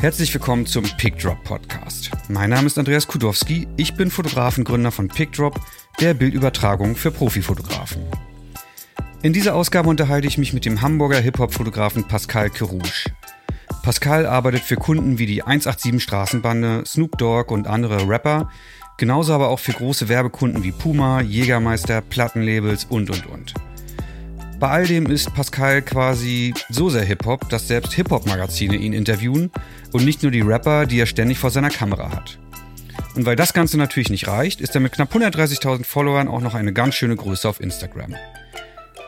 Herzlich willkommen zum PickDrop Podcast. Mein Name ist Andreas Kudowski, ich bin Fotografengründer von PickDrop, der Bildübertragung für Profifotografen. In dieser Ausgabe unterhalte ich mich mit dem Hamburger Hip-Hop-Fotografen Pascal Kerouche. Pascal arbeitet für Kunden wie die 187 Straßenbande, Snoop Dogg und andere Rapper, genauso aber auch für große Werbekunden wie Puma, Jägermeister, Plattenlabels und und und. Bei all dem ist Pascal quasi so sehr Hip-Hop, dass selbst Hip-Hop-Magazine ihn interviewen und nicht nur die Rapper, die er ständig vor seiner Kamera hat. Und weil das Ganze natürlich nicht reicht, ist er mit knapp 130.000 Followern auch noch eine ganz schöne Größe auf Instagram.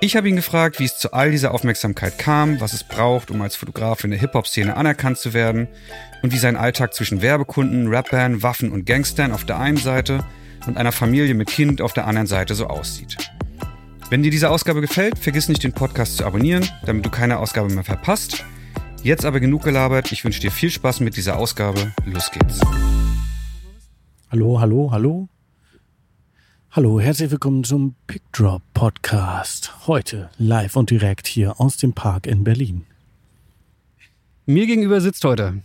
Ich habe ihn gefragt, wie es zu all dieser Aufmerksamkeit kam, was es braucht, um als Fotograf in der Hip-Hop-Szene anerkannt zu werden und wie sein Alltag zwischen Werbekunden, Rappern, Waffen und Gangstern auf der einen Seite und einer Familie mit Kind auf der anderen Seite so aussieht. Wenn dir diese Ausgabe gefällt, vergiss nicht den Podcast zu abonnieren, damit du keine Ausgabe mehr verpasst. Jetzt aber genug gelabert. Ich wünsche dir viel Spaß mit dieser Ausgabe. Los geht's. Hallo, hallo, hallo. Hallo, herzlich willkommen zum Pickdrop Podcast. Heute live und direkt hier aus dem Park in Berlin. Mir gegenüber sitzt heute.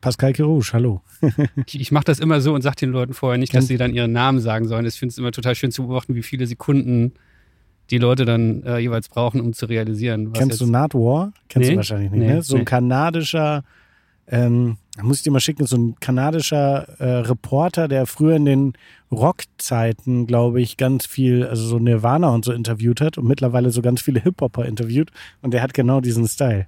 Pascal Kerouche, hallo. ich ich mache das immer so und sage den Leuten vorher nicht, dass sie dann ihren Namen sagen sollen. Ich finde es immer total schön zu beobachten, wie viele Sekunden die Leute dann äh, jeweils brauchen, um zu realisieren. Kennst jetzt du Nat War? Kennst Nee, du wahrscheinlich nicht, nee, ne? So ein nee. kanadischer, ähm, da muss ich dir mal schicken, so ein kanadischer äh, Reporter, der früher in den Rockzeiten, glaube ich, ganz viel, also so Nirvana und so interviewt hat und mittlerweile so ganz viele Hip-Hopper interviewt und der hat genau diesen Style.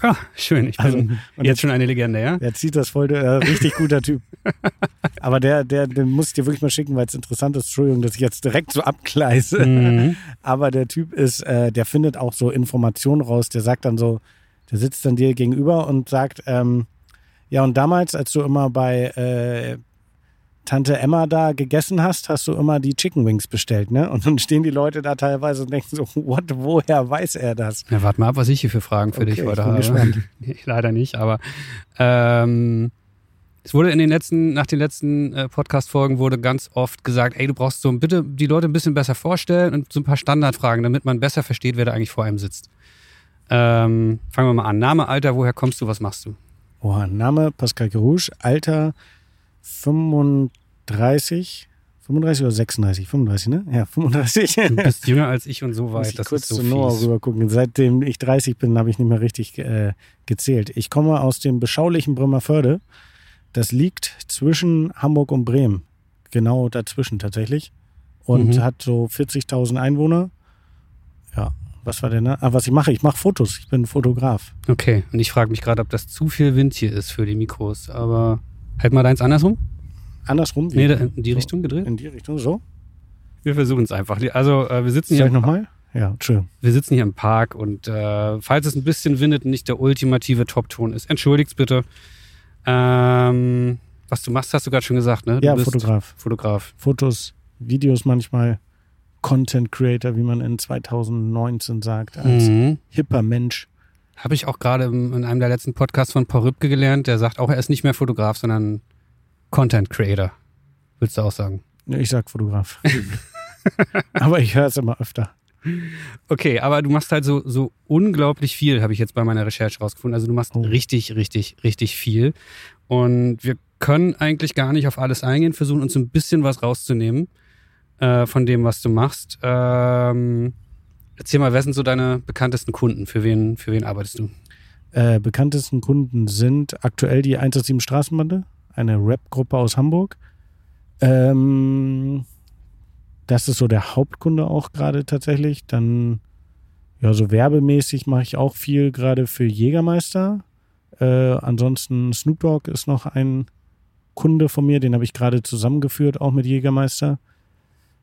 Ah, schön. Ich bin Also, und jetzt schon eine Legende, ja? Der zieht das voll, äh, richtig guter Typ. Aber der, der, den muss ich dir wirklich mal schicken, weil es interessant ist. Entschuldigung, dass ich jetzt direkt so abgleise. Mhm. Aber der Typ ist, äh, der findet auch so Informationen raus. Der sagt dann so, der sitzt dann dir gegenüber und sagt, ähm, ja, und damals, als du immer bei äh, Tante Emma da gegessen hast, hast du immer die Chicken Wings bestellt, ne? Und dann stehen die Leute da teilweise und denken so, what, woher weiß er das? Ja, warte mal ab, was ich hier für Fragen für Okay, dich ich heute habe. gespannt. Nee, Leider nicht, aber ähm, es wurde in den letzten, nach den letzten äh, Podcast-Folgen wurde ganz oft gesagt, ey, du brauchst so bitte die Leute ein bisschen besser vorstellen und so ein paar Standardfragen, damit man besser versteht, wer da eigentlich vor einem sitzt. Ähm, fangen wir mal an. Name, Alter, woher kommst du, was machst du? Oh, Name Pascal Gerouche, Alter 35, 35 oder 36? 35, ne? Ja, 35. Du bist jünger als ich und so Muss weit. ich Das kurz so zu Noah fies. rüber gucken. Seitdem ich 30 bin, habe ich nicht mehr richtig äh, gezählt. Ich komme aus dem beschaulichen Bremerförde. Das liegt zwischen Hamburg und Bremen. Genau dazwischen tatsächlich. Und Mhm. hat so 40.000 Einwohner. Was war denn da? Ah, was ich mache? Ich mache Fotos. Ich bin Fotograf. Okay, und ich frage mich gerade, ob das zu viel Wind hier ist für die Mikros, aber halt mal deins andersrum? Andersrum? wie? Nee, in die So. Richtung gedreht? In die Richtung, so? Wir versuchen es einfach. Also, äh, wir sitzen Soll hier ich nochmal? Ja, Entschuldigung. Wir sitzen hier im Park und äh, falls es ein bisschen windet und nicht der ultimative Top-Ton ist, entschuldigt's bitte. Ähm, was du machst, hast du gerade schon gesagt, ne? Du Ja, bist Fotograf. Fotograf. Fotos, Videos manchmal. Content Creator, wie man in 2019 sagt, als Mhm. hipper Mensch. Habe ich auch gerade in einem der letzten Podcasts von Paul Rübke gelernt. Der sagt auch, er ist nicht mehr Fotograf, sondern Content Creator. Willst du auch sagen? Ich sag Fotograf. Aber ich höre es immer öfter. Okay, aber du machst halt so, so unglaublich viel, habe ich jetzt bei meiner Recherche rausgefunden. Also du machst Oh. richtig, richtig, richtig viel. Und wir können eigentlich gar nicht auf alles eingehen, versuchen uns ein bisschen was rauszunehmen äh, von dem, was du machst. Ähm, erzähl mal, wer sind so deine bekanntesten Kunden? Für wen, für wen arbeitest du? Äh, bekanntesten Kunden sind aktuell die 187 Straßenbande, eine Rap-Gruppe aus Hamburg. Ähm, das ist so der Hauptkunde auch gerade tatsächlich. Dann, ja, so werbemäßig mache ich auch viel gerade für Jägermeister. Äh, ansonsten Snoop Dogg ist noch ein Kunde von mir, den habe ich gerade zusammengeführt, auch mit Jägermeister,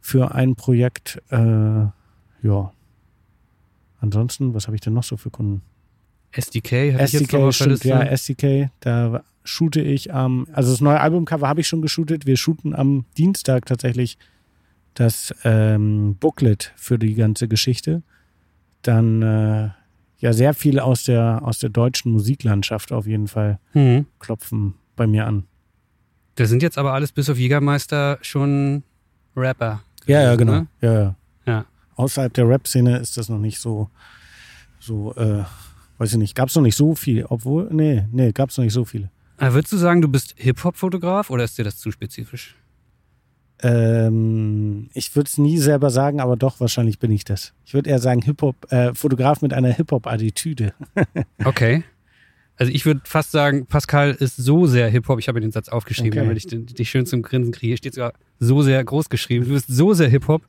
für ein Projekt. Äh, ja. Ansonsten, was habe ich denn noch so für Kunden? SDK? Hatte ich jetzt noch SDK, auf der stimmt, ja, SDK, da shoote ich am, also das neue Albumcover habe ich schon geshootet. Wir shooten am Dienstag tatsächlich das ähm, Booklet für die ganze Geschichte. Dann äh, ja sehr viel aus der aus der deutschen Musiklandschaft auf jeden Fall Mhm. klopfen bei mir an. Das sind jetzt aber alles bis auf Jägermeister schon Rapper. Ja, ja, genau. ne? Ja, ja. Ja. Außerhalb der Rap-Szene ist das noch nicht so so äh, Weiß ich nicht. Gab es noch nicht so viel, obwohl, nee, nee, gab es noch nicht so viele. Aber würdest du sagen, du bist Hip-Hop-Fotograf oder ist dir das zu spezifisch? Ähm, ich würde es nie selber sagen, aber doch, wahrscheinlich bin ich das. Ich würde eher sagen, Hip-Hop, äh, Fotograf mit einer Hip-Hop-Attitüde. Okay. Also ich würde fast sagen, Pascal ist so sehr Hip-Hop, ich habe mir den Satz aufgeschrieben, Okay. damit ich dich schön zum Grinsen kriege. Hier steht sogar so sehr groß geschrieben. Du bist so sehr Hip-Hop,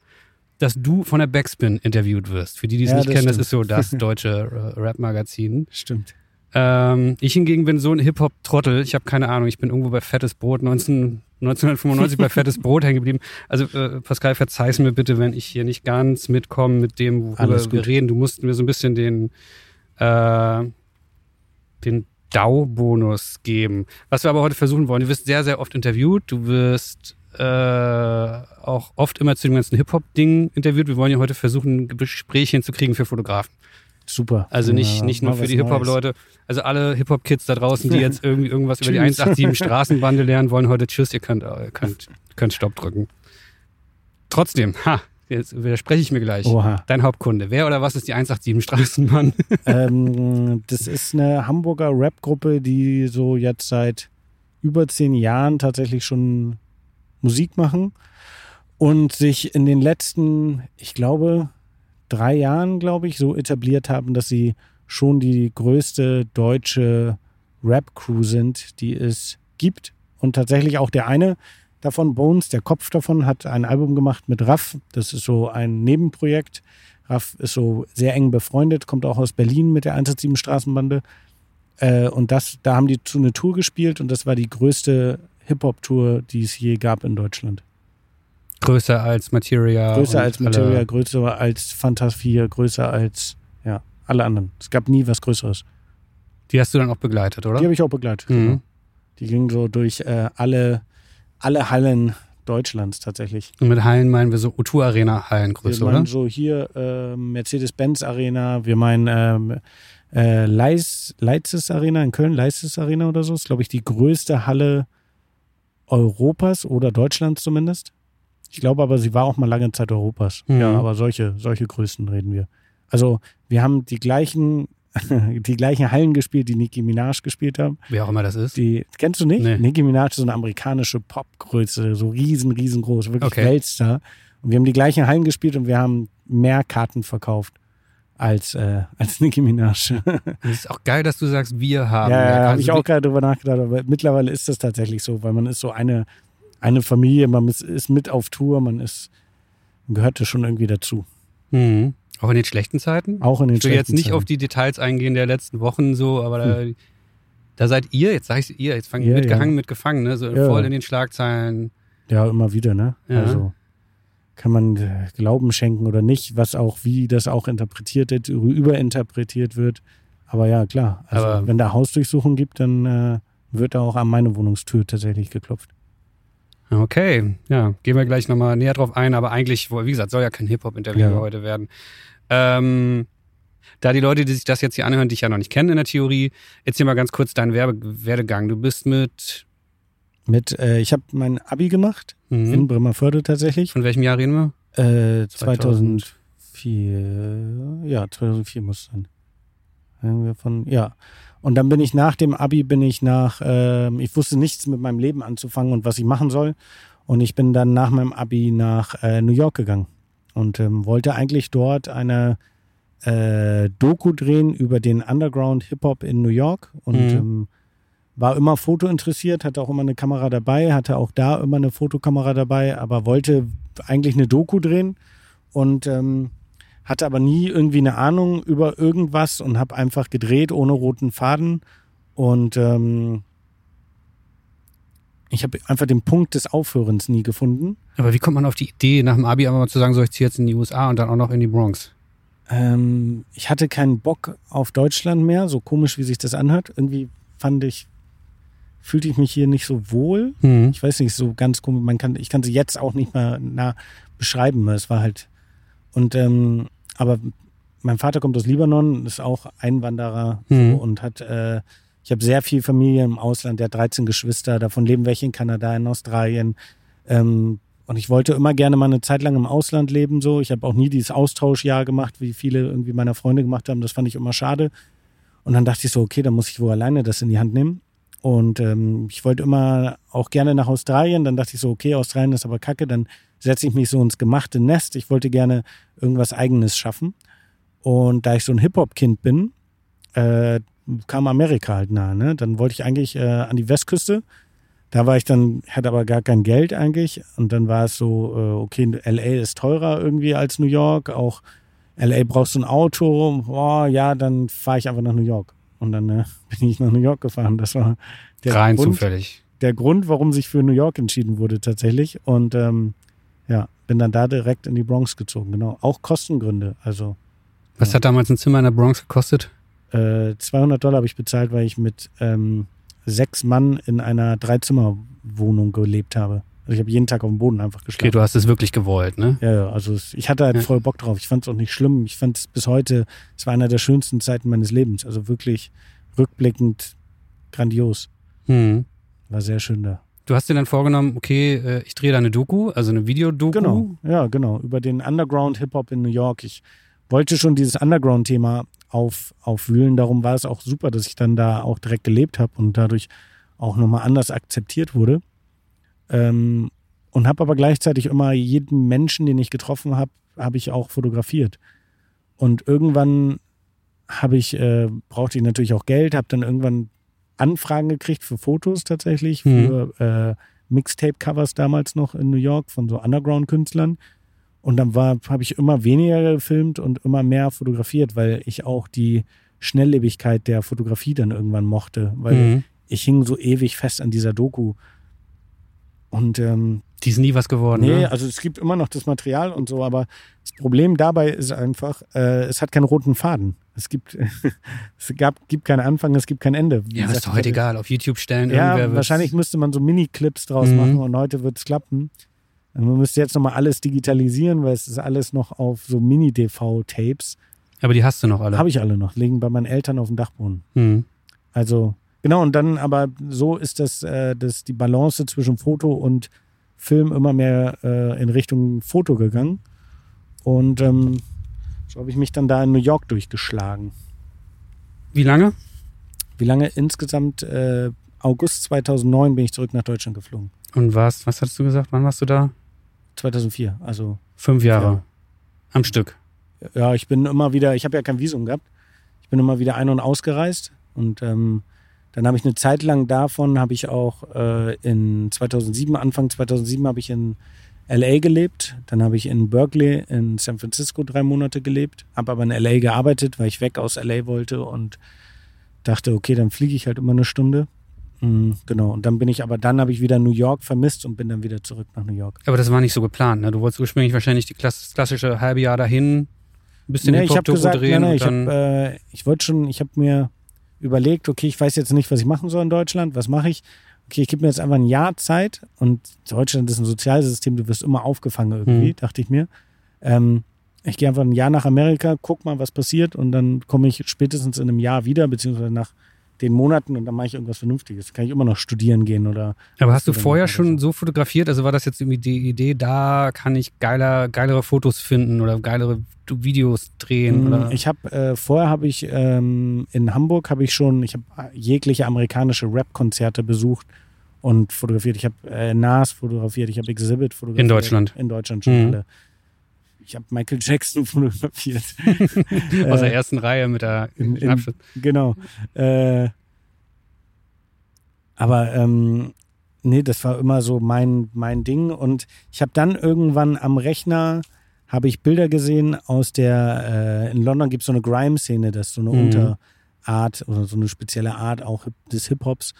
dass du von der Backspin interviewt wirst. Für die, die es Ja, nicht das kennen, das stimmt. ist so das deutsche äh, Rap-Magazin. Stimmt. Ähm, ich hingegen bin so ein Hip-Hop-Trottel. Ich habe keine Ahnung. Ich bin irgendwo bei Fettes Brot 19, 1995 bei Fettes Brot hängen geblieben. Also äh, Pascal, verzeih's mir bitte, wenn ich hier nicht ganz mitkomme mit dem, worüber wir reden. Du musst mir so ein bisschen den, äh, den DAO-Bonus geben. Was wir aber heute versuchen wollen, du wirst sehr, sehr oft interviewt. Du wirst äh, auch oft immer zu dem ganzen Hip-Hop-Ding interviewt. Wir wollen ja heute versuchen, ein Gespräch hinzukriegen für Fotografen. Super. Also nicht, Ja, nicht nur für die. Hip-Hop-Leute. Also alle Hip-Hop-Kids da draußen, die jetzt irgendwie irgendwas über die Tschüss. 187 Straßenbande lernen wollen, heute Tschüss, ihr könnt, äh, könnt, könnt Stopp drücken. Trotzdem, ha, jetzt widerspreche ich mir gleich. Oha. Dein Hauptkunde. Wer oder was ist die 187 Straßenbahn? ähm, das ist eine Hamburger Rap-Gruppe, die so jetzt seit über zehn Jahren tatsächlich schon Musik machen und sich in den letzten, ich glaube, drei Jahren, glaube ich, so etabliert haben, dass sie schon die größte deutsche Rap-Crew sind, die es gibt. Und tatsächlich auch der eine davon, Bones, der Kopf davon, hat ein Album gemacht mit Raff. Das ist so ein Nebenprojekt. Raff ist so sehr eng befreundet, kommt auch aus Berlin mit der 117 Straßenbande. Äh, und das, da haben die zu eine Tour gespielt und das war die größte Hip-Hop-Tour, die es je gab in Deutschland. Größer als Materia. größer als Materia, größer als Fantasia, größer als ja, alle anderen. Es gab nie was Größeres. Die hast du dann auch begleitet, oder? Die habe ich auch begleitet. Mhm. genau. Die gingen so durch äh, alle, alle Hallen Deutschlands tatsächlich. Und mit Hallen meinen wir so O2 Arena Wir Hallengröße, meinen oder? so hier äh, Mercedes-Benz Arena, wir meinen ähm, äh, Leis, Leitzes Arena in Köln, Leistes Arena oder so. Ist, glaube ich, die größte Halle Europas oder Deutschlands zumindest. Ich glaube aber, sie war auch mal lange Zeit Europas. Mhm. Ja, aber solche, solche Größen reden wir. Also, wir haben die gleichen, die gleichen Hallen gespielt, die Nicki Minaj gespielt haben. Wer auch immer das ist. Die, kennst du nicht? Nee. Nicki Minaj ist so eine amerikanische Popgröße, so riesen, riesengroß, wirklich Okay. Weltstar. Und wir haben die gleichen Hallen gespielt und wir haben mehr Karten verkauft als, äh, als Nicki Minaj. Das ist auch geil, dass du sagst, wir haben. ja, ja, habe ich auch gerade drüber nachgedacht, aber mittlerweile ist das tatsächlich so, weil man ist so eine, eine Familie, man ist, ist mit auf Tour, man ist, gehörte schon irgendwie dazu. Mhm. Auch in den schlechten Zeiten? Auch in den Ich will jetzt schlechten nicht Zeiten. Hm. auf die Details eingehen der letzten Wochen so, aber da, da seid ihr, jetzt sag ich ihr, jetzt fangen Ja, mitgehangen, ja. mit gefangen, ne? so Ja. voll in den Schlagzeilen. Ja, immer wieder, ne? Ja. Also kann man äh, Glauben schenken oder nicht, was auch, wie das auch interpretiert wird, überinterpretiert wird. Aber ja, klar. Also Aber- wenn da Hausdurchsuchung gibt, dann äh, wird da auch an meine Wohnungstür tatsächlich geklopft. Okay, ja, gehen wir gleich nochmal näher drauf ein, aber eigentlich, wie gesagt, soll ja kein Hip-Hop-Interview Ja. heute werden. Ähm, da die Leute, die sich das jetzt hier anhören, dich ja noch nicht kennen in der Theorie, erzähl mal ganz kurz deinen Werbe Werdegang. Du bist mit, Mit, äh, ich habe mein Abi gemacht in mhm. Bremerförde tatsächlich. von welchem Jahr reden wir? Äh, 2004, ja, 2004 muss es sein. Von, ja. Und dann bin ich nach dem Abi, bin ich nach, ähm, ich wusste nichts mit meinem Leben anzufangen und was ich machen soll. Und ich bin dann nach meinem Abi nach äh, New York gegangen und ähm, wollte eigentlich dort eine äh, Doku drehen über den Underground Hip-Hop in New York und Mhm. ähm, war immer Foto interessiert, hatte auch immer eine Kamera dabei, hatte auch da immer eine Fotokamera dabei, aber wollte eigentlich eine Doku drehen und ähm, hatte aber nie irgendwie eine Ahnung über irgendwas und habe einfach gedreht ohne roten Faden und ähm, ich habe einfach den Punkt des Aufhörens nie gefunden. Aber wie kommt man auf die Idee, nach dem Abi einmal zu sagen, so ich ziehe jetzt in die USA und dann auch noch in die Bronx? Ähm, ich hatte keinen Bock auf Deutschland mehr, so komisch wie sich das anhört. Irgendwie fand ich, fühlte ich mich hier nicht so wohl. Mhm. Ich weiß nicht, so ganz komisch. Man kann, ich kann sie jetzt auch nicht mehr nah beschreiben. Es war halt und ähm, aber mein Vater kommt aus Libanon, ist auch Einwanderer Mhm. so, und hat äh, ich habe sehr viel Familie im Ausland, der hat 13 Geschwister, davon leben welche in Kanada, in Australien. Ähm, und ich wollte immer gerne mal eine Zeit lang im Ausland leben. So, ich habe auch nie dieses Austauschjahr gemacht, wie viele irgendwie meiner Freunde gemacht haben. Das fand ich immer schade. Und dann dachte ich so, okay, dann muss ich wohl alleine das in die Hand nehmen. Und ähm, ich wollte immer auch gerne nach Australien. Dann dachte ich so, okay, Australien ist aber kacke. Dann setze ich mich so ins gemachte Nest. Ich wollte gerne irgendwas Eigenes schaffen. Und da ich so ein Hip-Hop-Kind bin, äh, kam Amerika halt nah. Ne? Dann wollte ich eigentlich äh, an die Westküste. Da war ich dann, hatte aber gar kein Geld eigentlich. Und dann war es so, äh, okay, LA ist teurer irgendwie als New York. Auch LA brauchst du ein Auto. Boah, ja, dann fahre ich einfach nach New York. Und dann äh, bin ich nach New York gefahren. Das war der Rein Grund, zufällig. der Grund, warum sich für New York entschieden wurde tatsächlich. Und ähm, ja, bin dann da direkt in die Bronx gezogen. Genau. Auch Kostengründe. Also Was hat damals ein Zimmer in der Bronx gekostet? äh, 200 Dollar habe ich bezahlt, weil ich mit ähm, sechs Mann in einer Dreizimmerwohnung gelebt habe. Also ich habe jeden Tag auf dem Boden einfach Okay, geschlafen. du hast es wirklich gewollt, ne? ja, ja, also es, ich hatte halt Ja. voll Bock drauf. Ich fand es auch nicht schlimm. Ich fand es bis heute, es war einer der schönsten Zeiten meines Lebens. Also wirklich rückblickend grandios. Hm. War sehr schön da. Du hast dir dann vorgenommen, okay, äh, ich drehe da eine Doku, also eine Videodoku. Genau, ja, genau. Über den Underground Hip-Hop in New York. Ich wollte schon dieses Underground-Thema auf, aufwühlen. Darum war es auch super, dass ich dann da auch direkt gelebt habe und dadurch auch nochmal anders akzeptiert wurde. Ähm, und habe aber gleichzeitig immer jeden Menschen, den ich getroffen habe, habe ich auch fotografiert. Und irgendwann habe ich, äh, brauchte ich natürlich auch Geld, habe dann irgendwann Anfragen gekriegt für Fotos tatsächlich, Mhm. für äh, Mixtape-Covers damals noch in New York von so Underground-Künstlern. Und dann war, habe ich immer weniger gefilmt und immer mehr fotografiert, weil ich auch die Schnelllebigkeit der Fotografie dann irgendwann mochte, weil Mhm. ich hing so ewig fest an dieser Doku. Und ähm, Die ist nie was geworden. Nee, ne? also es gibt immer noch das Material und so, aber das Problem dabei ist einfach, äh, es hat keinen roten Faden. Es gibt, es gab, gibt keinen Anfang, es gibt kein Ende. Wie Ja, ist doch heute egal. Auf YouTube stellen irgendwer Ja, wahrscheinlich müsste man so Mini-Clips draus Mhm. machen und heute wird es klappen. Man müsste jetzt nochmal alles digitalisieren, weil es ist alles noch auf so Mini-DV-Tapes. Aber die hast du noch alle. Habe ich alle noch, liegen bei meinen Eltern auf dem Dachboden. Hm. Also, genau, und dann aber so ist das, äh, das die Balance zwischen Foto und Film immer mehr äh, in Richtung Foto gegangen. Und ähm, so habe ich mich dann da in New York durchgeschlagen. Wie lange? Wie lange insgesamt? Äh, August 2009 bin ich zurück nach Deutschland geflogen. Und was? Was hattest du gesagt? Wann warst du da? 2004. Also, Fünf Jahre. Ja. Am Stück. ja, ich bin immer wieder, ich habe ja kein Visum gehabt. Ich bin immer wieder ein- und ausgereist. Und ähm, dann habe ich eine Zeit lang davon, habe ich auch äh, in 2007, Anfang 2007 habe ich in LA gelebt. Dann habe ich in Berkeley in San Francisco drei Monate gelebt. Habe aber in LA gearbeitet, weil ich weg aus LA wollte und dachte, okay, dann fliege ich halt immer eine Stunde. Mm, Genau, und dann bin ich aber, dann habe ich wieder New York vermisst und bin dann wieder zurück nach New York. Aber das war nicht so geplant. Ne? Du wolltest ursprünglich wahrscheinlich die klass klassische halbe Jahr dahin, ein bisschen Nee, ich habe gesagt, drehen nein, nein, und ich, dann. hab, äh, ich wollte schon, ich habe mir überlegt, okay, ich weiß jetzt nicht, was ich machen soll in Deutschland, was mache ich? Okay, ich gebe mir jetzt einfach ein Jahr Zeit und Deutschland ist ein Sozialsystem, du wirst immer aufgefangen irgendwie, Mhm. dachte ich mir. Ähm, ich gehe einfach ein Jahr nach Amerika, guck mal, was passiert und dann komme ich spätestens in einem Jahr wieder, beziehungsweise nach den Monaten und dann mache ich irgendwas Vernünftiges. Kann ich immer noch studieren gehen oder aber hast du vorher schon so fotografiert? Also war das jetzt irgendwie die Idee, da kann ich geiler, geilere Fotos finden oder geilere Videos drehen? Mm, Oder? Ich habe äh, vorher habe ich ähm, in Hamburg habe ich schon, ich habe jegliche amerikanische Rap-Konzerte besucht und fotografiert. Ich habe äh, Nas fotografiert, ich habe Exhibit fotografiert. In Deutschland? In Deutschland schon Mhm. alle. Ich habe Michael Jackson fotografiert. Aus der äh, ersten Reihe mit der in- in- Abschluss. Genau. Äh, aber ähm, nee, das war immer so mein, mein Ding. Und ich habe dann irgendwann am Rechner habe ich Bilder gesehen aus der, äh, in London gibt es so eine Grime-Szene, das ist so eine Mhm. Unterart oder so eine spezielle Art auch des Hip-Hops.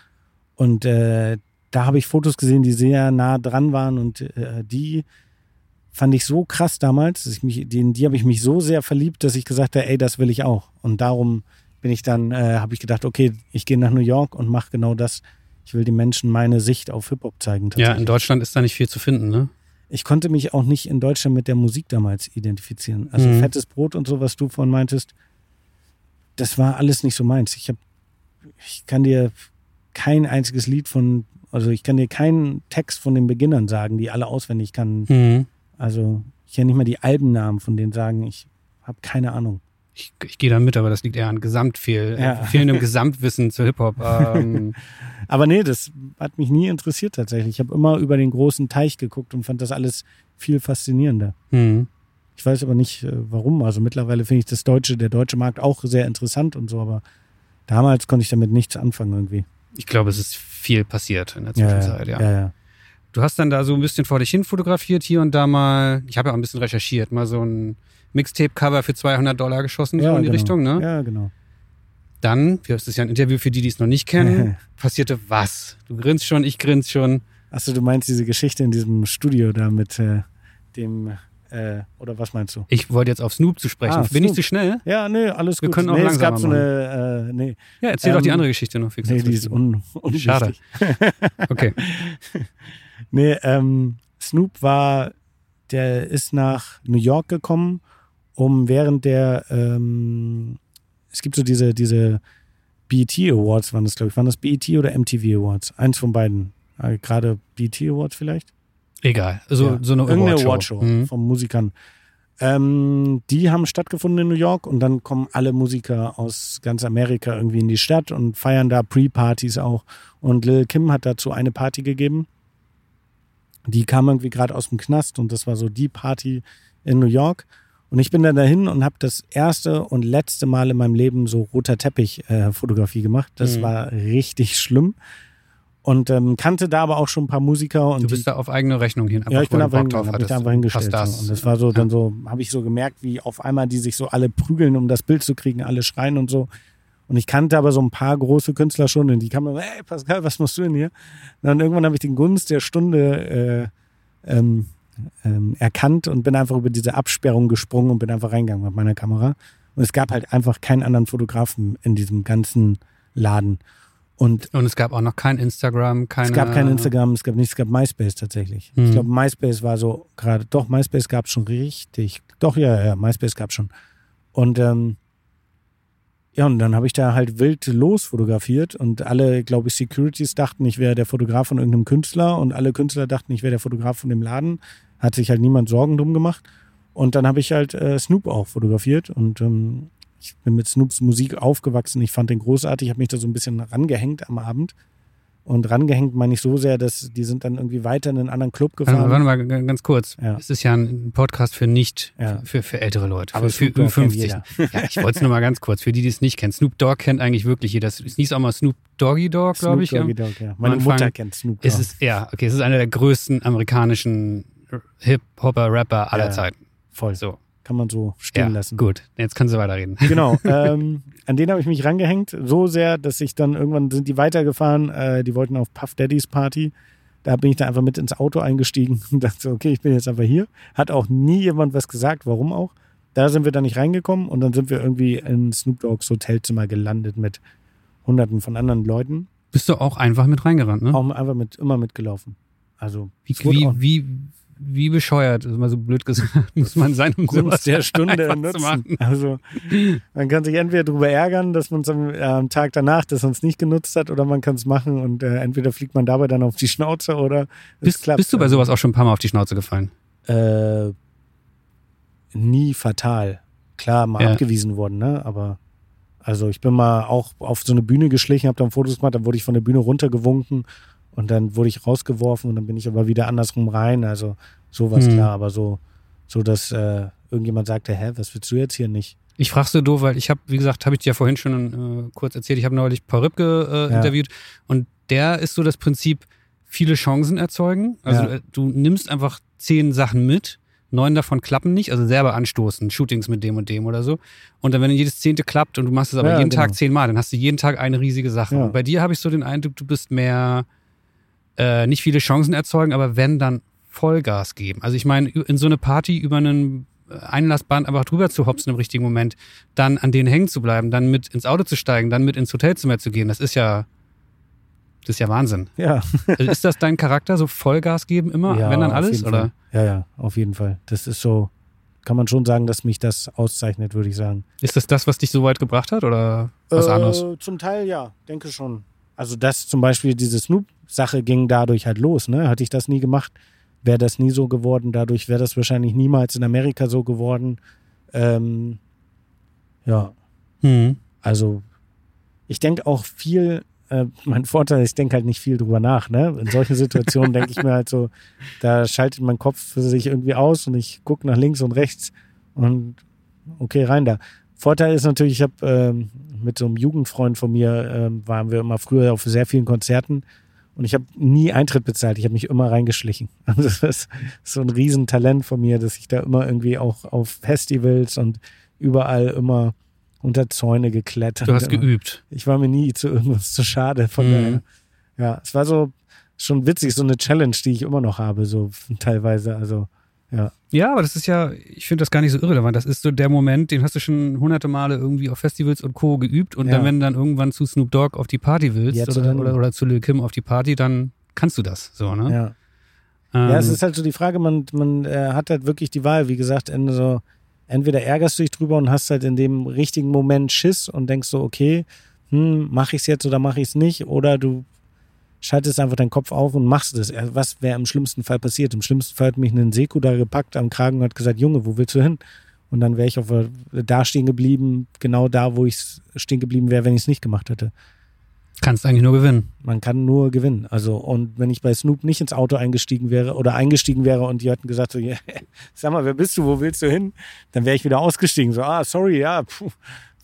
Und äh, da habe ich Fotos gesehen, die sehr nah dran waren und äh, die fand ich so krass damals, dass ich mich, die, in die habe ich mich so sehr verliebt, dass ich gesagt habe, ey, das will ich auch. Und darum bin ich dann, äh, habe ich gedacht, okay, ich gehe nach New York und mache genau das. Ich will den Menschen meine Sicht auf Hip-Hop zeigen. Ja, in Deutschland ist da nicht viel zu finden, ne? Ich konnte mich auch nicht in Deutschland mit der Musik damals identifizieren. Also Mhm. fettes Brot und so, was du vorhin meintest, das war alles nicht so meins. Ich habe, ich kann dir kein einziges Lied von, also ich kann dir keinen Text von den Beginnern sagen, die alle auswendig kann. Mhm. Also ich kann nicht mal die Albennamen von denen sagen. Ich habe keine Ahnung. Ich, ich gehe da mit, aber das liegt eher an Gesamtfehl, Ja. äh, fehlendem Gesamtwissen zu Hip-Hop. Ähm, Aber nee, das hat mich nie interessiert tatsächlich. Ich habe immer über den großen Teich geguckt und fand das alles viel faszinierender. hm. Ich weiß aber nicht, äh, warum. Also mittlerweile finde ich das deutsche, der deutsche Markt auch sehr interessant und so, aber damals konnte ich damit nichts anfangen irgendwie. Ich glaube, es ist viel passiert in der Zwischenzeit, ja. ja, ja. Du hast dann da so ein bisschen vor dich hin fotografiert, hier und da mal, ich habe ja auch ein bisschen recherchiert, mal so ein Mixtape-Cover für 200 Dollar geschossen, so ja in die genau. Richtung, ne? Ja, genau. Dann, das ist ja ein Interview für die, die es noch nicht kennen, passierte was? Du grinst schon, ich grinst schon. Achso, du meinst diese Geschichte in diesem Studio da mit äh, dem, äh, oder was meinst du? Ich wollte jetzt auf Snoop zu sprechen. Ah, Bin ich Snoop. zu schnell? Ja, nee, alles Wir gut. können auch nee, es gab so langsamer eine, äh, nee, Ja, erzähl doch die Ähm, andere Geschichte noch. fix nee, die ist un unwichtig. Schade. Okay. Nee, ähm, Snoop war, der ist nach New York gekommen, um während der, ähm, es gibt so diese, diese BET Awards, waren das, glaube ich, waren das BET oder MTV Awards? Eins von beiden. Äh, Gerade BET Awards vielleicht? Egal. So, Ja. so eine Irgendeine Awardshow. Awardshow Mhm. von Musikern. Ähm, die haben stattgefunden in New York und dann kommen alle Musiker aus ganz Amerika irgendwie in die Stadt und feiern da Pre-Partys auch. Und Lil Kim hat dazu eine Party gegeben. Die kam irgendwie gerade aus dem Knast und das war so die Party in New York. Und ich bin dann dahin und habe das erste und letzte Mal in meinem Leben so roter Teppich-Fotografie gemacht. Das Mhm. war richtig schlimm. Und ähm, kannte da aber auch schon ein paar Musiker. Und Du die, bist da auf eigene Rechnung hin. ja, ich bin einfach drauf habe mich da einfach hingestellt. Das. Und das war so, Ja. dann so, habe ich so gemerkt, wie auf einmal die sich so alle prügeln, um das Bild zu kriegen, alle schreien und so. Und ich kannte aber so ein paar große Künstler schon und die kamen, hey Pascal, was machst du denn hier? Und dann irgendwann habe ich den Gunst der Stunde äh, ähm, ähm, erkannt und bin einfach über diese Absperrung gesprungen und bin einfach reingegangen mit meiner Kamera. Und es gab halt einfach keinen anderen Fotografen in diesem ganzen Laden. Und Und es gab auch noch kein Instagram, keine. es gab kein Instagram, es gab nichts, es gab MySpace tatsächlich. Mhm. Ich glaube, MySpace war so gerade, doch, MySpace gab es schon richtig. Doch, ja, ja, MySpace gab es schon. Und ähm, ja, und dann habe ich da halt wild los fotografiert und alle, glaube ich, Securities dachten, ich wäre der Fotograf von irgendeinem Künstler und alle Künstler dachten, ich wäre der Fotograf von dem Laden. Hat sich halt niemand Sorgen drum gemacht. Und dann habe ich halt äh, Snoop auch fotografiert und ähm, ich bin mit Snoops Musik aufgewachsen. Ich fand den großartig, habe mich da so ein bisschen rangehängt am Abend. Und rangehängt meine ich so sehr, dass die sind dann irgendwie weiter in einen anderen Club Warte mal, gefahren. warte mal g- ganz kurz. Ja. Es ist ja ein Podcast für nicht, Ja. für, für ältere Leute, Aber für, für Snoop Dogg kennt 50. Ja, ich wollte es nur mal ganz kurz. Für die, die es nicht kennen. Snoop Dogg kennt eigentlich wirklich jeder. Es hieß auch mal Snoop Doggy Dogg, glaube ich. Snoop ja. Doggy Dogg, ja. Meine Mutter kennt Snoop Dogg. Es ist, ja, okay, es ist einer der größten amerikanischen Hip-Hopper, Rapper aller. Zeiten. voll. So, Kann man so stehen ja, lassen. gut. Jetzt kannst du weiterreden. Genau. ähm, an den habe ich mich rangehängt, so sehr, dass ich dann irgendwann sind die weitergefahren. Äh, die wollten auf Puff Daddys Party. Da bin ich dann einfach mit ins Auto eingestiegen und dachte, okay, ich bin jetzt einfach hier. Hat auch nie jemand was gesagt, warum auch. Da sind wir dann nicht reingekommen und dann sind wir irgendwie in Snoop Dogg's Hotelzimmer gelandet mit hunderten von anderen Leuten. Bist du auch einfach mit reingerannt, ne? Auch einfach mit, immer mitgelaufen. Also, Wie, wie, wie, wie bescheuert, ist mal so blöd gesagt, muss man sein, um sowas Gunst der Stunde nutzen. machen. Also man kann sich entweder darüber ärgern, dass man es am, äh, am Tag danach, dass man es nicht genutzt hat, oder man kann es machen und äh, entweder fliegt man dabei dann auf die Schnauze oder es Bist, klappt. bist du bei sowas auch schon ein paar Mal auf die Schnauze gefallen? Äh, nie fatal. Klar, mal Ja. abgewiesen worden, ne? Aber also ich bin mal auch auf so eine Bühne geschlichen, habe dann Fotos gemacht, dann wurde ich von der Bühne runtergewunken und dann wurde ich rausgeworfen und dann bin ich aber wieder andersrum rein. Also sowas Hm. klar, aber so, so dass äh, irgendjemand sagte, hä, was willst du jetzt hier nicht? Ich frage so doof, weil ich habe, wie gesagt, habe ich dir ja vorhin schon äh, kurz erzählt, ich habe neulich Paul Ripke äh, Ja. interviewt und der ist so das Prinzip, viele Chancen erzeugen. Also Ja. äh, du nimmst einfach zehn Sachen mit, neun davon klappen nicht, also selber anstoßen, Shootings mit dem und dem oder so. Und dann, wenn jedes zehnte klappt und du machst es aber Ja, jeden genau. Tag zehnmal, dann hast du jeden Tag eine riesige Sache. Ja. Und bei dir habe ich so den Eindruck, du bist mehr äh, nicht viele Chancen erzeugen, aber wenn dann Vollgas geben. Also ich meine, in so eine Party über einen Einlassband einfach drüber zu hopsen im richtigen Moment, dann an denen hängen zu bleiben, dann mit ins Auto zu steigen, dann mit ins Hotelzimmer zu gehen, das ist ja, das ist ja Wahnsinn. Ja. Also ist das dein Charakter, so Vollgas geben immer, Ja, wenn dann alles? Oder? Fall. Ja, ja, auf jeden Fall. Das ist so, kann man schon sagen, dass mich das auszeichnet, würde ich sagen. Ist das das, was dich so weit gebracht hat oder was äh, anderes? Zum Teil ja, denke schon. Also das zum Beispiel, diese Snoop-Sache ging dadurch halt los. Ne? Hatte ich das nie gemacht, wäre das nie so geworden. Dadurch wäre das wahrscheinlich niemals in Amerika so geworden. Ähm, Ja, Hm. also ich denke auch viel, äh, mein Vorteil, ist, ich denke halt nicht viel drüber nach. Ne? In solchen Situationen denke ich mir halt so, da schaltet mein Kopf für sich irgendwie aus und ich gucke nach links und rechts und okay, rein da. Vorteil ist natürlich, ich habe ähm, mit so einem Jugendfreund von mir, ähm, waren wir immer früher auf sehr vielen Konzerten und ich habe nie Eintritt bezahlt. Ich habe mich immer reingeschlichen. Also das ist so ein Riesentalent von mir, dass ich da immer irgendwie auch auf Festivals und überall immer unter Zäune geklettert. Du hast immer. geübt. Ich war mir nie zu irgendwas zu schade. Von Mhm. daher, ja, es war so schon witzig, so eine Challenge, die ich immer noch habe, so teilweise. Also, ja. Ja, aber das ist ja, ich finde das gar nicht so irrelevant. Das ist so der Moment, den hast du schon hunderte Male irgendwie auf Festivals und Co. geübt und Ja. dann, wenn du dann irgendwann zu Snoop Dogg auf die Party willst Jetzt oder, oder oder, zu Lil Kim auf die Party, dann kannst du das so, ne? ja. Ähm, Ja, es ist halt so die Frage, man, man äh, hat halt wirklich die Wahl, wie gesagt, in so, entweder ärgerst du dich drüber und hast halt in dem richtigen Moment Schiss und denkst so, okay, hm, mache ich es jetzt oder mache ich es nicht, oder du schaltest einfach deinen Kopf auf und machst es. Äh, Was wäre im schlimmsten Fall passiert? Im schlimmsten Fall hat mich ein Seku da gepackt am Kragen und hat gesagt, Junge, wo willst du hin? Und dann wäre ich auf, der- da stehen geblieben, genau da, wo ich stehen geblieben wäre, wenn ich es nicht gemacht hätte. kannst eigentlich nur gewinnen. Man kann nur gewinnen. Also, und wenn ich bei Snoop nicht ins Auto eingestiegen wäre oder eingestiegen wäre und die hatten gesagt, so, ja, sag mal, wer bist du, wo willst du hin? Dann wäre ich wieder ausgestiegen. So, ah, sorry, ja, puh,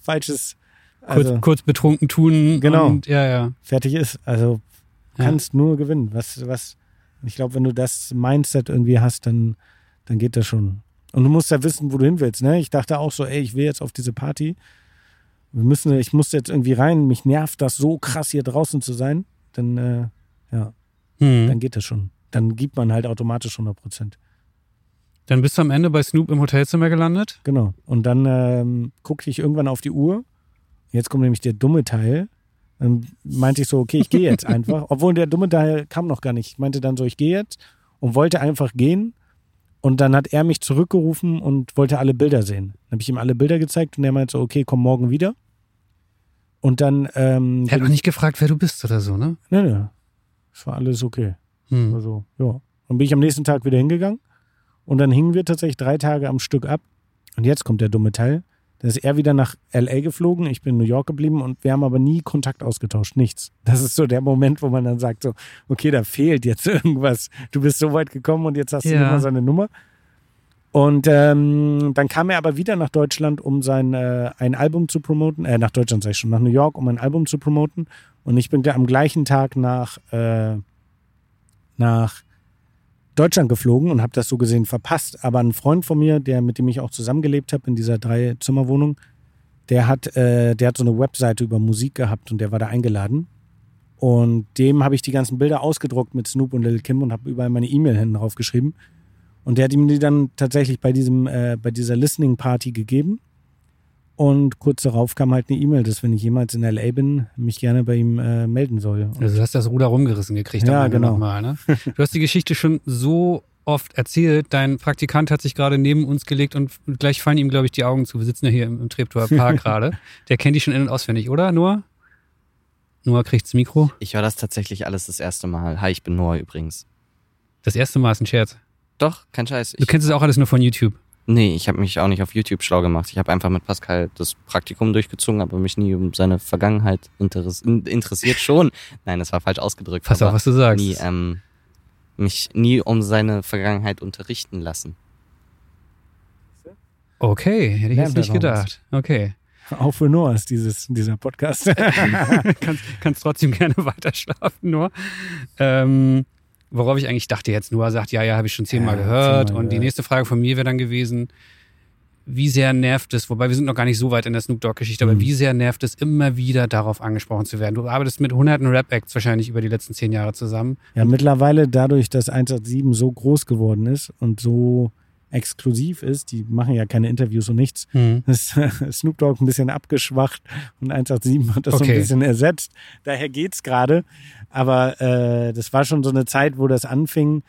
falsches, Kurz, also kurz betrunken tun Genau. und ja, ja. fertig ist. Also, Ja. kannst nur gewinnen. Was, was, ich glaube, wenn du das Mindset irgendwie hast, dann, dann geht das schon. Und du musst ja wissen, wo du hin willst, ne? Ich dachte auch so, ey, ich will jetzt auf diese Party. Wir müssen, ich muss jetzt irgendwie rein. Mich nervt das so krass, hier draußen zu sein. Dann, äh, ja. Hm. dann geht das schon. Dann gibt man halt automatisch 100 Prozent. Dann bist du am Ende bei Snoop im Hotelzimmer gelandet. Genau. Und dann ähm, guckte ich irgendwann auf die Uhr. Jetzt kommt nämlich der dumme Teil. Dann meinte ich so, okay, ich gehe jetzt einfach. Obwohl der dumme Teil kam noch gar nicht. Ich meinte dann so, ich gehe jetzt und wollte einfach gehen. Und dann hat er mich zurückgerufen und wollte alle Bilder sehen. Dann habe ich ihm alle Bilder gezeigt und er meinte so, okay, komm morgen wieder. Und dann, ähm, Er hat auch ich- nicht gefragt, wer du bist oder so, ne? nee, nee, es war alles okay. Hm. Also, ja. Dann bin ich am nächsten Tag wieder hingegangen und dann hingen wir tatsächlich drei Tage am Stück ab. Und jetzt kommt der dumme Teil. Dann ist er wieder nach L.A. geflogen, ich bin in New York geblieben und wir haben aber nie Kontakt ausgetauscht, nichts. Das ist so der Moment, wo man dann sagt so, okay, da fehlt jetzt irgendwas. Du bist so weit gekommen und jetzt hast du Ja. immer seine Nummer. Und ähm, dann kam er aber wieder nach Deutschland, um sein äh, ein Album zu promoten. Äh, nach Deutschland sag ich schon, nach New York, um ein Album zu promoten. Und ich bin am gleichen Tag nach äh, nach Deutschland geflogen und habe das so gesehen verpasst. Aber ein Freund von mir, der mit dem ich auch zusammengelebt habe in dieser Drei-Zimmer-Wohnung, der hat, äh, der hat so eine Webseite über Musik gehabt und der war da eingeladen. Und dem habe ich die ganzen Bilder ausgedruckt mit Snoop und Lil Kim und habe überall meine E-Mail hinten drauf geschrieben. Und der hat ihm die dann tatsächlich bei diesem, äh, bei dieser Listening Party gegeben. Und kurz darauf kam halt eine E-Mail, dass wenn ich jemals in LA bin, mich gerne bei ihm äh, melden soll. Und Also du hast das Ruder rumgerissen gekriegt Ja, am Ende genau. nochmal, ne? Du hast die Geschichte schon so oft erzählt. Dein Praktikant hat sich gerade neben uns gelegt und gleich fallen ihm, glaube ich, die Augen zu. Wir sitzen ja hier im, im Treptower Park gerade. Der kennt die schon in- und auswendig, oder, Noah? Noah kriegt's Mikro. Ich höre das tatsächlich alles das erste Mal. Hi, ich bin Noah übrigens. Das erste Mal ist ein Scherz. Doch, kein Scheiß. Du Ich, kennst es auch alles nur von YouTube. Nee, ich habe mich auch nicht auf YouTube schlau gemacht. Ich habe einfach mit Pascal das Praktikum durchgezogen, aber mich nie um seine Vergangenheit interess in- interessiert schon. Nein, das war falsch ausgedrückt. Pass auf, was du sagst. nie, ähm, mich nie um seine Vergangenheit unterrichten lassen. Okay, hätte ich jetzt nicht was. gedacht. Okay. auch für Noah ist dieses, dieser Podcast. kannst, kannst trotzdem gerne weiter schlafen, nur. Ähm, worauf ich eigentlich dachte jetzt, Noah sagt, ja, ja, habe ich schon zehnmal Ja, gehört. zehnmal und die gehört. nächste Frage von mir wäre dann gewesen, wie sehr nervt es, wobei wir sind noch gar nicht so weit in der Snoop Dogg-Geschichte, aber Mhm. wie sehr nervt es, immer wieder darauf angesprochen zu werden? Du arbeitest mit hunderten Rap-Acts wahrscheinlich über die letzten zehn Jahre zusammen. Ja, mittlerweile dadurch, dass 187 so groß geworden ist und so exklusiv ist, die machen ja keine Interviews und nichts, ist Snoop Dogg ein bisschen abgeschwacht und 187 hat das so Okay. ein bisschen ersetzt. Daher geht's gerade. Aber äh, das war schon so eine Zeit, wo das anfing,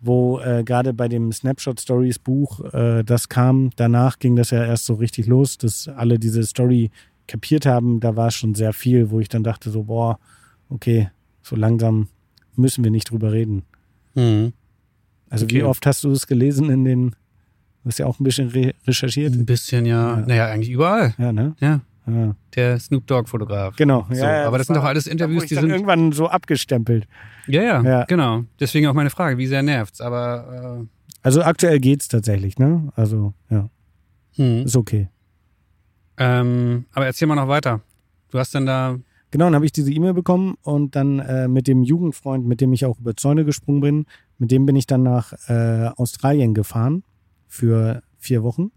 wo äh, gerade bei dem Snapshot Stories Buch äh, das kam. Danach ging das ja erst so richtig los, dass alle diese Story kapiert haben. Da war schon sehr viel, wo ich dann dachte so, boah, okay, so langsam müssen wir nicht drüber reden. Mhm. Also Okay. wie oft hast du es gelesen in den Du hast ja auch ein bisschen re recherchiert. Ein bisschen, ja. Ja. Naja, eigentlich überall. Ja, ne? Ja. Ja. Der Snoop Dogg-Fotograf. Genau. So, ja, aber das sind war- doch alles Interviews, die sind. irgendwann so abgestempelt. Ja, ja, genau. Deswegen auch meine Frage, wie sehr nervt's? Aber Also aktuell geht's tatsächlich, ne? Also, ja, äh, hm. ist okay. ähm, aber erzähl mal noch weiter. Du hast dann da. Genau, dann habe ich diese E-Mail bekommen und dann äh, mit dem Jugendfreund, mit dem ich auch über Zäune gesprungen bin, mit dem bin ich dann nach äh, Australien gefahren für vier Wochen.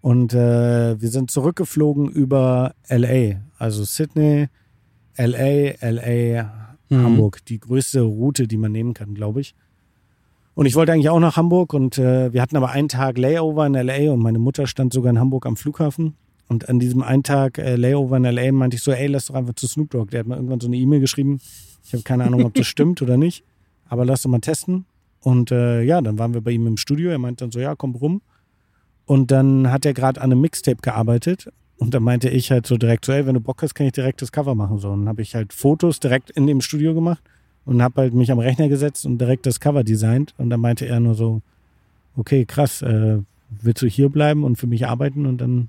Und äh, wir sind zurückgeflogen über LA, also Sydney, LA, LA, Mhm. Hamburg. Die größte Route, die man nehmen kann, glaube ich. Und ich wollte eigentlich auch nach Hamburg und äh, wir hatten aber einen Tag Layover in LA und meine Mutter stand sogar in Hamburg am Flughafen. Und an diesem einen Tag äh, Layover in LA meinte ich so, ey, lass doch einfach zu Snoop Dogg. Der hat mir irgendwann so eine E-Mail geschrieben. Ich habe keine Ahnung, ob das stimmt oder nicht. Aber lass doch mal testen. Und äh, ja, dann waren wir bei ihm im Studio. Er meinte dann so, ja, komm rum. Und dann hat er gerade an einem Mixtape gearbeitet. Und dann meinte ich halt so direkt so, ey, wenn du Bock hast, kann ich direkt das Cover machen. So. Und dann habe ich halt Fotos direkt in dem Studio gemacht und habe halt mich am Rechner gesetzt und direkt das Cover designt. Und dann meinte er nur so, okay, krass, äh, willst du hier bleiben und für mich arbeiten? Und dann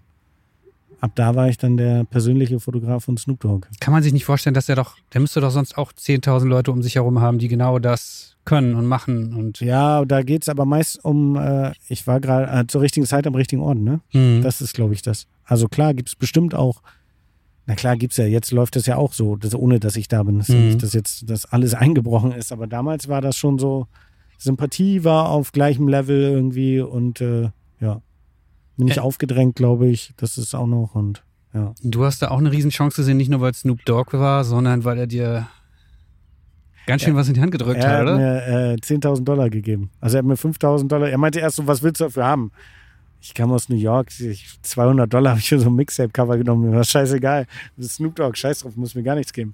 ab da war ich dann der persönliche Fotograf von Snoop Dogg. Kann man sich nicht vorstellen, dass er doch. Der müsste doch sonst auch 10.000 Leute um sich herum haben, die genau das können und machen. Und Ja, da geht's aber meist um, äh, ich war gerade äh, zur richtigen Zeit am richtigen Ort, ne? Mhm. Das ist, glaube ich, das. Also klar gibt's bestimmt auch, na klar gibt's ja, jetzt läuft das ja auch so, dass, ohne dass ich da bin. Das ist ja Mhm. dass jetzt das alles eingebrochen ist, aber damals war das schon so, Sympathie war auf gleichem Level irgendwie und äh, ja, bin ich aufgedrängt, glaube ich. Das ist auch noch und ja. Du hast da auch eine Riesenchance gesehen, nicht nur weil Snoop Dogg war, sondern weil er dir ganz schön was in die Hand gedrückt Er hat, hat oder? mir äh, 10.000 Dollar gegeben. Also er hat mir 5.000 Dollar. Er meinte erst so, was willst du dafür haben? Ich kam aus New York, ich, 200 Dollar habe ich für so ein Mixtape-Cover genommen. Mir war scheißegal. Das ist Snoop Dogg, scheiß drauf, muss mir gar nichts geben.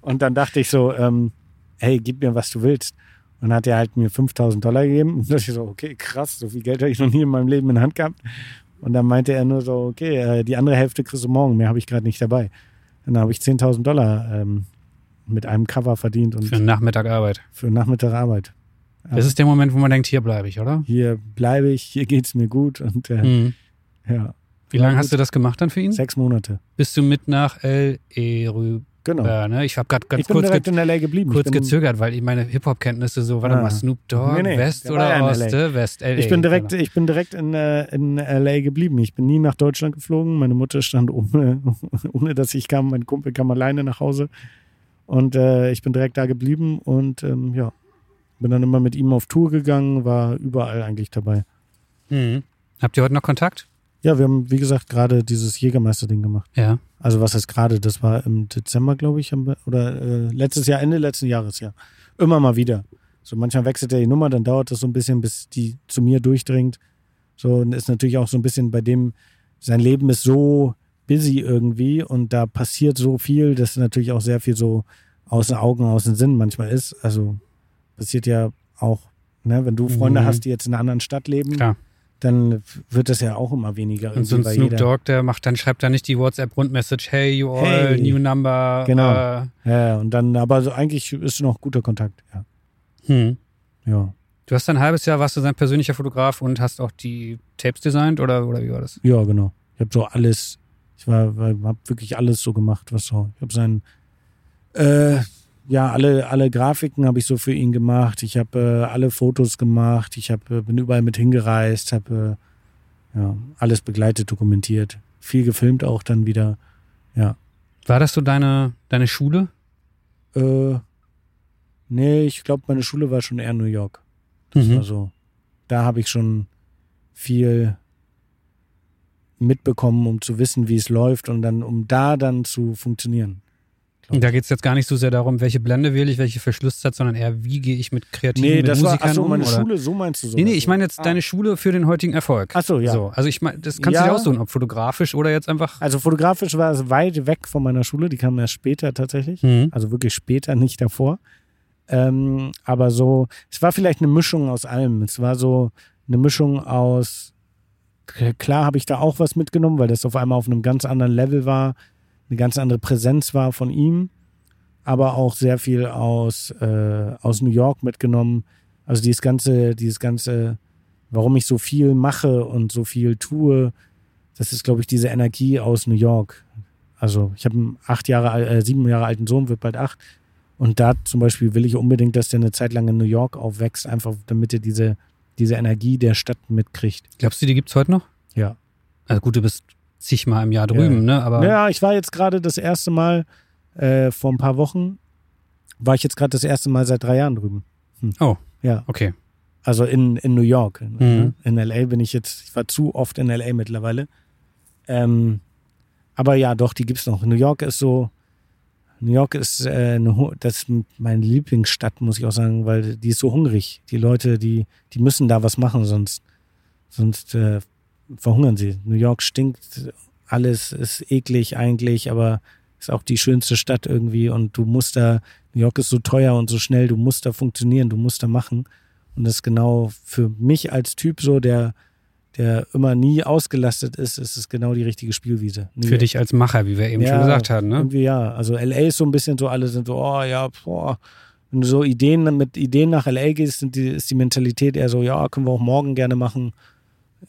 Und dann dachte ich so, ähm, hey, gib mir, was du willst. Und dann hat er halt mir 5.000 Dollar gegeben. Und da dachte ich so, okay, krass, so viel Geld habe ich noch nie in meinem Leben in der Hand gehabt. Und dann meinte er nur so, okay, äh, die andere Hälfte kriegst du morgen, mehr habe ich gerade nicht dabei. Und dann habe ich 10.000 Dollar ähm, mit einem Cover verdient und Für einen Nachmittag Arbeit. für Nachmittag Arbeit. Ja. Das ist der Moment, wo man denkt, hier bleibe ich, oder? Hier bleibe ich, hier geht's mir gut und äh, Mhm. ja, Wie lange hast du das gemacht dann für ihn? sechs Monate. Bist du mit nach L.E. rüber? Genau. Ne? Ich habe gerade ganz ich bin kurz, direkt in LA geblieben. kurz gezögert, weil ich meine Hip-Hop-Kenntnisse so, warte Ah. mal, Snoop Dogg, Nee, nee, West ja oder in Ost? Äh, West, L.A. Ich bin direkt, Genau. ich bin direkt in, äh, in LA geblieben. Ich bin nie nach Deutschland geflogen. Meine Mutter stand ohne, ohne dass ich kam. Mein Kumpel kam alleine nach Hause. Und äh, ich bin direkt da geblieben und ähm, ja, bin dann immer mit ihm auf Tour gegangen, war überall eigentlich dabei. Mhm. Habt ihr heute noch Kontakt? Ja, wir haben, wie gesagt, gerade dieses Jägermeister-Ding gemacht. Ja. Also was heißt gerade? Das war im Dezember, glaube ich, haben wir, oder äh, letztes Jahr, Ende letzten Jahres, ja. Immer mal wieder. So manchmal wechselt er die Nummer, dann dauert das so ein bisschen, bis die zu mir durchdringt. So und ist natürlich auch so ein bisschen bei dem, sein Leben ist so busy irgendwie und da passiert so viel, dass natürlich auch sehr viel so aus den Augen, aus den Sinn manchmal ist. Also passiert ja auch, ne, wenn du Freunde Mhm. hast, die jetzt in einer anderen Stadt leben, Klar. dann wird das ja auch immer weniger. Und so ein Snoop Dogg, der macht dann, schreibt dann nicht die WhatsApp-Rundmessage, hey, you all, Hey. new number. Genau. Äh, Ja, und dann, aber so eigentlich ist noch guter Kontakt, ja. hm. Ja, Du hast dann ein halbes Jahr, warst du sein persönlicher Fotograf und hast auch die Tapes designt oder, oder wie war das? ja genau. Ich habe so alles, ich war, habe wirklich alles so gemacht, was so. Ich habe sein, äh, ja, alle, alle Grafiken habe ich so für ihn gemacht. Ich habe äh, alle Fotos gemacht. Ich hab, äh, bin überall mit hingereist, habe äh, ja, alles begleitet, dokumentiert. Viel gefilmt auch dann wieder. War das so deine, deine Schule? Äh, nee, ich glaube, meine Schule war schon eher New York. Das Mhm. war so. Da habe ich schon viel mitbekommen, um zu wissen, wie es läuft und dann, um da dann zu funktionieren. Und da geht es jetzt gar nicht so sehr darum, welche Blende wähle ich, welche Verschlusszeit, sondern eher, wie gehe ich mit kreativen Nee, mit das war, Musikern achso, um? meine oder? Schule, so meinst du so. Nee, nee, ich meine jetzt Ah. deine Schule für den heutigen Erfolg. Ach so, ja. So, also ich meine, das kannst Ja. du dir aussuchen, ob fotografisch oder jetzt einfach. Also fotografisch war es weit weg von meiner Schule, die kam erst später tatsächlich. Mhm. Also wirklich später, nicht davor. Ähm, aber so, es war vielleicht eine Mischung aus allem. Es war so eine Mischung aus, klar habe ich da auch was mitgenommen, weil das auf einmal auf einem ganz anderen Level war, eine ganz andere Präsenz war von ihm, aber auch sehr viel aus, äh, aus New York mitgenommen. Also dieses ganze, dieses ganze warum ich so viel mache und so viel tue, das ist, glaube ich, diese Energie aus New York. Also ich habe einen acht Jahre, äh, sieben Jahre alten Sohn, wird bald acht. Und da zum Beispiel will ich unbedingt, dass der eine Zeit lang in New York aufwächst, einfach damit er diese, diese Energie der Stadt mitkriegt. Glaubst du, die gibt's heute noch? Ja. Also gut, du bist zigmal im Jahr drüben, ne? Aber Ja, ich war jetzt gerade das erste Mal äh, vor ein paar Wochen, war ich jetzt gerade das erste Mal seit drei Jahren drüben. Hm. Oh. Ja, okay. also in, in New York. Mhm. In LA bin ich jetzt, ich war zu oft in LA mittlerweile. Ähm, aber ja, doch, die gibt's noch. New York ist so, New York ist äh, eine, das ist meine Lieblingsstadt, muss ich auch sagen, weil die ist so hungrig. Die Leute, die, die müssen da was machen, sonst, sonst äh, verhungern sie. New York stinkt, alles ist eklig eigentlich, aber ist auch die schönste Stadt irgendwie und du musst da, New York ist so teuer und so schnell, du musst da funktionieren, du musst da machen. Und das ist genau für mich als Typ so, der, der immer nie ausgelastet ist, ist es genau die richtige Spielwiese. Für dich als Macher, wie wir eben schon gesagt hatten, ne? Irgendwie ja. Also LA ist so ein bisschen so, alle sind so, oh ja, boah. Wenn du so Ideen mit Ideen nach LA gehst, die, ist die Mentalität eher so, ja, können wir auch morgen gerne machen.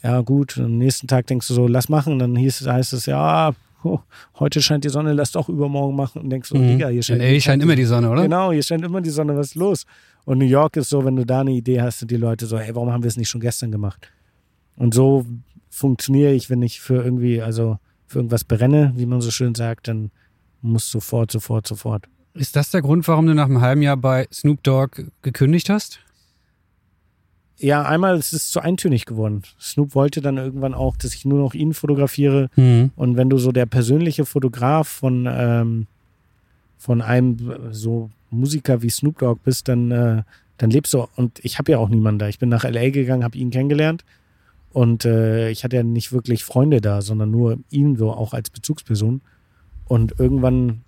Ja, gut. Und am nächsten Tag denkst du so, lass machen. Dann hieß, heißt es, ja, oh, heute scheint die Sonne, lass doch übermorgen machen. Und denkst so, Mhm. Digga, hier In scheint, LA scheint immer die Sonne, oder? Genau, hier scheint immer die Sonne, was ist los? Und New York ist so, wenn du da eine Idee hast, sind die Leute so, ey, warum haben wir es nicht schon gestern gemacht? Und so funktioniere ich, wenn ich für irgendwie, also für irgendwas brenne, wie man so schön sagt, dann muss sofort, sofort, sofort. Ist das der Grund, warum du nach einem halben Jahr bei Snoop Dogg gekündigt hast? Ja, einmal ist es zu eintönig geworden. Snoop wollte dann irgendwann auch, dass ich nur noch ihn fotografiere. Mhm. Und wenn du so der persönliche Fotograf von, ähm, von einem so Musiker wie Snoop Dogg bist, dann, äh, dann lebst du. Und ich habe ja auch niemanden da. Ich bin nach LA gegangen, habe ihn kennengelernt. Und äh, ich hatte ja nicht wirklich Freunde da, sondern nur ihn so auch als Bezugsperson. Und irgendwann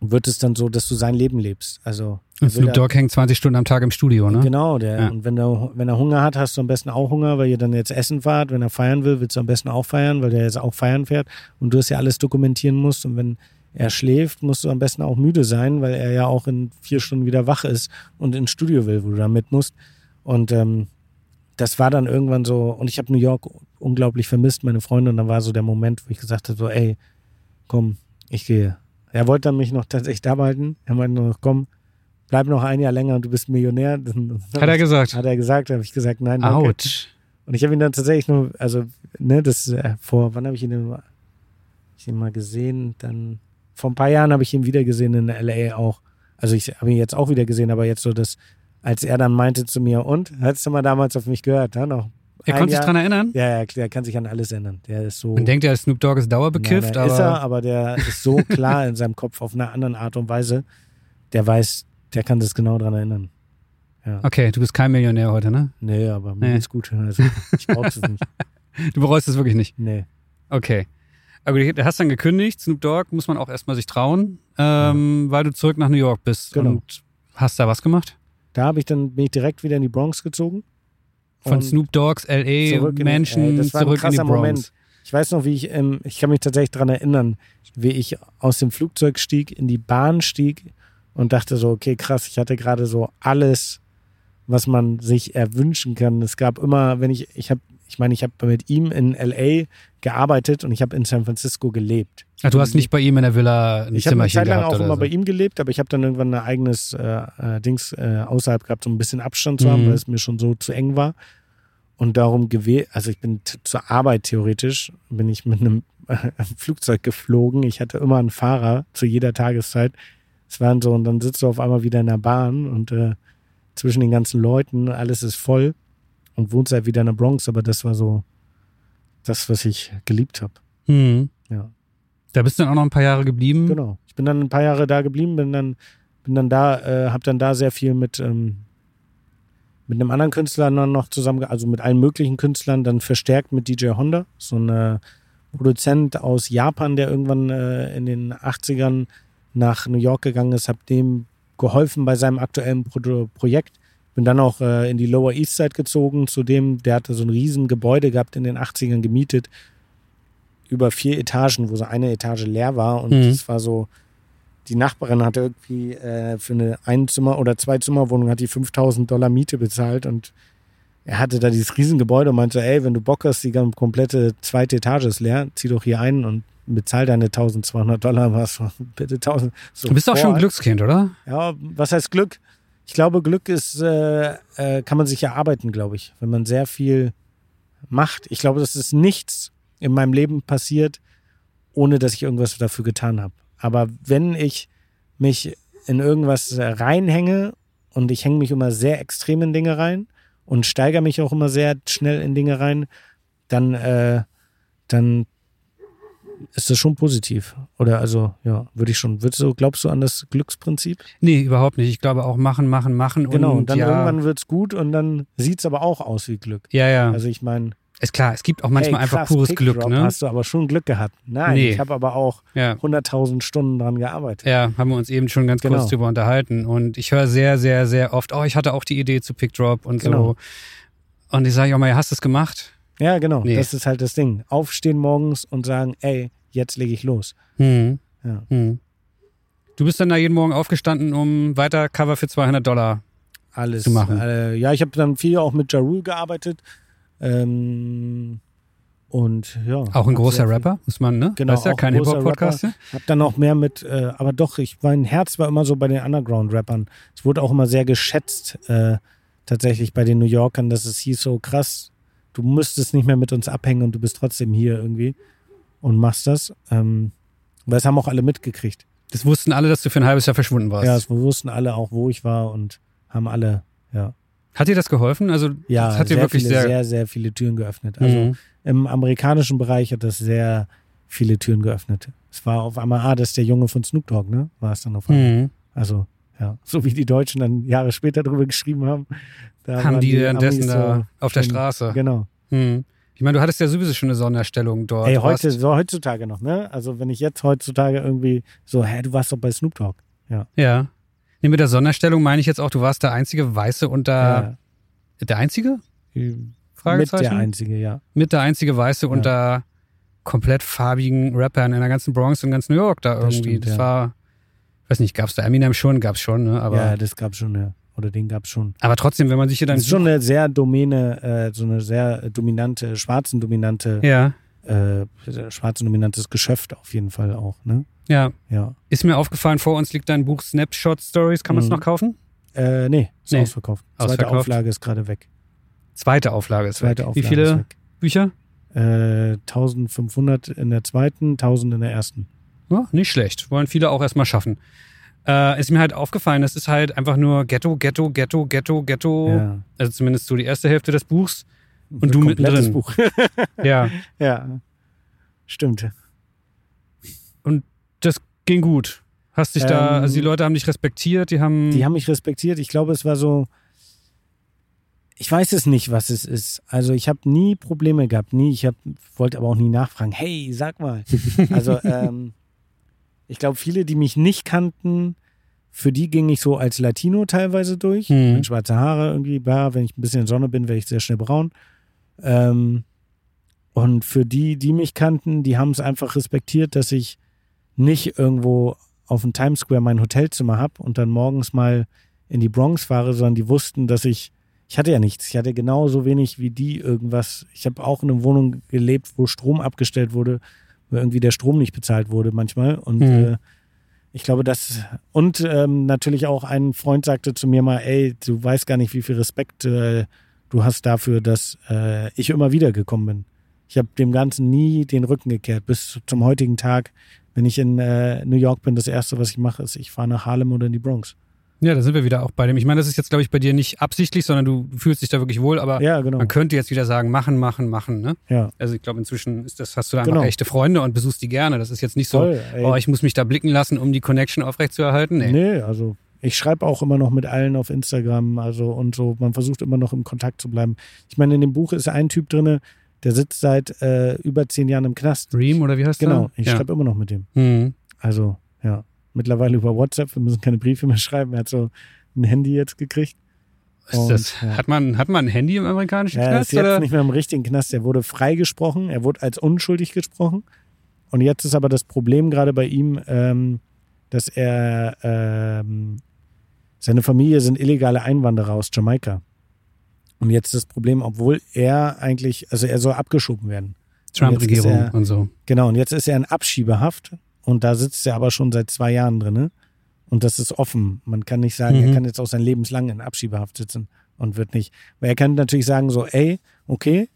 wird es dann so, dass du sein Leben lebst. Also Und Snoop Dogg hängt 20 Stunden am Tag im Studio, ne? Genau, der, Ja. und wenn er, wenn er Hunger hat, hast du am besten auch Hunger, weil ihr dann jetzt essen fahrt. Wenn er feiern will, willst du am besten auch feiern, weil der jetzt auch feiern fährt und du es ja alles dokumentieren musst. Und wenn er schläft, musst du am besten auch müde sein, weil er ja auch in vier Stunden wieder wach ist und ins Studio will, wo du da mit musst. Und ähm, das war dann irgendwann so, und ich habe New York unglaublich vermisst, meine Freunde, und dann war so der Moment, wo ich gesagt habe, so, ey, komm, ich gehe. Er wollte dann mich noch tatsächlich da behalten. Er meinte noch, komm, bleib noch ein Jahr länger und du bist Millionär. Hat er gesagt. Hat er gesagt, habe ich gesagt, nein, danke. Autsch. Und ich habe ihn dann tatsächlich nur, also, ne, das äh, vor, wann habe ich ihn denn mal, ich ihn mal gesehen? Dann vor ein paar Jahren habe ich ihn wieder gesehen in LA auch. Also ich habe ihn jetzt auch wieder gesehen, aber jetzt so das, als er dann meinte zu mir, und hast du mal damals auf mich gehört, ja, noch? Er konnte sich dran erinnern Ja, ja, der kann sich an alles erinnern. Der ist so. und denkt, ja, Snoop Dogg ist dauerbekifft, aber ist er, aber der ist so klar in seinem Kopf auf einer anderen Art und Weise. Der weiß, der kann sich genau dran erinnern. okay, du bist kein Millionär heute, ne? Nee, aber mir Nee. geht's gut. Also, ich brauche es nicht. Du bereust es wirklich nicht. Nee. Okay. Aber du hast dann gekündigt, Snoop Dogg muss man auch erstmal sich trauen, ähm, weil du zurück nach New York bist Genau. und hast da was gemacht? Da habe ich dann bin ich direkt wieder in die Bronx gezogen. Von Snoop Dogg's LA zurück in- Mansion das war ein zurück in die krasser Bronx. Moment. Ich weiß noch, wie ich, ähm, ich kann mich tatsächlich dran erinnern, wie ich aus dem Flugzeug stieg, in die Bahn stieg und dachte so, okay, krass, ich hatte gerade so alles, was man sich erwünschen kann. Es gab immer, wenn ich, ich habe, ich meine, ich habe mit ihm in LA gearbeitet und ich habe in San Francisco gelebt. Ach, du hast nicht bei ihm in der Villa ein Ich habe eine Zimmerchen Zeit lang gehabt auch immer so. bei ihm gelebt, aber ich habe dann irgendwann ein eigenes äh, äh, Dings äh, außerhalb gehabt, so ein bisschen Abstand zu haben, Mhm. weil es mir schon so zu eng war. Und darum gewählt, also ich bin zur Arbeit theoretisch, bin ich mit einem Flugzeug geflogen. Ich hatte immer einen Fahrer zu jeder Tageszeit. Es waren so, und dann sitzt du auf einmal wieder in der Bahn und äh, zwischen den ganzen Leuten, alles ist voll und wohnst halt wieder in der Bronx, aber das war so das, was ich geliebt habe. Mhm. Ja. Da bist du dann auch noch ein paar Jahre geblieben. Genau. Ich bin dann ein paar Jahre da geblieben, bin dann, bin dann da, äh, habe dann da sehr viel mit, ähm, mit einem anderen Künstler dann noch zusammen, also mit allen möglichen Künstlern, dann verstärkt mit DJ Honda, so ein Produzent aus Japan, der irgendwann äh, in den 80ern nach New York gegangen ist, habe dem geholfen bei seinem aktuellen Pro Projekt. Bin dann auch äh, in die Lower East Side gezogen, zu dem, der hatte so ein riesen Gebäude gehabt in den 80ern gemietet, über vier Etagen, wo so eine Etage leer war und Mhm. es war so, die Nachbarin hatte irgendwie äh, für eine Einzimmer- oder Zwei-Zimmer-Wohnung hat die 5000 Dollar Miete bezahlt und er hatte da dieses Riesengebäude und meinte so, ey, wenn du Bock hast, die ganze komplette zweite Etage ist leer, zieh doch hier ein und bezahl deine 1200 Dollar, was, bitte 1000. Du bist auch schon ein Glückskind, oder? Ja, was heißt Glück? Ich glaube, Glück ist, äh, äh, kann man sich erarbeiten, glaube ich, wenn man sehr viel macht. Ich glaube, das ist nichts in meinem Leben passiert, ohne dass ich irgendwas dafür getan habe. Aber wenn ich mich in irgendwas reinhänge und ich hänge mich immer sehr extrem in Dinge rein und steigere mich auch immer sehr schnell in Dinge rein, dann, äh, dann ist das schon positiv. Oder also, ja, würde ich schon. Würdest du, glaubst du an das Glücksprinzip? Nee, überhaupt nicht. Ich glaube auch machen, machen, machen. Genau, und und dann ja, irgendwann wird's gut und dann sieht's aber auch aus wie Glück. Ja, ja. Also ich meine, ist klar, es gibt auch manchmal hey, einfach krass, pures Pickdrop, Glück, ne? Hast du aber schon Glück gehabt. Nein, Nee. ich habe aber auch Ja. 100.000 Stunden dran gearbeitet. Ja, haben wir uns eben schon ganz Genau. kurz drüber unterhalten. Und ich höre sehr, sehr, sehr oft, oh, ich hatte auch die Idee zu Pickdrop und Genau. so. Und ich sage auch mal, hast du es gemacht? Ja, genau. Nee. Das ist halt das Ding. Aufstehen morgens und sagen, ey, jetzt lege ich los. Hm. Ja. Hm. Du bist dann da jeden Morgen aufgestanden, um weiter Cover für 200 Dollar. Alles Zu machen. Äh, ja, ich habe dann viel auch mit Ja Rule gearbeitet. Ähm, und ja. Auch ein großer Rapper, muss man, ne? Genau, Weißt ja, kein Hip-Hop-Podcast. hier? Hab dann auch mehr mit, äh, aber doch, ich, mein Herz war immer so bei den Underground-Rappern. Es wurde auch immer sehr geschätzt, äh, tatsächlich bei den New Yorkern, dass es hieß so krass, du müsstest nicht mehr mit uns abhängen und du bist trotzdem hier irgendwie und machst das. Ähm, weil es haben auch alle mitgekriegt. Das wussten alle, dass du für ein halbes Jahr verschwunden warst. Ja, es wussten alle auch, wo ich war und haben alle, ja. Hat dir das geholfen? Also, Ja, das hat dir wirklich viele, sehr. sehr, sehr viele Türen geöffnet. Also Mhm. im amerikanischen Bereich hat das sehr viele Türen geöffnet. Es war auf einmal, ah, das ist der Junge von Snoop Dogg, ne? War es dann auf einmal. Mhm. Also, ja, so wie die Deutschen dann Jahre später drüber geschrieben haben. Da Haben die währenddessen da auf der schon- Straße. Genau. Mhm. Ich meine, du hattest ja sowieso schon eine Sonderstellung dort. Ey, heute, so heutzutage noch, ne? Also, wenn ich jetzt heutzutage irgendwie so, hä, du warst doch bei Snoop Dogg. Ja. Nee, mit der Sonderstellung meine ich jetzt auch, du warst der einzige Weiße unter. ja. Der einzige? Mit Fragezeichen? der einzige, ja. Mit der einzige Weiße unter komplett farbigen Rappern in der ganzen Bronx und ganz New York da Das irgendwie. stimmt, das ja. war, weiß nicht, gab's da Eminem schon? Gab's schon, ne? Aber, ja, das gab's schon, ja. Oder den gab's schon. aber trotzdem, wenn man sich hier dann. Das ist schon eine sehr Domäne, äh, so eine sehr dominante, schwarzen dominante, ja, äh, schwarzen dominantes Geschäft auf jeden Fall auch, ne? ja. Ja. Ist mir aufgefallen, vor uns liegt dein Buch Snapshot Stories. Kann man es Mhm. noch kaufen? Äh, nee, ist Nee. ausverkauft. Zweite Ausverkauft. Auflage ist gerade weg. Zweite Auflage ist Zweite weg. Auflage Wie viele. Bücher? Äh, 1500 in der zweiten, 1000 in der ersten. Ja, nicht schlecht. Wollen viele auch erstmal schaffen. Äh, ist mir halt aufgefallen, es ist halt einfach nur Ghetto, Ghetto, Ghetto, Ghetto, Ghetto. Ja. Also zumindest so die erste Hälfte des Buchs. Ein du mittendrin. Buch. Ja. ja. Stimmt. Das ging gut. Hast dich da, Ähm, also die Leute haben dich respektiert, die haben. Die haben mich respektiert. Ich glaube, es war so. Ich weiß es nicht, was es ist. Also ich habe nie Probleme gehabt, nie. Ich hab, wollte aber auch nie nachfragen. Hey, sag mal. Also ähm, ich glaube, viele, die mich nicht kannten, für die ging ich so als Latino teilweise durch. Mhm. Mit schwarze Haare irgendwie. Ja, wenn ich ein bisschen in Sonne bin, wäre ich sehr schnell braun. Ähm, und für die, die mich kannten, die haben es einfach respektiert, dass ich nicht irgendwo auf dem Times Square mein Hotelzimmer habe und dann morgens mal in die Bronx fahre, sondern die wussten, dass ich, ich hatte ja nichts. Ich hatte genauso wenig wie die irgendwas. Ich habe auch in einer Wohnung gelebt, wo Strom abgestellt wurde, weil irgendwie der Strom nicht bezahlt wurde manchmal. Und Mhm. äh, ich glaube, das und ähm, natürlich auch ein Freund sagte zu mir mal, ey, du weißt gar nicht, wie viel Respekt äh, du hast dafür, dass äh, ich immer wieder gekommen bin. Ich habe dem Ganzen nie den Rücken gekehrt, bis zum heutigen Tag. Wenn ich in äh, New York bin, das Erste, was ich mache, ist, ich fahre nach Harlem oder in die Bronx. Ja, da sind wir wieder auch bei dem. Ich meine, das ist jetzt, glaube ich, bei dir nicht absichtlich, sondern du fühlst dich da wirklich wohl, aber Ja, genau. man könnte jetzt wieder sagen, machen, machen, machen, ne? Ja, Also ich glaube, inzwischen ist das, hast du da einfach Genau. echte Freunde und besuchst die gerne. Das ist jetzt nicht so, voll. ey. oh, ich muss mich da blicken lassen, um die Connection aufrechtzuerhalten. Nee. Nee, also ich schreibe auch immer noch mit allen auf Instagram, also und so. Man versucht immer noch im Kontakt zu bleiben. Ich meine, in dem Buch ist ein Typ drinne, der sitzt seit äh, über zehn Jahren im Knast. Ream oder wie heißt der? Genau, ich ja. schreibe immer noch mit dem. Hm. Also, ja. Mittlerweile über WhatsApp, wir müssen keine Briefe mehr schreiben. Er hat so ein Handy jetzt gekriegt. Und, das, ja. hat, man, hat man ein Handy im amerikanischen Ja, er ist Knast? jetzt Oder? nicht mehr im richtigen Knast. Er wurde freigesprochen, er wurde als unschuldig gesprochen. Und jetzt ist aber das Problem gerade bei ihm, ähm, dass er, ähm, seine Familie sind illegale Einwanderer aus Jamaika. Und jetzt das Problem, obwohl er eigentlich, also er soll abgeschoben werden. Und Trump-Regierung er- und so. Genau, und jetzt ist er in Abschiebehaft und da sitzt er aber schon seit zwei Jahren drinne. Und das ist offen. Man kann nicht sagen, Mhm. er kann jetzt auch sein Lebenslang in Abschiebehaft sitzen und wird nicht. Weil er kann natürlich sagen so, ey, okay,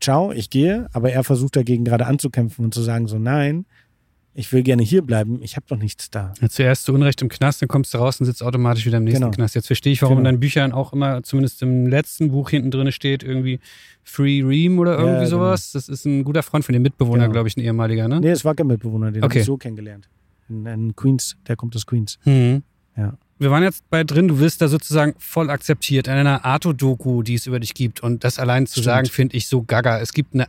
ciao, ich gehe, aber er versucht dagegen gerade anzukämpfen und zu sagen so, nein, ich will gerne hier bleiben, ich habe doch nichts da. Ja, zuerst zu Unrecht im Knast, dann kommst du raus und sitzt automatisch wieder im nächsten Genau. Knast. Jetzt verstehe ich, warum Genau. in deinen Büchern auch immer, zumindest im letzten Buch hinten drin steht, irgendwie Free Ream oder irgendwie Ja, genau. sowas. Das ist ein guter Freund von dem Mitbewohner, Genau. glaube ich, ein ehemaliger, ne? Nee, es war kein Mitbewohner, den habe Okay. ich so kennengelernt. In, in Queens, der kommt aus Queens. Mhm. Ja. Wir waren jetzt bei drin, du wirst da sozusagen voll akzeptiert in einer Arte-Doku, die es über dich gibt. Und das allein zu Stimmt. sagen, finde ich so gaga. Es gibt eine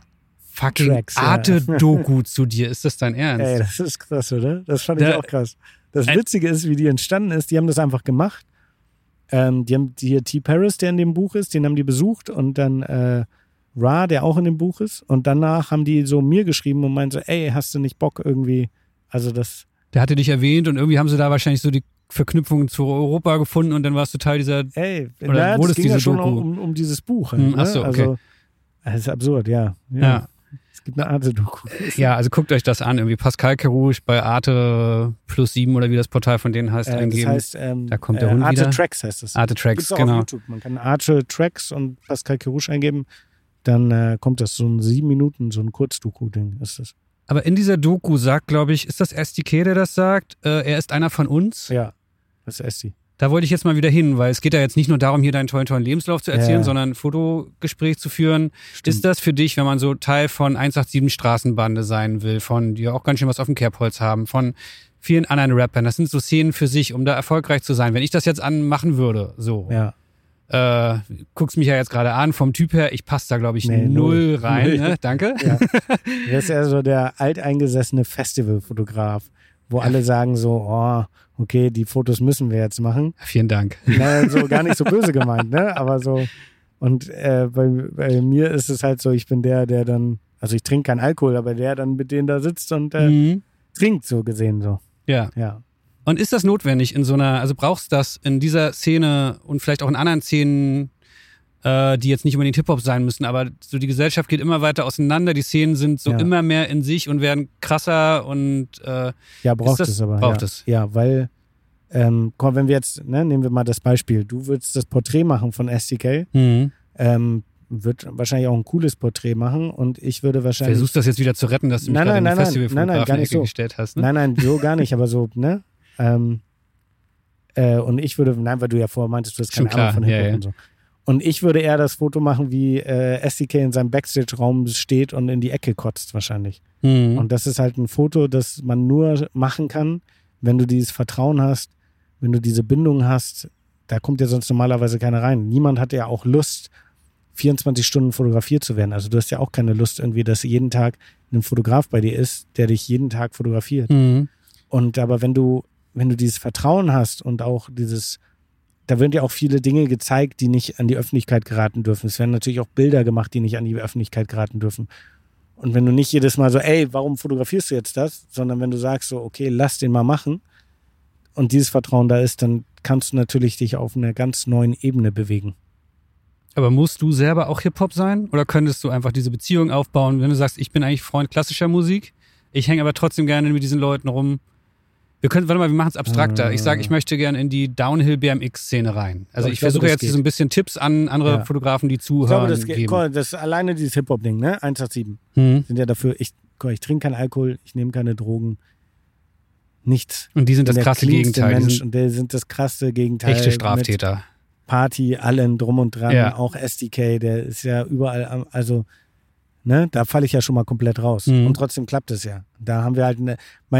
fucking Tracks, ja. Arte-Doku zu dir. Ist das dein Ernst? Ey, das ist krass, oder? Das fand ich Da- auch krass. Das Witzige ist, wie die entstanden ist, die haben das einfach gemacht. Ähm, die haben hier T. Paris, der in dem Buch ist, den haben die besucht und dann äh, Ra, der auch in dem Buch ist. Und danach haben die so mir geschrieben und meinten so, ey, hast du nicht Bock irgendwie, also das, Der hatte dich erwähnt und irgendwie haben sie da wahrscheinlich so die Verknüpfung zu Europa gefunden und dann warst du Teil dieser. ey, Oder na, wurde das ging ja schon um, um dieses Buch. Halt, Hm, ne? ach so, okay. Also, das ist absurd, ja. Ja. Ja. Es gibt eine Arte-Doku. Ja, also guckt euch das an. Irgendwie Pascal Carouche bei Arte plus sieben oder wie das Portal von denen heißt, Äh, das eingeben. heißt, ähm, Da kommt der Hund Arte wieder. Tracks heißt das. Arte Tracks, Gibt's auch genau. auf YouTube. Man kann Arche Tracks und Pascal Kirouche eingeben. Dann äh, kommt das so ein sieben Minuten, so ein Kurzdoku-Ding ist das. Aber in dieser Doku sagt, glaube ich, ist das SDK, der das sagt? Äh, er ist einer von uns. Ja, das ist Esti. Da wollte ich jetzt mal wieder hin, weil es geht ja jetzt nicht nur darum, hier deinen tollen, tollen Lebenslauf zu erzählen, Ja. sondern ein Fotogespräch zu führen. Stimmt. Ist das für dich, wenn man so Teil von 187 Straßenbande sein will, von die ja auch ganz schön was auf dem Kerbholz haben, von vielen anderen Rappern, das sind so Szenen für sich, um da erfolgreich zu sein. Wenn ich das jetzt anmachen würde, so, Ja, äh, guckst mich ja jetzt gerade an, vom Typ her, ich passe da, glaube ich, Nee, null null. rein. Ne? Danke. ja. Der ist ja so der alteingesessene Festivalfotograf, wo alle sagen so, oh, okay, die Fotos müssen wir jetzt machen. Vielen Dank. Na, so gar nicht so böse gemeint, ne? Aber so. Und äh, bei, bei mir ist es halt so, ich bin der, der dann, also ich trinke keinen Alkohol, aber der dann mit denen da sitzt und äh, Mhm. trinkt, so gesehen, so. Ja. Ja. Und ist das notwendig in so einer, also brauchst du das in dieser Szene und vielleicht auch in anderen Szenen, äh, die jetzt nicht unbedingt Hip-Hop sein müssen, aber so die Gesellschaft geht immer weiter auseinander, die Szenen sind so Ja. immer mehr in sich und werden krasser und äh, Ja, braucht das- es aber. braucht ja. es? Ja, weil, ähm, komm, wenn wir jetzt, ne, nehmen wir mal das Beispiel, du würdest das Porträt machen von STK, ähm, wird wahrscheinlich auch ein cooles Porträt machen und ich würde wahrscheinlich. versuchst das jetzt wieder zu retten, dass du mich Nein, gerade in nein, nein, nein, nein, nein, gar nicht so. gestellt hast. Ne? Nein, nein, so gar nicht, aber so, ne? Ähm, äh, und ich würde, nein, weil du ja vorher meintest, du hast keine Ahnung von Hip-Hop ja, ja. und so. Und ich würde eher das Foto machen, wie äh, SDK in seinem Backstage-Raum steht und in die Ecke kotzt wahrscheinlich. Mhm. Und das ist halt ein Foto, das man nur machen kann, wenn du dieses Vertrauen hast, wenn du diese Bindung hast. Da kommt ja sonst normalerweise keiner rein. Niemand hat ja auch Lust, 24 Stunden fotografiert zu werden. Also du hast ja auch keine Lust irgendwie, dass jeden Tag ein Fotograf bei dir ist, der dich jeden Tag fotografiert. Mhm. Und aber wenn du, wenn du dieses Vertrauen hast und auch dieses, da werden ja auch viele Dinge gezeigt, die nicht an die Öffentlichkeit geraten dürfen. Es werden natürlich auch Bilder gemacht, die nicht an die Öffentlichkeit geraten dürfen. Und wenn du nicht jedes Mal so, ey, warum fotografierst du jetzt das? Sondern wenn du sagst so, okay, lass den mal machen und dieses Vertrauen da ist, dann kannst du natürlich dich auf einer ganz neuen Ebene bewegen. Aber musst du selber auch Hip-Hop sein? Oder könntest du einfach diese Beziehung aufbauen, wenn du sagst, ich bin eigentlich Freund klassischer Musik, ich hänge aber trotzdem gerne mit diesen Leuten rum. Wir können, warte mal, wir machen es abstrakter. Ich sage, ich möchte gerne in die Downhill-BMX-Szene rein. Also ich, ich versuche jetzt geht. so ein bisschen Tipps an andere Ja. Fotografen, die Ich zuhören, glaube, das, geben. mal, das alleine dieses Hip-Hop-Ding, ne? 187 Hm. sind ja dafür, ich, mal, ich trinke keinen Alkohol, ich nehme keine Drogen, nichts. Und die sind das krasse Gegenteil. Die Mensch sind und der sind das krasse Gegenteil. echte Straftäter. Party, allen drum und dran, Ja. auch SDK, der ist ja überall, am- also, ne, da falle ich ja schon mal komplett raus. Mhm. Und trotzdem klappt es ja. Da haben wir halt eine,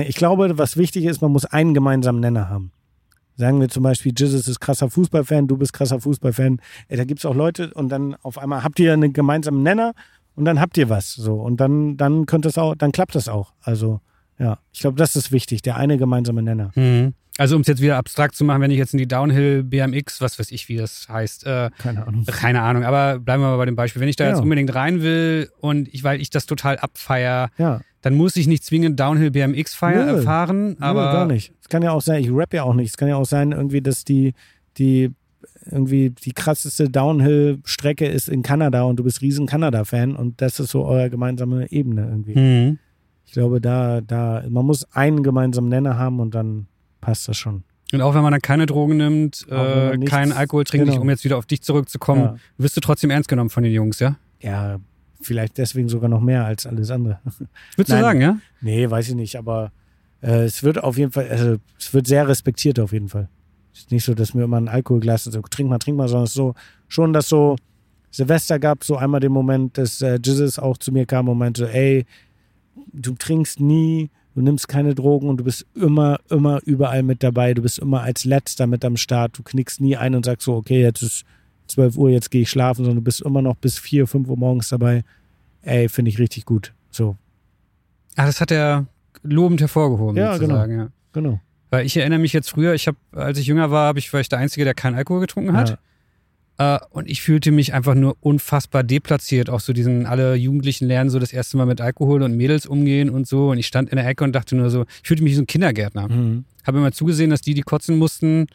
ich glaube, was wichtig ist, man muss einen gemeinsamen Nenner haben. Sagen wir zum Beispiel, Jesus ist krasser Fußballfan, du bist krasser Fußballfan. Ey, da gibt's auch Leute und dann auf einmal habt ihr einen gemeinsamen Nenner und dann habt ihr was. So. Und dann, dann könnte es auch, dann klappt das auch. Also, ja, ich glaube, das ist wichtig, der eine gemeinsame Nenner. Mhm. Also um es jetzt wieder abstrakt zu machen, wenn ich jetzt in die Downhill BMX, was weiß ich, wie das heißt, äh, Keine Ahnung. keine Ahnung, aber bleiben wir mal bei dem Beispiel. Wenn ich da Ja. jetzt unbedingt rein will und ich, weil ich das total abfeier, Ja. dann muss ich nicht zwingend Downhill BMX feier Nö. erfahren, aber Nö, gar nicht. Es kann ja auch sein, ich rap ja auch nicht. Es kann ja auch sein, irgendwie, dass die, die irgendwie die krasseste Downhill-Strecke ist in Kanada und du bist riesen Kanada-Fan und das ist so eure gemeinsame Ebene irgendwie. Mhm. Ich glaube, da, da, man muss einen gemeinsamen Nenner haben und dann passt das schon. Und auch wenn man dann keine Drogen nimmt, äh, nichts- keinen Alkohol trinkt, genau. nicht, um jetzt wieder auf dich zurückzukommen, Ja. wirst du trotzdem ernst genommen von den Jungs, ja? Ja, vielleicht deswegen sogar noch mehr als alles andere. Würdest Nein. du sagen, ja? Nee, weiß ich nicht, aber äh, es wird auf jeden Fall, also es wird sehr respektiert auf jeden Fall. Es ist nicht so, dass mir immer ein Alkoholglas so, trink mal, trink mal, sondern es ist so, schon, dass so Silvester gab so einmal den Moment, dass äh, Jesus auch zu mir kam und meinte, ey, du trinkst nie, du nimmst keine Drogen und du bist immer, immer überall mit dabei. Du bist immer als Letzter mit am Start. Du knickst nie ein und sagst so, okay, jetzt ist 12 Uhr, jetzt gehe ich schlafen, sondern du bist immer noch bis 4, 5 Uhr morgens dabei. Ey, finde ich richtig gut. So, Ah, das hat er lobend hervorgehoben, Ja, sozusagen, ja. genau. Weil ich erinnere mich jetzt früher, ich habe, als ich jünger war, hab ich, war ich der Einzige, der keinen Alkohol getrunken hat. Äh, und ich fühlte mich einfach nur unfassbar deplatziert. Auch so diesen, alle Jugendlichen lernen so das erste Mal mit Alkohol und Mädels umgehen und so. Und ich stand in der Ecke und dachte nur so, ich fühlte mich wie so ein Kindergärtner. Mhm. Habe immer zugesehen, dass die, die kotzen mussten,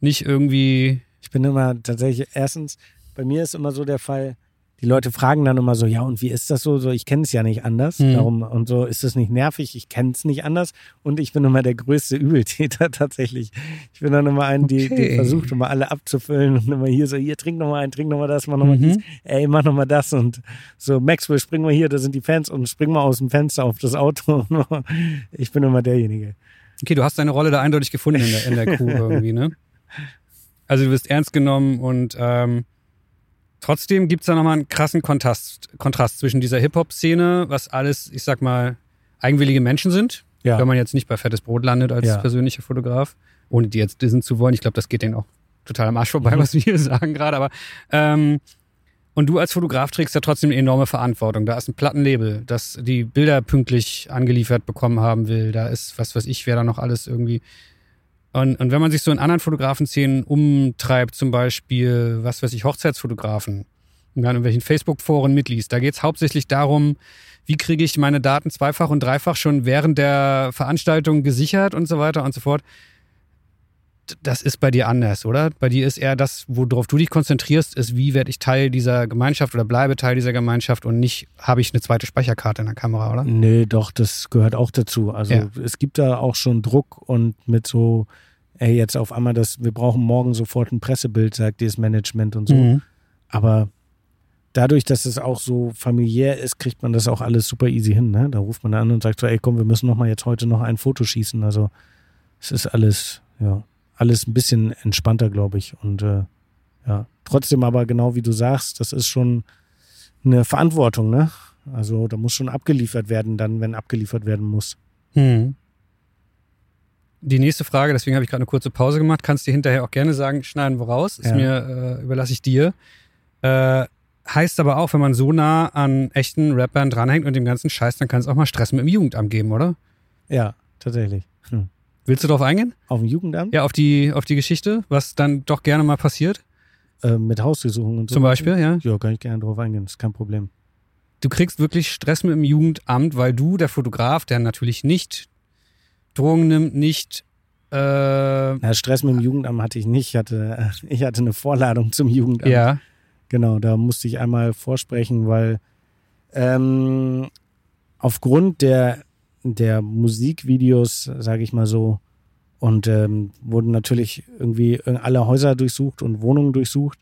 nicht irgendwie. Ich bin immer tatsächlich, erstens, bei mir ist immer so der Fall, die Leute fragen dann immer so, ja, und wie ist das so? So, ich kenne es ja nicht anders. Mhm. Darum, und so ist es nicht nervig, ich kenne es nicht anders. Und ich bin immer der größte Übeltäter tatsächlich. Ich bin dann immer ein, die, die versucht immer alle abzufüllen und immer hier so, hier, trink noch mal ein, trink noch mal das, mach noch mal Mhm. dies, ey, mach noch mal das und so, Maxwell, spring mal hier, da sind die Fans und spring mal aus dem Fenster auf das Auto. Ich bin immer derjenige. Okay, du hast deine Rolle da eindeutig gefunden in der, in der Crew irgendwie, ne? Also du wirst ernst genommen und ähm, trotzdem gibt's da nochmal einen krassen Kontrast, Kontrast zwischen dieser Hip-Hop-Szene, was alles, ich sag mal, eigenwillige Menschen sind, Ja. wenn man jetzt nicht bei Fettes Brot landet als Ja. persönlicher Fotograf, ohne die jetzt dissen zu wollen. Ich glaube, das geht denen auch total am Arsch vorbei, Mhm. was wir hier sagen gerade, aber ähm, und du als Fotograf trägst ja trotzdem eine enorme Verantwortung. Da ist ein Plattenlabel, das die Bilder pünktlich angeliefert bekommen haben will. Da ist, was weiß ich, wer da noch alles irgendwie. Und, und wenn man sich so in anderen Fotografenszenen umtreibt, zum Beispiel, was weiß ich, Hochzeitsfotografen, und dann in welchen Facebook-Foren mitliest, da geht es hauptsächlich darum, wie kriege ich meine Daten zweifach und dreifach schon während der Veranstaltung gesichert und so weiter und so fort. Das ist bei dir anders, oder? Bei dir ist eher das, worauf du dich konzentrierst, ist, wie werde ich Teil dieser Gemeinschaft oder bleibe Teil dieser Gemeinschaft und nicht habe ich eine zweite Speicherkarte in der Kamera, oder? Nee, doch, das gehört auch dazu. Also Ja. es gibt da auch schon Druck und mit so, ey, jetzt auf einmal das, wir brauchen morgen sofort ein Pressebild, sagt dieses Management und so. Mhm. Aber dadurch, dass es auch so familiär ist, kriegt man das auch alles super easy hin. Ne? Da ruft man an und sagt so, ey, komm, wir müssen noch mal jetzt heute noch ein Foto schießen. Also es ist alles, ja, alles ein bisschen entspannter, glaube ich. Und äh, ja, trotzdem aber genau wie du sagst, das ist schon eine Verantwortung, ne? Also da muss schon abgeliefert werden, dann, wenn abgeliefert werden muss. Hm. Die nächste Frage, deswegen habe ich gerade eine kurze Pause gemacht, kannst du dir hinterher auch gerne sagen, schneiden wir raus, ist Ja. mir, äh, überlasse ich dir. Äh, heißt aber auch, wenn man so nah an echten Rappern dranhängt und dem ganzen Scheiß, dann kann es auch mal Stress mit dem Jugendamt geben, oder? Ja, tatsächlich. Hm. Willst du darauf eingehen? Auf dem Jugendamt? Ja, auf die, auf die Geschichte, was dann doch gerne mal passiert, Äh, mit Hausdurchsuchungen und so. zum Beispiel, ja? Ja, kann ich gerne drauf eingehen, ist kein Problem. Du kriegst wirklich Stress mit dem Jugendamt, weil du, der Fotograf, der natürlich nicht Drogen nimmt, nicht äh, Ja, Stress mit dem Jugendamt hatte ich nicht. Ich hatte, ich hatte eine Vorladung zum Jugendamt. ja, Genau, da musste ich einmal vorsprechen, weil ähm, aufgrund der, der Musikvideos, sage ich mal so, und ähm, wurden natürlich irgendwie alle Häuser durchsucht und Wohnungen durchsucht.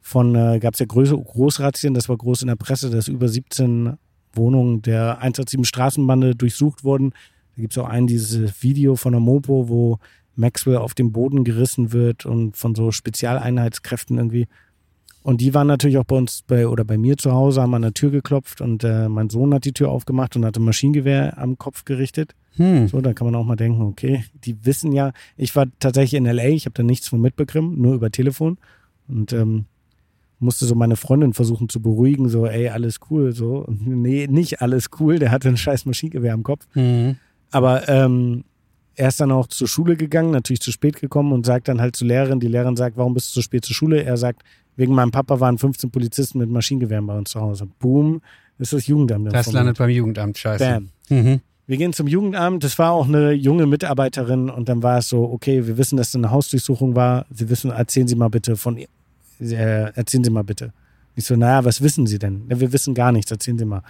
Von äh, gab es ja Groß Großrazzien, das war groß in der Presse, dass über 17 Wohnungen der 187 Straßenbande durchsucht wurden. Da gibt es auch ein dieses Video von der Mopo, wo Maxwell auf den Boden gerissen wird und von so Spezialeinheitskräften irgendwie. Und die waren natürlich auch bei uns bei oder bei mir zu Hause, haben an der Tür geklopft und äh, mein Sohn hat die Tür aufgemacht und hatte ein Maschinengewehr am Kopf gerichtet. hm. So, da kann man auch mal denken, okay, die wissen ja, ich war tatsächlich in LA, ich habe da nichts von mitbekommen, nur über Telefon und ähm, musste so meine Freundin versuchen zu beruhigen, so, ey, alles cool, so. Und nee, nicht alles cool, der hatte ein scheiß Maschinengewehr am Kopf. Hm. Aber ähm, er ist dann auch zur Schule gegangen, natürlich zu spät gekommen und sagt dann halt zur Lehrerin, die Lehrerin sagt, warum bist du so spät zur Schule? Er sagt, wegen meinem Papa waren 15 Polizisten mit Maschinengewehren bei uns zu Hause. Boom, ist das Jugendamt. Das landet beim Jugendamt, scheiße. Bam. Mhm. wir gehen zum Jugendamt. Das war auch eine junge Mitarbeiterin und dann war es so, okay, wir wissen, dass es eine Hausdurchsuchung war. Sie wissen, erzählen Sie mal bitte von, äh, erzählen Sie mal bitte. Ich so, naja, was wissen Sie denn? Ja, wir wissen gar nichts, erzählen Sie mal.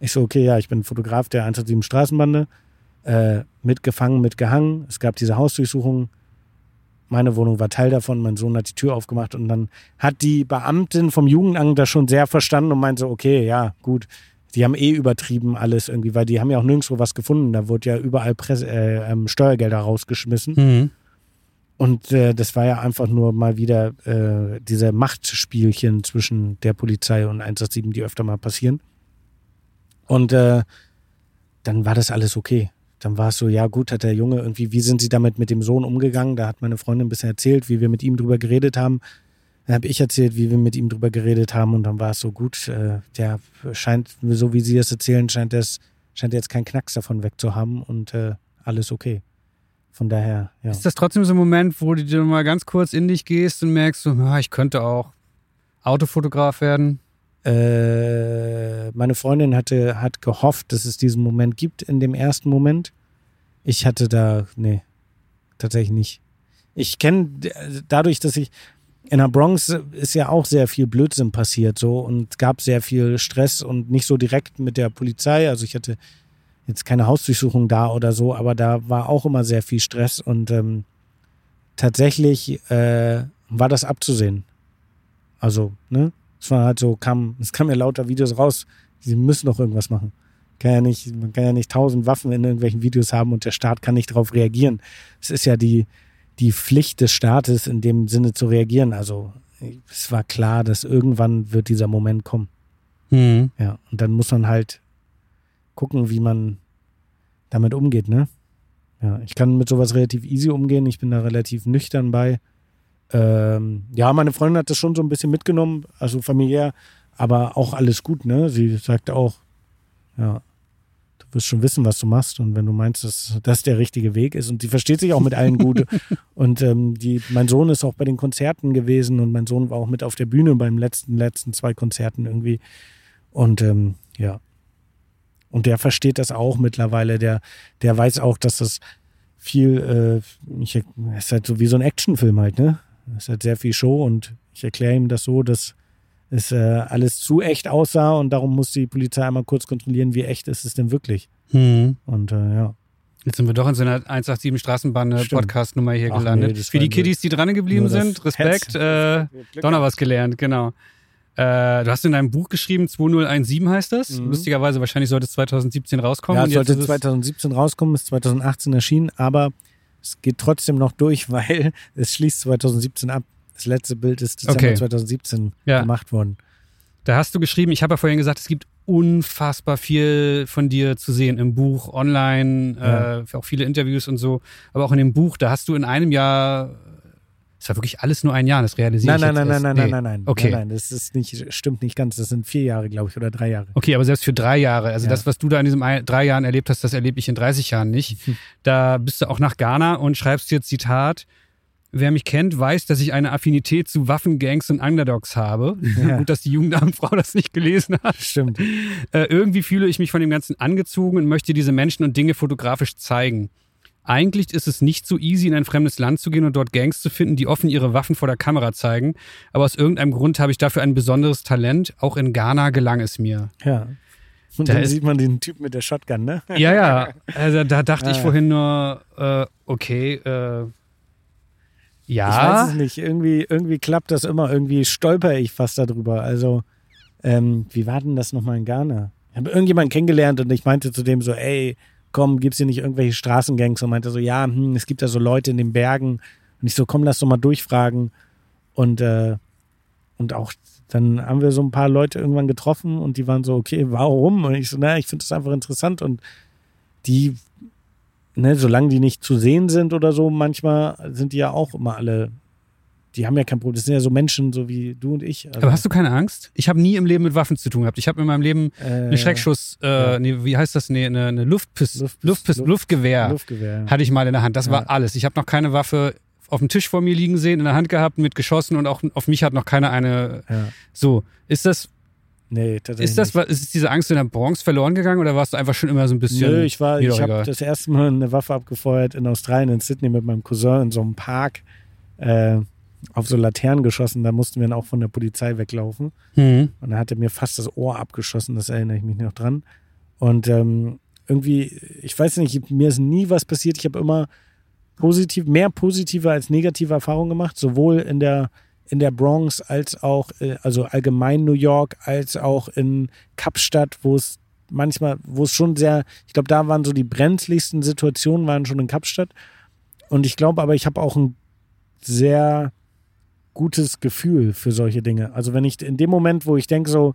Ich so, okay, ja, ich bin Fotograf der 107 Straßenbande, äh, mitgefangen, mitgehangen. Es gab diese Hausdurchsuchung. Meine Wohnung war Teil davon. Mein Sohn hat die Tür aufgemacht und dann hat die Beamtin vom Jugendamt das schon sehr verstanden und meinte so, okay, ja, gut. Die haben eh übertrieben alles irgendwie, weil die haben ja auch nirgendwo was gefunden. Da wurde ja überall Presse, äh, ähm, Steuergelder rausgeschmissen. Mhm. Und äh, das war ja einfach nur mal wieder äh, diese Machtspielchen zwischen der Polizei und 187, die öfter mal passieren. Und äh, dann war das alles okay. Dann war es so, ja gut, hat der Junge irgendwie, wie sind sie damit mit dem Sohn umgegangen? Da hat meine Freundin ein bisschen erzählt, wie wir mit ihm drüber geredet haben. Dann habe ich erzählt, wie wir mit ihm drüber geredet haben und dann war es so gut. Äh, der scheint, so wie sie es erzählen, scheint das scheint jetzt keinen Knacks davon wegzuhaben und äh, alles okay. Von daher, ja. Ist das trotzdem so ein Moment, wo du dir mal ganz kurz in dich gehst und merkst, so, ah, ich könnte auch Autofotograf werden? Äh, meine Freundin hatte, hat gehofft, dass es diesen Moment gibt in dem ersten Moment. Ich hatte da, nee, tatsächlich nicht. Ich kenne dadurch, dass ich in der Bronx ist ja auch sehr viel Blödsinn passiert so und gab sehr viel Stress und nicht so direkt mit der Polizei. Also ich hatte jetzt keine Hausdurchsuchung da oder so, aber da war auch immer sehr viel Stress und ähm, tatsächlich äh, war das abzusehen. Also, ne? Es war halt so, kam, es kam ja lauter Videos raus, sie müssen doch irgendwas machen. Kann ja nicht, man kann ja nicht tausend Waffen in irgendwelchen Videos haben und der Staat kann nicht darauf reagieren. Es ist ja die, die Pflicht des Staates in dem Sinne zu reagieren. Also es war klar, dass irgendwann wird dieser Moment kommen. Mhm. Ja, und dann muss man halt gucken, wie man damit umgeht, ne? Ja, ich kann mit sowas relativ easy umgehen. Ich bin da relativ nüchtern bei. Ähm, ja, meine Freundin hat das schon so ein bisschen mitgenommen, also familiär, aber auch alles gut, ne? Sie sagte auch, ja, du wirst schon wissen, was du machst und wenn du meinst, dass das der richtige Weg ist und sie versteht sich auch mit allen gut und ähm, die, mein Sohn ist auch bei den Konzerten gewesen und mein Sohn war auch mit auf der Bühne beim letzten, letzten zwei Konzerten irgendwie und ähm, ja, und der versteht das auch mittlerweile. Der, der weiß auch, dass das viel, äh, ich, ist halt so wie so ein Actionfilm halt, ne? Es ist halt sehr viel Show und ich erkläre ihm das so, dass es äh, alles zu echt aussah und darum muss die Polizei einmal kurz kontrollieren, wie echt ist es denn wirklich. Mhm. Und äh, ja. Jetzt sind wir doch in so einer 187 Straßenbahn Stimmt. Podcast-Nummer hier Ach gelandet. nee, Für die Kiddies, die dran geblieben sind, Respekt. Äh, doch noch was gelernt, genau. Äh, du hast in deinem Buch geschrieben, 2017 heißt das. Mhm. Lustigerweise, wahrscheinlich sollte es 2017 rauskommen. Ja, sollte ist es- 2017 rauskommen, ist 2018 erschienen, aber es geht trotzdem noch durch, weil es schließt 2017 ab. Das letzte Bild ist Dezember Okay. 2017 Ja. gemacht worden. Da hast du geschrieben, ich habe ja vorhin gesagt, es gibt unfassbar viel von dir zu sehen im Buch, online, Ja. äh, auch viele Interviews und so. Aber auch in dem Buch, da hast du in einem Jahr, es war wirklich alles nur ein Jahr, das realisiere Nein, ich nein, jetzt nein, erst. nein, nein, Nee. nein, nein. Okay. Nein, nein, das ist nicht, stimmt nicht ganz. Das sind vier Jahre, glaube ich, oder drei Jahre. Okay, aber selbst für drei Jahre, also Ja. das, was du da in diesen drei Jahren erlebt hast, das erlebe ich in 30 Jahren nicht. Da bist du auch nach Ghana und schreibst hier Zitat, wer mich kennt, weiß, dass ich eine Affinität zu Waffengangs und Underdogs habe. Ja. Gut, dass die Jugendamtfrau das nicht gelesen hat. Stimmt. Äh, irgendwie fühle ich mich von dem Ganzen angezogen und möchte diese Menschen und Dinge fotografisch zeigen. Eigentlich ist es nicht so easy, in ein fremdes Land zu gehen und dort Gangs zu finden, die offen ihre Waffen vor der Kamera zeigen. Aber aus irgendeinem Grund habe ich dafür ein besonderes Talent. Auch in Ghana gelang es mir. Ja. Und Da dann ist- sieht man den Typ mit der Shotgun, ne? Ja, ja. Also da dachte ich Ah. vorhin nur, äh, okay, äh, Ich weiß ja. es nicht. Irgendwie, irgendwie klappt das immer. Irgendwie stolper ich fast darüber. Also, ähm, wie war denn das nochmal in Ghana? Ich habe irgendjemanden kennengelernt und ich meinte zu dem so, ey, komm, gibt's hier nicht irgendwelche Straßengangs? Und meinte so, ja, hm, es gibt da so Leute in den Bergen. Und ich so, komm, lass doch mal durchfragen. Und, äh, und auch dann haben wir so ein paar Leute irgendwann getroffen und die waren so, okay, warum? Und ich so, naja, ich finde das einfach interessant und die, ne, solange die nicht zu sehen sind oder so, manchmal sind die ja auch immer alle, die haben ja kein Problem. Das sind ja so Menschen, so wie du und ich. Also, Aber hast du keine Angst? Ich habe nie im Leben mit Waffen zu tun gehabt. Ich habe in meinem Leben äh, eine Schreckschuss, äh, ja. nee, wie heißt das? Nee, eine, eine Luftpist Luftpist- Luftpist Luft- Luftgewehr Luftgewehr. hatte ich mal in der Hand. Das Ja. war alles. Ich habe noch keine Waffe auf dem Tisch vor mir liegen sehen, in der Hand gehabt, mit geschossen und auch auf mich hat noch keiner eine. So, ist das Nee, tatsächlich. Ist das, nicht. ist diese Angst in der Bronx verloren gegangen oder warst du einfach schon immer so ein bisschen. Nö, ich war, ich habe das erste Mal eine Waffe abgefeuert in Australien, in Sydney mit meinem Cousin in so einem Park äh, auf so Laternen geschossen. Da mussten wir dann auch von der Polizei weglaufen. Mhm. Und er hatte mir fast das Ohr abgeschossen, das erinnere ich mich noch dran. Und ähm, irgendwie, ich weiß nicht, mir ist nie was passiert. Ich habe immer positiv, mehr positive als negative Erfahrungen gemacht, sowohl in der in der Bronx als auch, äh, also allgemein New York, als auch in Kapstadt, wo es manchmal, wo es schon sehr, ich glaube, da waren so die brenzligsten Situationen, waren schon in Kapstadt. Und ich glaube aber, ich habe auch ein sehr gutes Gefühl für solche Dinge. Also wenn ich in dem Moment, wo ich denke so,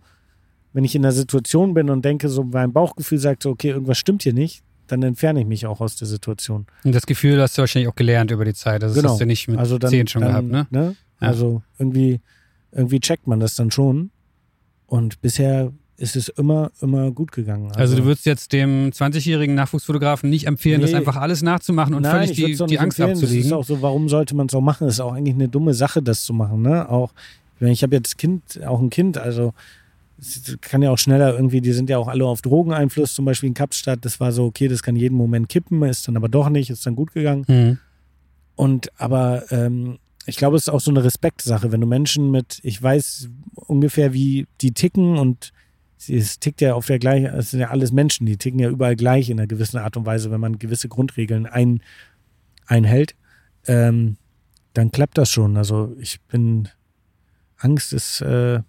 wenn ich in einer Situation bin und denke so, mein Bauchgefühl sagt so, okay, irgendwas stimmt hier nicht, dann entferne ich mich auch aus der Situation. Und das Gefühl hast du wahrscheinlich auch gelernt über die Zeit. Also das Genau. hast du nicht mit also dann, zehn schon dann, gehabt, ne? Ja. Also irgendwie, irgendwie checkt man das dann schon. Und bisher ist es immer, immer gut gegangen. Also, du würdest jetzt dem 20-jährigen Nachwuchsfotografen nicht empfehlen, das Nee. einfach alles nachzumachen und Nein, völlig die, die Angst empfehlen. Das abzulegen. ist auch so, warum sollte man es auch machen? Das ist auch eigentlich eine dumme Sache, das zu machen. Ne? Auch, ich habe jetzt Kind, auch ein Kind, also es kann ja auch schneller irgendwie, die sind ja auch alle auf Drogeneinfluss, zum Beispiel in Kapstadt. Das war so, okay, das kann jeden Moment kippen, ist dann aber doch nicht, ist dann gut gegangen. Mhm. Und aber ähm, ich glaube, es ist auch so eine Respektsache, wenn du Menschen mit, ich weiß ungefähr, wie die ticken und es tickt ja auf der gleichen, es sind ja alles Menschen, die ticken ja überall gleich in einer gewissen Art und Weise, wenn man gewisse Grundregeln ein, einhält, ähm, dann klappt das schon. Also ich bin, Angst ist, äh,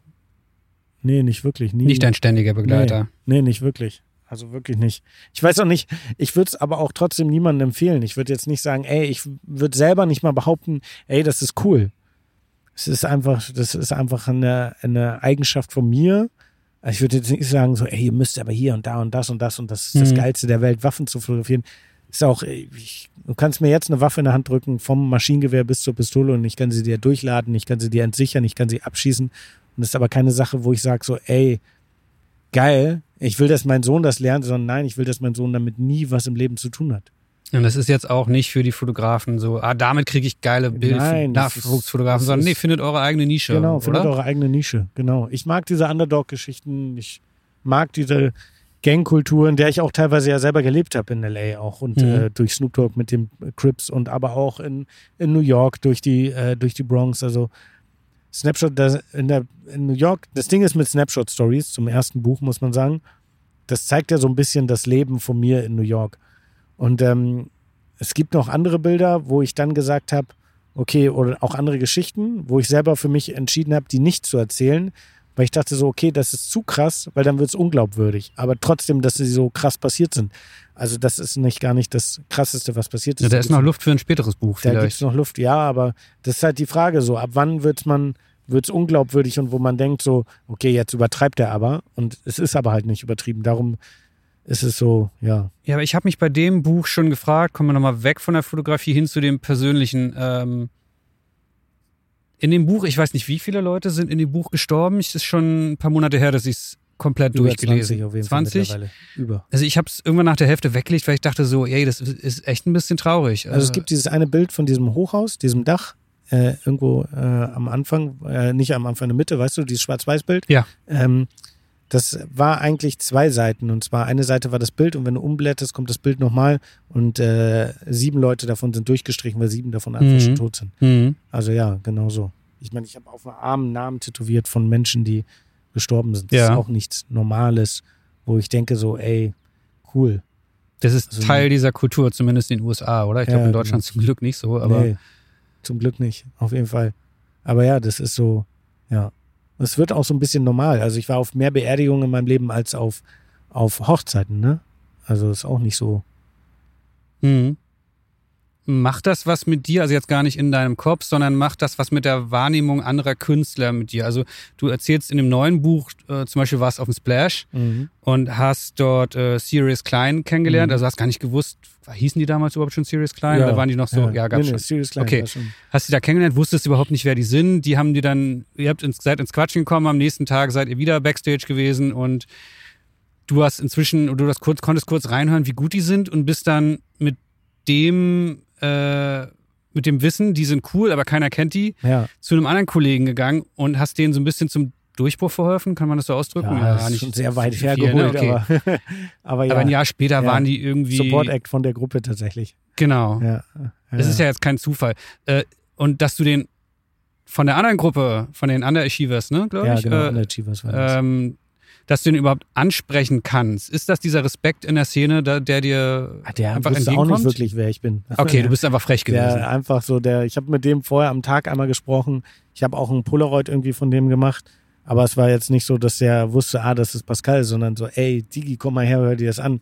nee, nicht wirklich. Nie, Nicht dein ständiger Begleiter. Nee, nicht wirklich. Also wirklich nicht. Ich weiß auch nicht, ich würde es aber auch trotzdem niemandem empfehlen. Ich würde jetzt nicht sagen, ey, ich würde selber nicht mal behaupten, ey, das ist cool. Es ist einfach, das ist einfach eine, eine Eigenschaft von mir. Also Ich würde jetzt nicht sagen, so, ey, ihr müsst aber hier und da und das und das und das ist das Mhm. Geilste der Welt, Waffen zu fotografieren. Ist auch, ich, du kannst mir jetzt eine Waffe in der Hand drücken, vom Maschinengewehr bis zur Pistole und ich kann sie dir durchladen, ich kann sie dir entsichern, ich kann sie abschießen. Und das ist aber keine Sache, wo ich sage so, ey, geil, ich will, dass mein Sohn das lernt, sondern nein, ich will, dass mein Sohn damit nie was im Leben zu tun hat. Und das ist jetzt auch nicht für die Fotografen so, ah, damit kriege ich geile Bilder, Nachwuchsfotografen, sondern nee, findet eure eigene Nische. genau, findet oder? eure eigene Nische. Genau. Ich mag diese Underdog-Geschichten, ich mag diese Gangkultur, in der ich auch teilweise ja selber gelebt habe in LA auch und Mhm. äh, durch Snoop Dogg mit dem Crips und aber auch in, in New York durch die, äh, durch die Bronx. Also Snapshot das in, der, in New York, das Ding ist mit Snapshot Stories zum ersten Buch, muss man sagen, das zeigt ja so ein bisschen das Leben von mir in New York. Und ähm, es gibt noch andere Bilder, wo ich dann gesagt habe, okay, oder auch andere Geschichten, wo ich selber für mich entschieden habe, die nicht zu erzählen, weil ich dachte so, okay, das ist zu krass, weil dann wird es unglaubwürdig. Aber trotzdem, dass sie so krass passiert sind. Also das ist nicht gar nicht das Krasseste, was passiert ist. Ja, da ist noch Luft für ein späteres Buch Da gibt vielleicht. es noch Luft, ja, aber das ist halt die Frage so, ab wann wird man, wird es unglaubwürdig und wo man denkt so, okay, jetzt übertreibt er aber und es ist aber halt nicht übertrieben. Darum ist es so, ja. Ja, aber ich habe mich bei dem Buch schon gefragt, kommen wir nochmal weg von der Fotografie hin zu dem persönlichen. Ähm, in dem Buch, ich weiß nicht, wie viele Leute sind in dem Buch gestorben. Es ist schon ein paar Monate her, dass ich es komplett Über durchgelesen 20 auf jeden 20? Fall mittlerweile. Über. Also ich habe es irgendwann nach der Hälfte weggelegt, weil ich dachte so, ey, das ist echt ein bisschen traurig. Also es Äh, gibt dieses eine Bild von diesem Hochhaus, diesem Dach, äh, irgendwo äh, am Anfang, äh, nicht am Anfang in der Mitte, weißt du, dieses Schwarz-Weiß-Bild. Ja. Ähm, das war eigentlich zwei Seiten. Und zwar eine Seite war das Bild und wenn du umblätterst, kommt das Bild nochmal und äh, sieben Leute davon sind durchgestrichen, weil sieben davon einfach Mhm. schon tot sind. mhm. Also ja, genau so. Ich meine, ich habe auf dem Arm Namen tätowiert von Menschen, die gestorben sind. Das Ja. ist auch nichts Normales, wo ich denke so, ey, cool. Das ist Also- Teil dieser Kultur, zumindest in den USA, oder? Ich glaube Ja, in Deutschland genau. zum Glück nicht so, aber nee, zum Glück nicht, auf jeden Fall. Aber ja, das ist so, ja. Es wird auch so ein bisschen normal. Also ich war auf mehr Beerdigungen in meinem Leben als auf, auf Hochzeiten, ne? Also ist auch nicht so. Mhm. Macht das was mit dir, also jetzt gar nicht in deinem Kopf, sondern macht das was mit der Wahrnehmung anderer Künstler mit dir? Also du erzählst in dem neuen Buch, äh, zum Beispiel warst auf dem Splash und hast dort äh, Sirius Klein kennengelernt, Mhm. also hast gar nicht gewusst, hießen die damals überhaupt schon Sirius Klein oder waren die noch so, ja, gab's nee, nee, schon. Serious Klein Okay. schon. Hast du da kennengelernt, wusstest überhaupt nicht, wer die sind. Die haben die dann, ihr habt ins, seid ins Quatschen gekommen, am nächsten Tag seid ihr wieder Backstage gewesen und du hast inzwischen, du hast kurz, konntest kurz reinhören, wie gut die sind und bist dann mit dem, äh, mit dem Wissen, die sind cool, aber keiner kennt die, Ja, zu einem anderen Kollegen gegangen und hast denen so ein bisschen zum Durchbruch verholfen? Kann man das so ausdrücken? Ja, ist schon sehr weit viel, ne? hergeholt, Okay. aber, aber ja. Aber ein Jahr später Ja. waren die irgendwie. Support Act von der Gruppe tatsächlich. Genau. Ja. Das ist ja jetzt kein Zufall. Äh, und dass du den von der anderen Gruppe, von den Underachievers, ne, glaube ja, ich, genau, äh, Underachievers war das. ähm, dass du den überhaupt ansprechen kannst. Ist das dieser Respekt in der Szene, da, der dir Ah, der einfach wusste auch entgegenkommt? nicht wirklich, wer ich bin. Okay, du bist einfach frech gewesen. Der einfach so, der, ich habe mit dem vorher am Tag einmal gesprochen. Ich habe auch ein Polaroid irgendwie von dem gemacht. Aber es war jetzt nicht so, dass der wusste, ah, das ist Pascal, sondern so, ey, Digi, komm mal her, hör dir das an.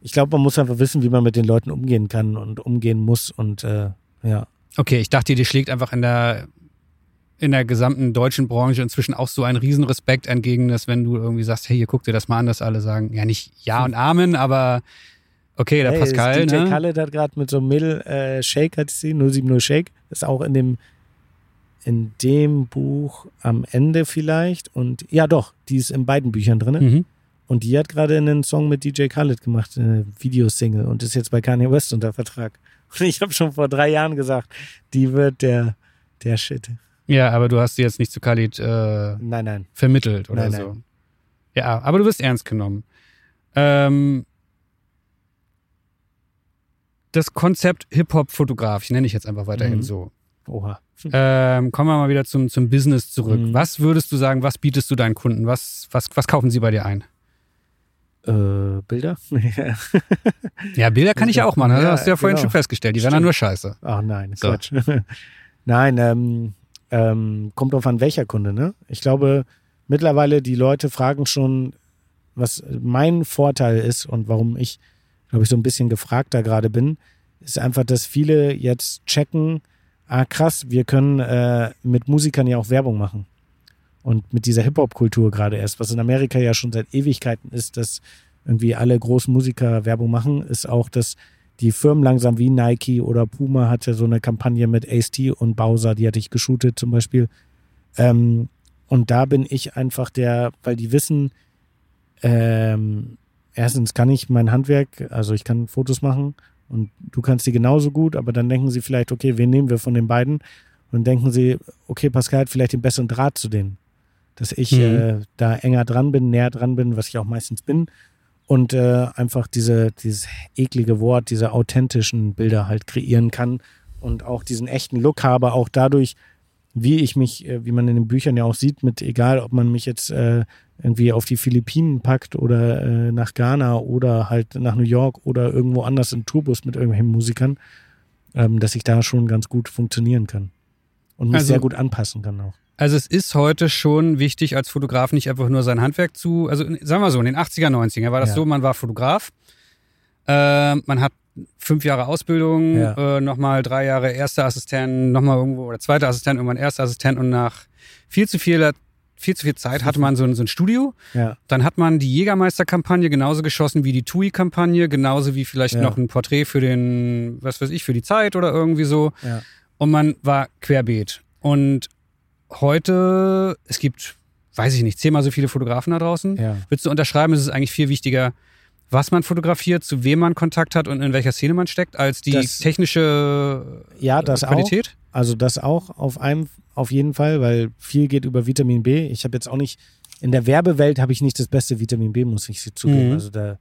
Ich glaube, man muss einfach wissen, wie man mit den Leuten umgehen kann und umgehen muss. Und äh, ja, Okay, ich dachte, dir schlägt einfach in der in der gesamten deutschen Branche inzwischen auch so ein Riesenrespekt entgegen, dass wenn du irgendwie sagst, hey, hier guck dir das mal an, dass alle sagen, ja nicht Ja und Amen, aber okay, der hey, Pascal, DJ ne? Khaled hat gerade mit so einem Mädel, äh, Shake hat sie, 070 Shake, ist auch in dem in dem Buch am Ende vielleicht. Und ja doch, die ist in beiden Büchern drin. Mhm. Und die hat gerade einen Song mit DJ Khaled gemacht, eine Videosingle und ist jetzt bei Kanye West unter Vertrag. Und ich habe schon vor drei Jahren gesagt, die wird der, der Shit. Ja, aber du hast sie jetzt nicht zu Khalid äh, Nein, nein. vermittelt oder Nein, so. nein. Ja, aber du wirst ernst genommen. Ähm, das Konzept Hip-Hop-Fotograf, ich nenne dich jetzt einfach weiterhin Mhm. so. Oha. Ähm, kommen wir mal wieder zum, zum Business zurück. Mhm. Was würdest du sagen, was bietest du deinen Kunden? Was, was, was kaufen sie bei dir ein? Äh, Bilder? Ja, Bilder kann ich ja auch machen. Das Ja, hast du ja vorhin genau. schon festgestellt. Die werden dann Stimmt. nur scheiße. Ach nein, So. Quatsch. nein, ähm, ähm, kommt drauf an, welcher Kunde, ne? Ich glaube, mittlerweile die Leute fragen schon, was mein Vorteil ist und warum ich, glaube ich, so ein bisschen gefragter gerade bin, ist einfach, dass viele jetzt checken, ah krass, wir können äh, mit Musikern ja auch Werbung machen. Und mit dieser Hip-Hop-Kultur gerade erst, was in Amerika ja schon seit Ewigkeiten ist, dass irgendwie alle großen Musiker Werbung machen, ist auch, dass die Firmen langsam wie Nike oder Puma hatte so eine Kampagne mit Ace-T und Bowser, die hatte ich geshootet zum Beispiel. Ähm, und da bin ich einfach der, weil die wissen, ähm, erstens kann ich mein Handwerk, also ich kann Fotos machen und du kannst die genauso gut, aber dann denken sie vielleicht, okay, wen nehmen wir von den beiden? Und denken sie, okay, Pascal hat vielleicht den besseren Draht zu denen. Dass ich Mhm. äh, da enger dran bin, näher dran bin, was ich auch meistens bin. Und äh, einfach diese, dieses eklige Wort, diese authentischen Bilder halt kreieren kann und auch diesen echten Look habe, auch dadurch, wie ich mich, äh, wie man in den Büchern ja auch sieht, mit egal, ob man mich jetzt äh, irgendwie auf die Philippinen packt oder äh, nach Ghana oder halt nach New York oder irgendwo anders im Tourbus mit irgendwelchen Musikern, ähm, dass ich da schon ganz gut funktionieren kann. Und mich Also- sehr gut anpassen kann auch. Also es ist heute schon wichtig, als Fotograf nicht einfach nur sein Handwerk zu, also sagen wir so, in den 80er, 90er war das Ja. so, man war Fotograf, äh, man hat fünf Jahre Ausbildung, Ja. äh, nochmal drei Jahre erster Assistent, nochmal irgendwo oder zweiter Assistent, irgendwann erster Assistent und nach viel zu viel, viel zu viel Zeit hatte man so ein, so ein Studio. Ja, Dann hat man die Jägermeister-Kampagne genauso geschossen wie die TUI-Kampagne, genauso wie vielleicht Ja. noch ein Porträt für den, was weiß ich, für die Zeit oder irgendwie so. Und man war querbeet. Und heute, es gibt, weiß ich nicht, zehnmal so viele Fotografen da draußen. ja. Würdest du unterschreiben, es ist eigentlich viel wichtiger, was man fotografiert, zu wem man Kontakt hat und in welcher Szene man steckt, als die Das- technische Ja, das auch. Qualität? Also das auch auf einem, auf jeden Fall, weil viel geht über Vitamin B. Ich habe jetzt auch nicht, in der Werbewelt habe ich nicht das beste Vitamin B, muss ich zugeben. Mhm. Also da,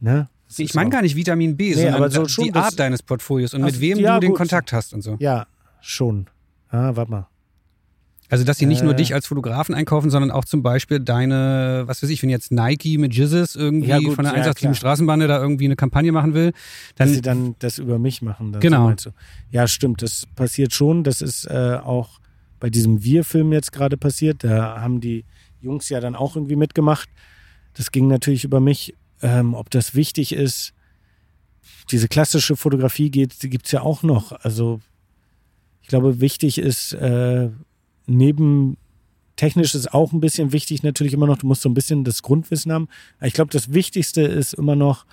ne? Das Ich meine auch- gar nicht Vitamin B, Nee, sondern aber so die schon, das- Art deines Portfolios und Ach, mit wem ja, du den gut. Kontakt hast und so. Ja, schon. Ah, warte mal. Also, dass sie nicht nur Äh. dich als Fotografen einkaufen, sondern auch zum Beispiel deine, was weiß ich, wenn jetzt Nike mit Jizzes irgendwie Ja, gut, von der ja, 187 klar. Straßenbande da irgendwie eine Kampagne machen will, Dass dann sie dann das über mich machen. Dann Genau. So. Ja, stimmt. Das passiert schon. Das ist äh, auch bei diesem Wir-Film jetzt gerade passiert. Da haben die Jungs ja dann auch irgendwie mitgemacht. Das ging natürlich über mich. Ähm, ob das wichtig ist, diese klassische Fotografie geht, die gibt's ja auch noch. Also ich glaube, wichtig ist äh, neben technisch ist auch ein bisschen wichtig natürlich immer noch. Du musst so ein bisschen das Grundwissen haben. Ich glaube, das Wichtigste ist immer noch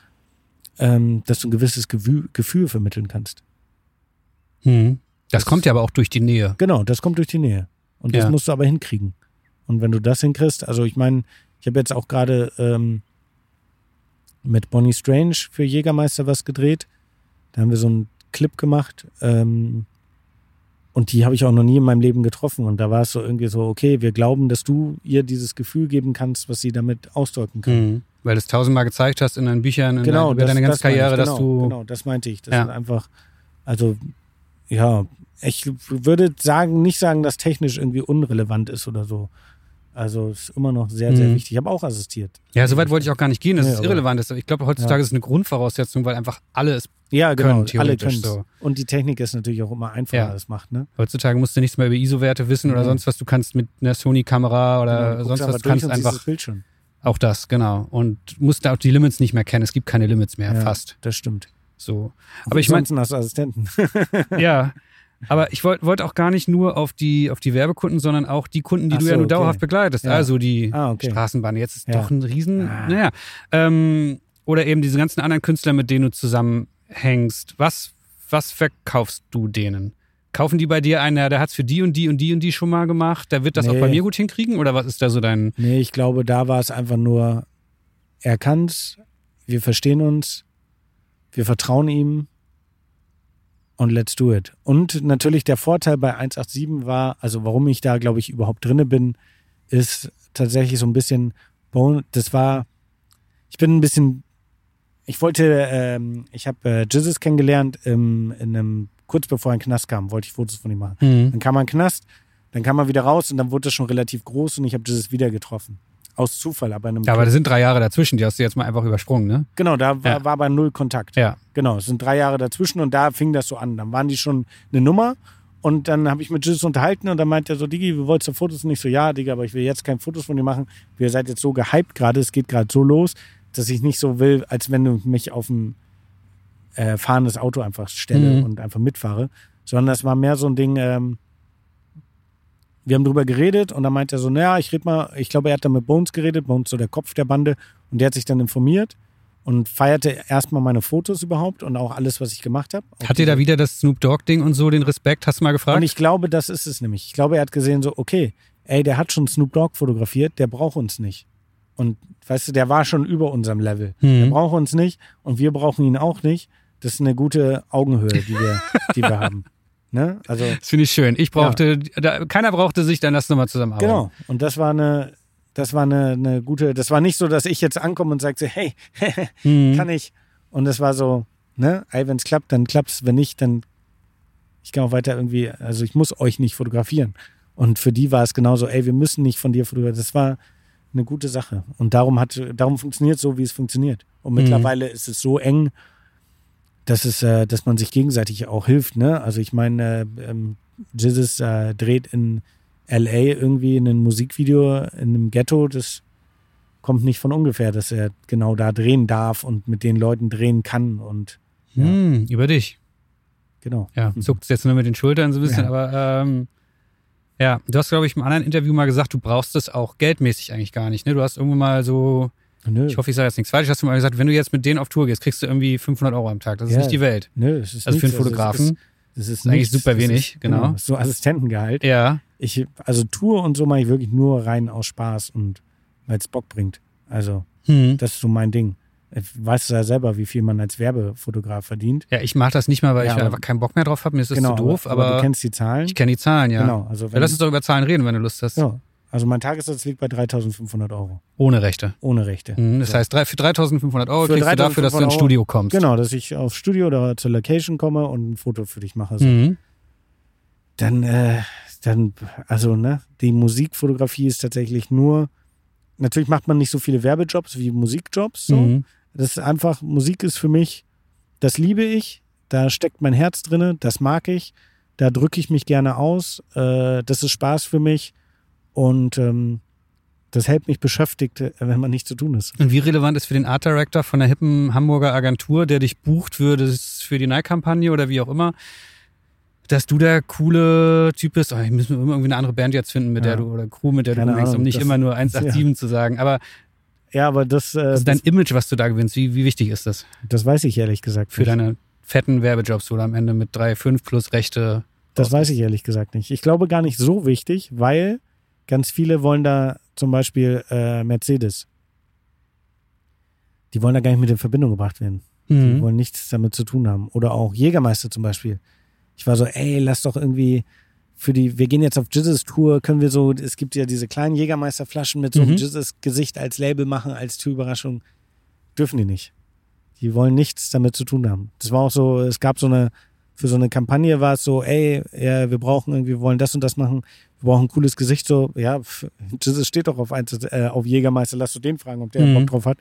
ähm, dass du ein gewisses Gewü Gefühl vermitteln kannst. Hm. Das Das- kommt ja aber auch durch die Nähe. Genau, das kommt durch die Nähe. Und das Ja. musst du aber hinkriegen. Und wenn du das hinkriegst, also ich meine, ich habe jetzt auch gerade ähm, mit Bonnie Strange für Jägermeister was gedreht. Da haben wir so einen Clip gemacht. Ähm, Und die habe ich auch noch nie in meinem Leben getroffen. Und da war es so irgendwie so, okay, wir glauben, dass du ihr dieses Gefühl geben kannst, was sie damit ausdrücken kann. Mhm. Weil du es tausendmal gezeigt hast in deinen Büchern, in Genau, dein, über das, deine ganze das Karriere, ich, dass genau, du. Genau, das meinte ich. Das Ja. ist einfach, also, ja, ich würde sagen, nicht sagen, dass technisch irgendwie unrelevant ist oder so. Also es ist immer noch sehr, sehr Mhm. wichtig. Ich habe auch assistiert. Ja, so weit wollte ich auch gar nicht gehen, dass Nee, es irrelevant ist. Ich glaube, heutzutage Ja. ist es eine Grundvoraussetzung, weil einfach alle es. Ja, genau. können, alle können so. Und die Technik ist natürlich auch immer einfacher, Ja. das macht, ne? Heutzutage musst du nichts mehr über ISO-Werte wissen oder Nee. sonst was. Du kannst mit einer Sony-Kamera oder Genau, sonst was, du kannst einfach auch das, genau. Und musst da auch die Limits nicht mehr kennen. Es gibt keine Limits mehr, Ja. fast. Das stimmt. So. Aber ich meine, hast du Assistenten. ja. Aber ich wollte wollt auch gar nicht nur auf die, auf die Werbekunden, sondern auch die Kunden, die Ach du so, ja nur okay. dauerhaft begleitest. Ja. Also die Ah, okay. Straßenbahn. Jetzt ist Ja. doch ein Riesen. Ah. Naja. Ähm, oder eben diese ganzen anderen Künstler, mit denen du zusammenhängst. Was, was verkaufst du denen? Kaufen die bei dir einen, der hat es für die und die und die und die schon mal gemacht, der wird das auch Nee. bei mir gut hinkriegen? Oder was ist da so dein. nee, ich glaube, da war es einfach nur, er kann's, wir verstehen uns, wir vertrauen ihm und let's do it. Und natürlich der Vorteil bei 187 war, also warum ich da, glaube ich, überhaupt drinne bin, ist tatsächlich so ein bisschen, das war, ich bin ein bisschen, ich wollte, ähm, ich habe äh, Jesus kennengelernt im, in einem, kurz bevor er in den Knast kam, wollte ich Fotos von ihm machen. Hm. Dann kam er in den Knast, dann kam er wieder raus und dann wurde es schon relativ groß und ich habe Jesus wieder getroffen. Aus Zufall, aber in einem Ja, aber da sind drei Jahre dazwischen, die hast du jetzt mal einfach übersprungen, ne? Genau, da war, Ja. war aber null Kontakt. Ja. Genau, es sind drei Jahre dazwischen und da fing das so an. Dann waren die schon eine Nummer und dann habe ich mit Jesus unterhalten und dann meinte er so, Digi, wir wolltest du Fotos? Und ich so, ja, Digga, aber ich will jetzt kein Fotos von dir machen. Wir seid jetzt so gehypt gerade, es geht gerade so los, dass ich nicht so will, als wenn du mich auf ein äh, fahrendes Auto einfach stelle Mhm. und einfach mitfahre. Sondern es war mehr so ein Ding, ähm, wir haben drüber geredet und dann meinte er so, naja, ich rede mal, ich glaube, er hat dann mit Bones geredet, Bones so der Kopf der Bande und der hat sich dann informiert und feierte erstmal meine Fotos überhaupt und auch alles, was ich gemacht habe. Hat dir da wieder das Snoop Dogg-Ding und so den Respekt? Hast du mal gefragt? Und ich glaube, das ist es nämlich. Ich glaube, er hat gesehen so, okay, ey, der hat schon Snoop Dogg fotografiert, der braucht uns nicht. Und weißt du, der war schon über unserem Level. Der Mhm. braucht uns nicht und wir brauchen ihn auch nicht. Das ist eine gute Augenhöhe, die wir, die wir haben. Ne? Also Das finde ich schön. Ich brauchte, da, keiner brauchte sich, dann lass nochmal zusammenarbeiten. Genau. Und das war eine, das war eine, eine gute, das war nicht so, dass ich jetzt ankomme und sage, so, hey, Mhm. kann ich. Und das war so, ne, ey, wenn es klappt, dann klappt's. Wenn nicht, dann ich kann auch weiter irgendwie, also ich muss euch nicht fotografieren. Und für die war es genauso, ey, wir müssen nicht von dir fotografieren. Das war eine gute Sache. Und darum hat, darum funktioniert es so, wie es funktioniert. Und Mhm. mittlerweile ist es so eng, dass es, äh, dass man sich gegenseitig auch hilft, ne? Also ich meine, äh, ähm, Jesus äh, dreht in LA irgendwie ein Musikvideo in einem Ghetto, das kommt nicht von ungefähr, dass er genau da drehen darf und mit den Leuten drehen kann und Ja. Hm, über dich. genau. Ja, zuckt jetzt nur mit den Schultern so ein bisschen, Ja. aber ähm, ja, du hast, glaube ich, im anderen Interview mal gesagt, du brauchst es auch geldmäßig eigentlich gar nicht. Ne? Du hast irgendwann mal so, Nö, ich hoffe, ich sage jetzt nichts falsch, hast du mal gesagt, wenn du jetzt mit denen auf Tour gehst, kriegst du irgendwie 500 Euro am Tag. Das ist Ja. nicht die Welt. nö, es ist Also für einen nichts. Fotografen. es ist, es ist, eigentlich nichts. super wenig, ist, genau. So Assistentengehalt. Ja. Ich, also Tour und so mache ich wirklich nur rein aus Spaß und weil es Bock bringt. Also Hm. das ist so mein Ding. Ich weiß ja selber, wie viel man als Werbefotograf verdient. Ja, ich mache das nicht mal, weil Ja, ich einfach keinen Bock mehr drauf habe. Mir ist das genau, zu doof, aber, aber, du kennst die Zahlen. ich kenne die Zahlen, ja. Genau, also Ja, wenn, lass uns doch über Zahlen reden, wenn du Lust hast. ja, also mein Tagessatz liegt bei 3.500 Euro Ohne Rechte. ohne Rechte. Mhm, Das So. heißt, für 3.500 Euro Für kriegst du dafür, dass du 3.500 ins Studio kommst. Genau, dass ich aufs Studio oder zur Location komme und ein Foto für dich mache. So. Mhm. Dann, äh, dann, also, ne, die Musikfotografie ist tatsächlich nur, natürlich macht man nicht so viele Werbejobs wie Musikjobs, so. Mhm. Das ist einfach, Musik ist für mich, das liebe ich, da steckt mein Herz drinne, das mag ich, da drücke ich mich gerne aus, äh, das ist Spaß für mich und ähm, das hält mich beschäftigt, äh, wenn man nichts zu tun ist. Und wie relevant ist für den Art Director von der hippen Hamburger Agentur, der dich bucht für, das, für die Nike-Kampagne oder wie auch immer, dass du der coole Typ bist? Oh, ich muss mir irgendwie eine andere Band jetzt finden, mit Ja. der du, oder Crew, mit der Keine du umgehst, um nicht immer nur 187 zu sagen. Aber Ja, aber das, äh, das ist dein Image, was du da gewinnst. Wie, wie wichtig ist das das weiß ich ehrlich gesagt für nicht. deine fetten Werbejobs, wo du am Ende mit 3,5 plus Rechte. Das weiß ich ehrlich gesagt nicht. Ich glaube gar nicht so wichtig, weil ganz viele wollen da zum Beispiel äh, Mercedes. Die wollen da gar nicht mit in Verbindung gebracht werden. Die Mhm. wollen nichts damit zu tun haben. Oder auch Jägermeister zum Beispiel. Ich war so, ey, lass doch irgendwie, für die, wir gehen jetzt auf Jizzes Tour, können wir so, es gibt ja diese kleinen Jägermeisterflaschen mit so einem Mhm. Jizzes Gesicht als Label machen, als Türüberraschung. Dürfen die nicht. Die wollen nichts damit zu tun haben. Das war auch so, es gab so eine, für so eine Kampagne war es so, ey, ja, wir brauchen irgendwie, wir wollen das und das machen, wir brauchen ein cooles Gesicht, so, ja, Jesus steht doch auf, eins, äh, auf Jägermeister, lass du den fragen, ob der Mhm. Bock drauf hat.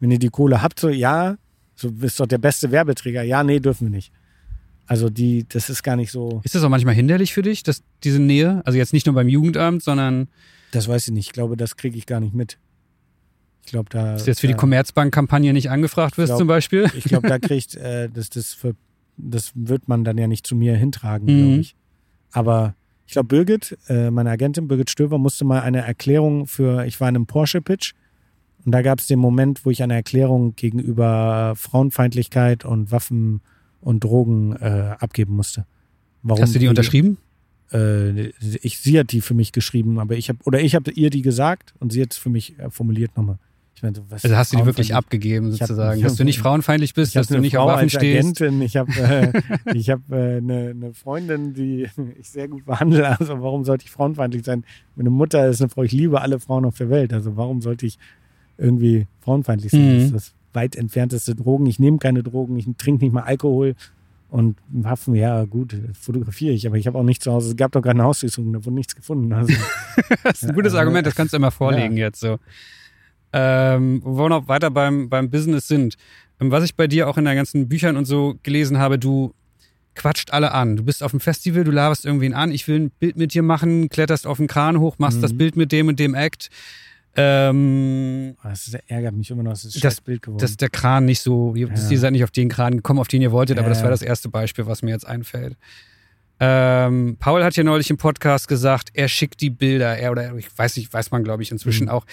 Wenn ihr die Kohle habt, so, ja, so bist doch der beste Werbeträger, ja, nee, dürfen wir nicht. Also die, das ist gar nicht so, Ist das auch manchmal hinderlich für dich, dass diese Nähe? Also jetzt nicht nur beim Jugendamt, sondern das weiß ich nicht, ich glaube, das kriege ich gar nicht mit. Ich glaube, da. dass du jetzt für die Commerzbank-Kampagne nicht angefragt wirst glaub- zum Beispiel? Ich glaube, da kriegt, äh, das, das, für, das wird man dann ja nicht zu mir hintragen, Mhm. glaube ich. Aber ich glaube, Birgit, äh, meine Agentin Birgit Stöver, musste mal eine Erklärung für, ich war in einem Porsche-Pitch und da gab es den Moment, wo ich eine Erklärung gegenüber Frauenfeindlichkeit und Waffen und Drogen äh, abgeben musste. Warum Hast du die unterschrieben? Äh, ich, sie hat die für mich geschrieben, aber ich habe, oder ich habe ihr die gesagt und sie hat es für mich äh, formuliert nochmal. Ich meine, was Also hast du die wirklich abgegeben sozusagen? hab- dass du nicht frauenfeindlich bist, dass habe du nicht auf Waffen stehst? Agentin, ich habe äh, ich hab, äh, eine, eine Freundin, die ich sehr gut behandle. Also warum sollte ich frauenfeindlich sein? Meine Mutter ist eine Frau, ich liebe alle Frauen auf der Welt. Also warum sollte ich irgendwie frauenfeindlich sein? Mhm. Das weit entfernteste Drogen. Ich nehme keine Drogen, ich trinke nicht mal Alkohol. Und Waffen, ja gut, fotografiere ich, aber ich habe auch nichts zu Hause. Es gab doch keine Hausdurchsuchung, da wurde nichts gefunden. Also, Das ist ein gutes Ja, Argument, das kannst du immer vorlegen jetzt so. Ähm, wo wir noch weiter beim, beim Business sind. Ähm, Was ich bei dir auch in deinen ganzen Büchern und so gelesen habe, du quatscht alle an. Du bist auf dem Festival, du laberst irgendwen an, ich will ein Bild mit dir machen, kletterst auf den Kran hoch, machst Mhm. das Bild mit dem und dem Act. Ähm, das ist- ärgert mich immer noch, es ist Das- Bild geworden. dass der Kran nicht so, Ja. ihr seid nicht auf den Kran gekommen, auf den ihr wolltet, aber das war das erste Beispiel, was mir jetzt einfällt. Ähm, Paul hat ja neulich im Podcast gesagt, er schickt die Bilder, er oder ich weiß nicht, weiß man glaube ich inzwischen Mhm. auch.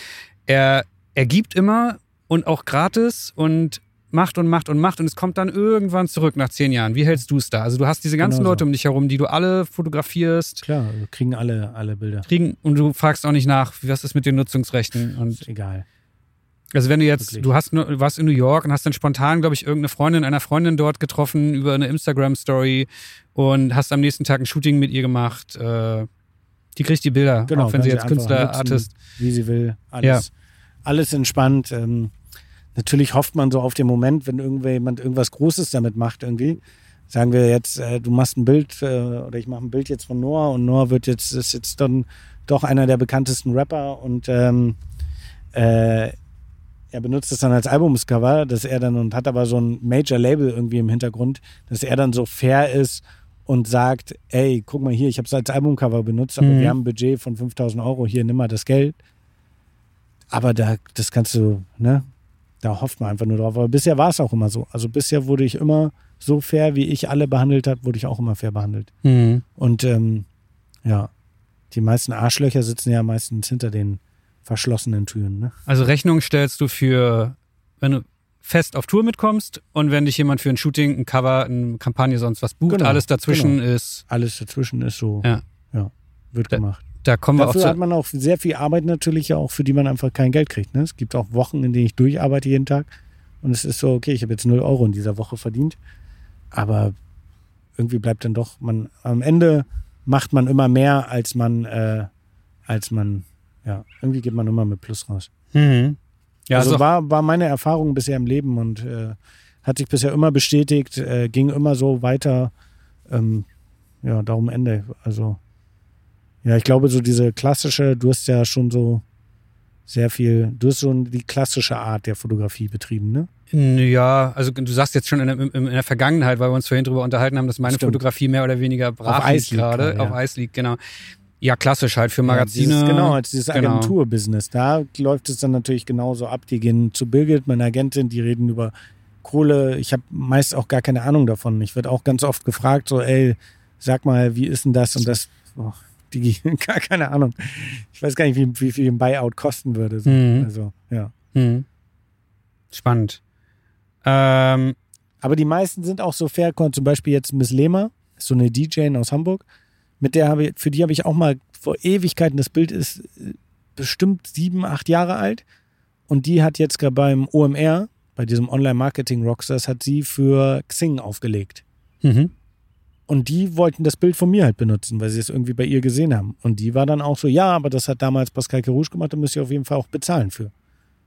Er, er gibt immer und auch gratis und macht und macht und macht und es kommt dann irgendwann zurück nach zehn Jahren. Wie hältst du es da? Also du hast diese ganzen Genau so. Leute um dich herum, die du alle fotografierst, Klar, wir kriegen alle, alle Bilder. kriegen und du fragst auch nicht nach, was ist mit den Nutzungsrechten und Ist egal. also wenn du jetzt, Wirklich. du hast nur, warst in New York und hast dann spontan, glaube ich, irgendeine Freundin einer Freundin dort getroffen über eine Instagram-Story und hast am nächsten Tag ein Shooting mit ihr gemacht. Äh, die kriegt die Bilder, Genau, auch wenn sie jetzt Künstler, nutzen. Artist. wie sie will. Alles, alles entspannt. Ähm, natürlich hofft man so auf den Moment, wenn irgendjemand irgendwas Großes damit macht irgendwie. Sagen wir jetzt, äh, du machst ein Bild äh, oder ich mache ein Bild jetzt von Noah und Noah wird jetzt ist jetzt dann doch einer der bekanntesten Rapper und ähm, äh, er benutzt es dann als Albumscover, dass er dann und hat aber so ein Major Label irgendwie im Hintergrund, dass er dann so fair ist und sagt, ey, guck mal hier, ich habe es als Albumcover benutzt, aber Mhm. wir haben ein Budget von 5000 Euro, hier nimm mal das Geld. Aber da, das kannst du, ne, da hofft man einfach nur drauf. Aber bisher war es auch immer so. Also bisher wurde ich immer so fair, wie ich alle behandelt habe, wurde ich auch immer fair behandelt. Mhm. Und ähm, ja, die meisten Arschlöcher sitzen ja meistens hinter den verschlossenen Türen, ne? Also Rechnung stellst du für, wenn du fest auf Tour mitkommst und wenn dich jemand für ein Shooting, ein Cover, eine Kampagne, sonst was bucht, Genau, alles dazwischen ist, Alles dazwischen ist so, Ja. ja wird Da- gemacht. Da kommen wir auch Dafür hat man auch sehr viel Arbeit natürlich ja auch, für die man einfach kein Geld kriegt. Ne? Es gibt auch Wochen, in denen ich durcharbeite jeden Tag und es ist so, okay, ich habe jetzt 0 Euro in dieser Woche verdient, aber irgendwie bleibt dann doch, man am Ende macht man immer mehr, als man, äh, als man, ja, irgendwie geht man immer mit Plus raus. Mhm. Ja, also also war, war meine Erfahrung bisher im Leben und äh, hat sich bisher immer bestätigt, äh, ging immer so weiter. Ähm, ja, darum Ende. Also, ja, ich glaube, so diese klassische, du hast ja schon so sehr viel, du hast schon die klassische Art der Fotografie betrieben, ne? Ja, also du sagst jetzt schon in der, in in der Vergangenheit, weil wir uns vorhin darüber unterhalten haben, dass meine Stimmt. Fotografie mehr oder weniger brach Auf Eis liegt gerade, gerade, ja. auf Eis liegt, genau. Ja, klassisch halt für Magazine. Ja, dieses, genau, als dieses genau. Agenturbusiness. Da läuft es dann natürlich genauso ab. Die gehen zu Birgit, meine Agentin, die reden über Kohle. Ich habe meist auch gar keine Ahnung davon. Ich werde auch ganz oft gefragt, so, ey, sag mal, wie ist denn das und das? Oh, die gar keine Ahnung. Ich weiß gar nicht, wie, wie viel ein Buyout kosten würde. So. Mhm. Also, ja. Hm. Spannend. Ähm, Aber die meisten sind auch so fair, zum Beispiel jetzt Miss Lehmer, ist so eine DJ aus Hamburg. Mit der habe ich, für die habe ich auch mal vor Ewigkeiten, das Bild ist äh, bestimmt sieben, acht Jahre alt. Und die hat jetzt gerade beim OMR, bei diesem Online-Marketing Rockstars, hat sie für Xing aufgelegt. mhm. Und die wollten das Bild von mir halt benutzen, weil sie es irgendwie bei ihr gesehen haben. Und die war dann auch so, ja, aber das hat damals Pascal Kerouche gemacht, da müsst ihr auf jeden Fall auch bezahlen für.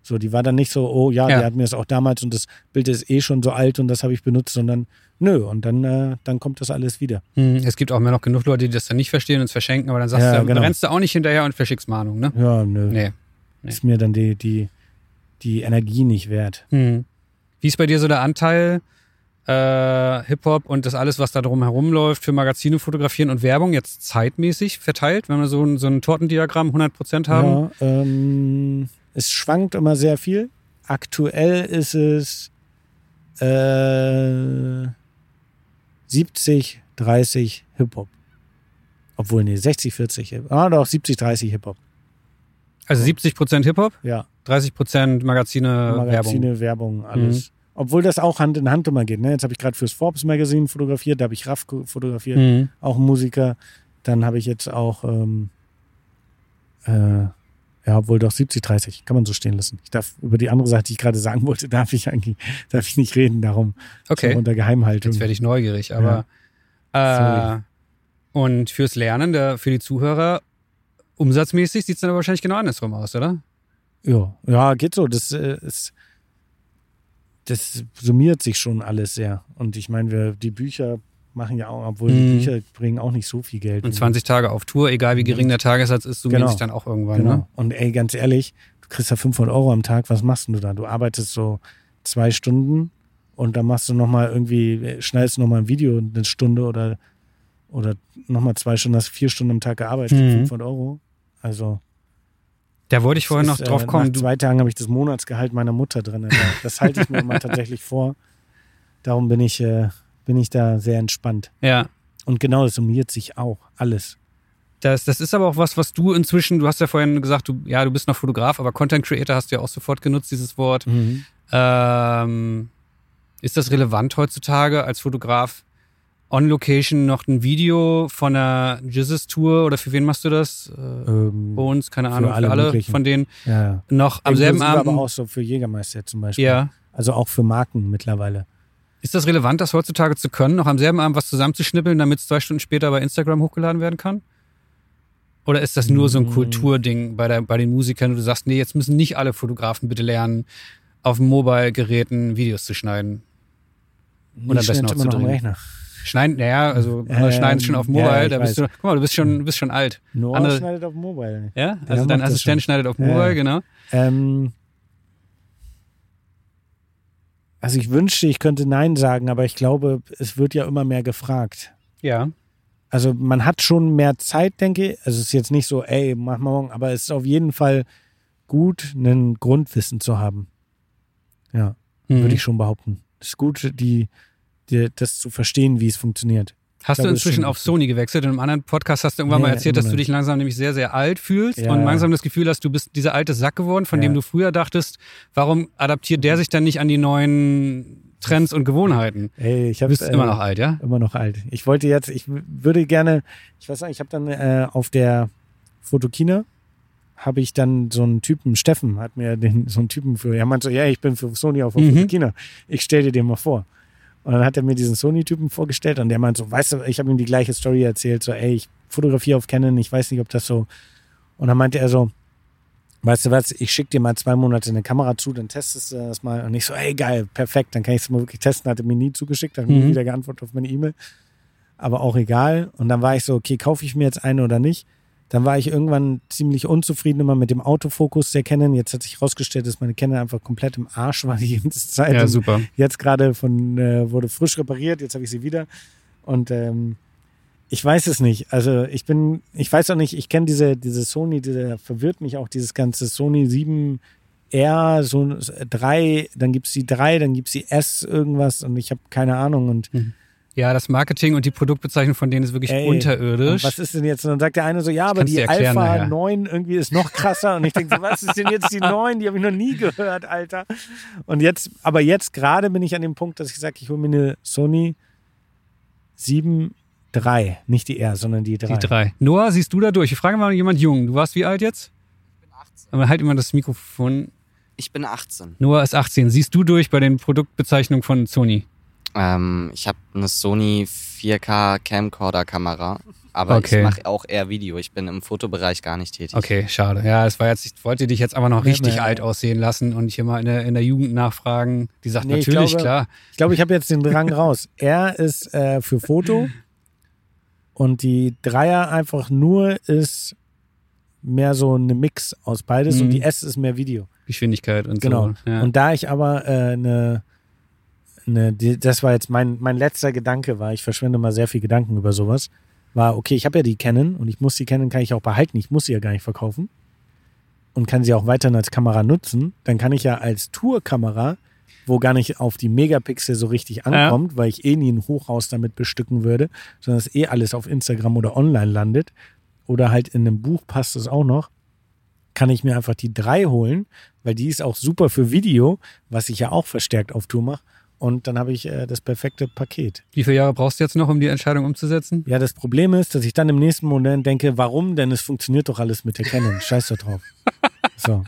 So, die war dann nicht so, oh ja, Ja. der hat mir das auch damals und das Bild ist eh schon so alt und das habe ich benutzt, sondern nö, und dann, äh, dann kommt das alles wieder. Hm, Es gibt auch immer noch genug Leute, die das dann nicht verstehen und es verschenken, aber dann sagst Ja, du, dann genau. rennst du auch nicht hinterher und verschickst Mahnung, ne? Ja, nö. Nee. Nee. Ist mir dann die, die, die Energie nicht wert. Hm. Wie ist bei dir so der Anteil äh, Hip-Hop und das alles, was da drum herum läuft, für Magazine fotografieren und Werbung jetzt zeitmäßig verteilt, wenn wir so ein, so ein Tortendiagramm 100% haben? Ja, ähm, es schwankt immer sehr viel. Aktuell ist es äh, 70, 30 Hip-Hop. Obwohl, nee, 60, 40 Hip-Hop. Ah, doch, 70, 30 Hip-Hop. Also 70% Hip-Hop, Ja, 30% Magazine, Werbung. Magazine, Werbung, alles. Obwohl das auch Hand in Hand immer geht. Ne? Jetzt habe ich gerade fürs Forbes Magazine fotografiert, da habe ich Raff fotografiert, Mhm. auch Musiker. Dann habe ich jetzt auch, ähm, äh, ja, obwohl doch 70, 30, kann man so stehen lassen. Ich darf über die andere Sache, die ich gerade sagen wollte, darf ich eigentlich, darf ich nicht reden, darum. Okay. So unter Geheimhaltung. Jetzt werde ich neugierig, aber äh, Sorry. und fürs Lernen, der, für die Zuhörer, umsatzmäßig sieht es dann aber wahrscheinlich genau andersrum aus, oder? Ja, ja, geht so. Das äh, ist, das summiert sich schon alles sehr. Und ich meine, wir, die Bücher machen ja auch, obwohl Mhm. die Bücher bringen auch nicht so viel Geld. Und 20 Tage auf Tour, egal wie gering der Tagessatz ist, summiert Genau. sich dann auch irgendwann, Genau. ne? Und ey, ganz ehrlich, du kriegst ja 500 Euro am Tag, was machst denn du da? Du arbeitest so zwei Stunden und dann machst du nochmal irgendwie, schneidest nochmal ein Video eine Stunde oder, oder nochmal zwei Stunden, hast vier Stunden am Tag gearbeitet, für Mhm. 500 Euro. Also, Da wollte ich vorhin das noch ist, drauf äh, kommen. Nach zwei Tagen habe ich das Monatsgehalt meiner Mutter drin. Also, Das halte ich mir immer tatsächlich vor. Darum bin ich, äh, bin ich da sehr entspannt. ja, Und genau, das summiert sich auch alles. das, das ist aber auch was, was du inzwischen, du hast ja vorhin gesagt, du, ja, du bist noch Fotograf, aber Content Creator hast du ja auch sofort genutzt, dieses Wort. Ähm, ist das relevant heutzutage als Fotograf on Location noch ein Video von einer Jizzes-Tour oder für wen machst du das? Äh, Ähm, Bones, keine für Ahnung, für alle alle, möglichen. von denen ja, noch am selben Abend. aber auch so für Jägermeister zum Beispiel. ja. Also auch für Marken mittlerweile. Ist das relevant, das heutzutage zu können, noch am selben Abend was zusammenzuschnippeln, damit es zwei Stunden später bei Instagram hochgeladen werden kann? Oder ist das nur so ein Mm. Kulturding bei, der, bei den Musikern, wo du sagst, nee, jetzt müssen nicht alle Fotografen bitte lernen, auf Mobile-Geräten Videos zu schneiden? Und am besten zu noch drehen. Rechner. Schneiden, naja, also Ähm, andere schneiden es schon auf ja, Mobile, ich da bist weiß. du, guck mal, du bist schon, bist schon alt. Noah Andere- schneidet auf Mobile. Ja? Also dein Assistent schneidet auf Ja, Mobile, ja. genau. Ähm, also ich wünschte, ich könnte Nein sagen, aber ich glaube, es wird ja immer mehr gefragt. Ja. Also man hat schon mehr Zeit, denke ich. Also es ist jetzt nicht so, ey, mach mal morgen, aber es ist auf jeden Fall gut, ein Grundwissen zu haben. Ja, Mhm. würde ich schon behaupten. Es ist gut, die, die, das zu verstehen, wie es funktioniert. Hast du glaube, ist inzwischen auf. Sony gewechselt? In einem anderen Podcast hast du irgendwann mal Nee, erzählt, dass du dich langsam nämlich sehr, sehr alt fühlst Ja. und langsam das Gefühl hast, du bist dieser alte Sack geworden, von Ja. dem du früher dachtest, warum adaptiert der sich dann nicht an die neuen Trends und Gewohnheiten? Ey, ich Du habe bist immer noch alt, ja? immer noch alt. Ich wollte jetzt, ich würde gerne, ich weiß nicht, ich habe dann äh, auf der Fotokina habe ich dann so einen Typen, Steffen hat mir den, so einen Typen für, er meinte so, ja, ich bin für Sony auf der Mhm. Fotokina. Ich stell dir den mal vor. Und dann hat er mir diesen Sony-Typen vorgestellt und der meint so, weißt du, ich habe ihm die gleiche Story erzählt, so, ey, ich fotografiere auf Canon, ich weiß nicht, ob das so. Und dann meinte er so, weißt du was, ich schicke dir mal zwei Monate eine Kamera zu, dann testest du das mal. Und ich so, ey, geil, perfekt, dann kann ich es mal wirklich testen. Hat er mir nie zugeschickt, hat mir Mhm. nie wieder geantwortet auf meine E-Mail. Aber auch egal. Und dann war ich so, okay, kaufe ich mir jetzt eine oder nicht? Dann war ich irgendwann ziemlich unzufrieden immer mit dem Autofokus der Canon. Jetzt hat sich herausgestellt, dass meine Canon einfach komplett im Arsch war die ganze Zeit. Ja, Und super. Jetzt gerade von äh, wurde frisch repariert, jetzt habe ich sie wieder. Und ähm, ich weiß es nicht. Also ich bin, ich weiß auch nicht, ich kenne diese, diese Sony, diese verwirrt mich auch, dieses ganze Sony 7R, so 3, dann gibt's die 3, dann gibt's die S irgendwas und ich habe keine Ahnung. Und Ja, das Marketing und die Produktbezeichnung von denen ist wirklich Ey, unterirdisch. Was ist denn jetzt? Und dann sagt der eine so, ja, aber die erklären Alpha nachher. 9 irgendwie ist noch krasser. Und ich denke so, was ist denn jetzt die 9? Die habe ich noch nie gehört, Alter. Und jetzt, aber jetzt gerade bin ich an dem Punkt, dass ich sage, ich hole mir eine Sony 7 3. Nicht die R, sondern die 3. die drei. Noah, siehst du da durch? Ich frage mal jemand jung. Du warst wie alt jetzt? Ich bin 18. Aber halt immer das Mikrofon. Ich bin 18. Noah ist 18. Siehst du durch bei den Produktbezeichnungen von Sony? Ähm, ich habe eine Sony 4K Camcorder Kamera, aber Okay. ich mache auch eher Video. Ich bin im Fotobereich gar nicht tätig. Okay, schade. Ja, es war jetzt, ich wollte dich jetzt aber noch Nee, richtig nee. alt aussehen lassen und hier mal in der, in der Jugend nachfragen. Die sagt Nee, ich natürlich, glaube- klar. Ich glaube, ich habe jetzt den Drang raus. Er ist äh, für Foto und die Dreier einfach nur ist mehr so eine Mix aus beides Mhm. und die S ist mehr Video. Geschwindigkeit und Genau. so. Ja. Und da ich aber äh, eine, eine die, das war jetzt mein, mein letzter Gedanke, war, ich verschwende mal sehr viel Gedanken über sowas, war, okay, ich habe ja die Canon und ich muss die Canon, kann ich auch behalten, ich muss sie ja gar nicht verkaufen und kann sie auch weiterhin als Kamera nutzen, dann kann ich ja als Tourkamera, wo gar nicht auf die Megapixel so richtig ankommt, weil ich eh nie ein Hochhaus damit bestücken würde, sondern es eh alles auf Instagram oder online landet oder halt in einem Buch passt es auch noch, kann ich mir einfach die 3 holen, weil die ist auch super für Video, was ich ja auch verstärkt auf Tour mache. Und dann habe ich äh, das perfekte Paket. Wie viele Jahre brauchst du jetzt noch, um die Entscheidung umzusetzen? Ja, das Problem ist, dass ich dann im nächsten Moment denke, warum? Denn es funktioniert doch alles mit der Canon. Scheiß da drauf. So.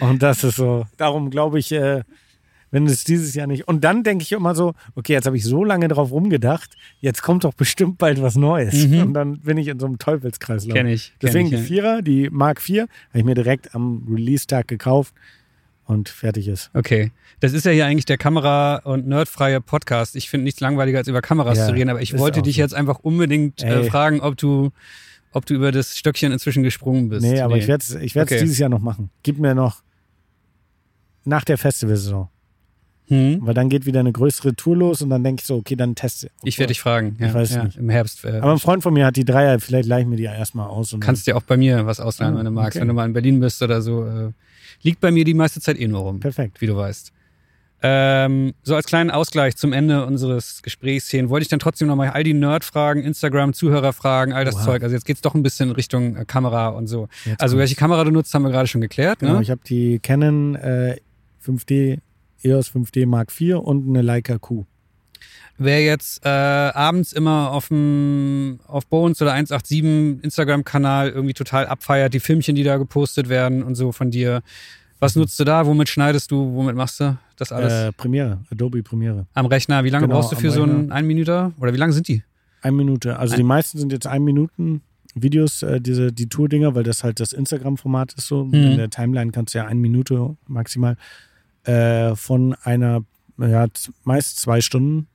Und das ist so. Darum glaube ich, äh, wenn es dieses Jahr nicht. Und dann denke ich immer so, okay, jetzt habe ich so lange drauf rumgedacht, jetzt kommt doch bestimmt bald was Neues. Mhm. Und dann bin ich in so einem Teufelskreislauf. Kenn ich. kenn Deswegen ich, die. Vierer, die Mark IV, habe ich mir direkt am Release-Tag gekauft und fertig ist. Okay. Das ist ja hier eigentlich der Kamera- und nerdfreie Podcast. Ich finde nichts langweiliger, als über Kameras Ja, zu reden, aber ich wollte dich so. jetzt einfach unbedingt äh, fragen, ob du, ob du über das Stöckchen inzwischen gesprungen bist. Nee, aber ich werde es ich werd's Okay. dieses Jahr noch machen. Gib mir noch nach der Festivalsaison. Hm? Weil dann geht wieder eine größere Tour los und dann denke ich so, okay, dann teste. Ich werde dich fragen. Ja, Ich weiß ja, nicht. Im Herbst. Äh, Aber ein Freund von mir hat die Dreier, vielleicht leih ich mir die erstmal aus. Und kannst dir auch bei mir was ausleihen, Ah, wenn du magst. okay. Wenn du mal in Berlin bist oder so. Äh, liegt bei mir die meiste Zeit eh nur rum. Perfekt. wie du weißt. Ähm, so als kleinen Ausgleich zum Ende unseres Gesprächs hier wollte ich dann trotzdem nochmal all die Nerd-Fragen, Instagram, Zuhörerfragen, all das Oha. Zeug. Also jetzt geht's doch ein bisschen Richtung äh, Kamera und so. Jetzt Also kommt's. welche Kamera du nutzt, haben wir gerade schon geklärt. Genau, Ne? ich habe die Canon äh, 5D, EOS 5D Mark IV und eine Leica Q. Wer jetzt äh, abends immer auf dem auf Bones oder 187 Instagram-Kanal irgendwie total abfeiert, die Filmchen, die da gepostet werden und so von dir. Was nutzt du da? Womit schneidest du? Womit machst du das alles? Äh, Premiere, Adobe Premiere. am Rechner. Wie lange genau, brauchst du für so einen Rechner. ein Minüter? Oder wie lange sind die? Eine Minute. Also Ein- die meisten sind jetzt ein Minuten Videos, äh, diese die Tour-Dinger, weil das halt das Instagram-Format ist so. Mhm. In der Timeline kannst du ja eine Minute maximal äh, von einer, ja, meist zwei Stunden,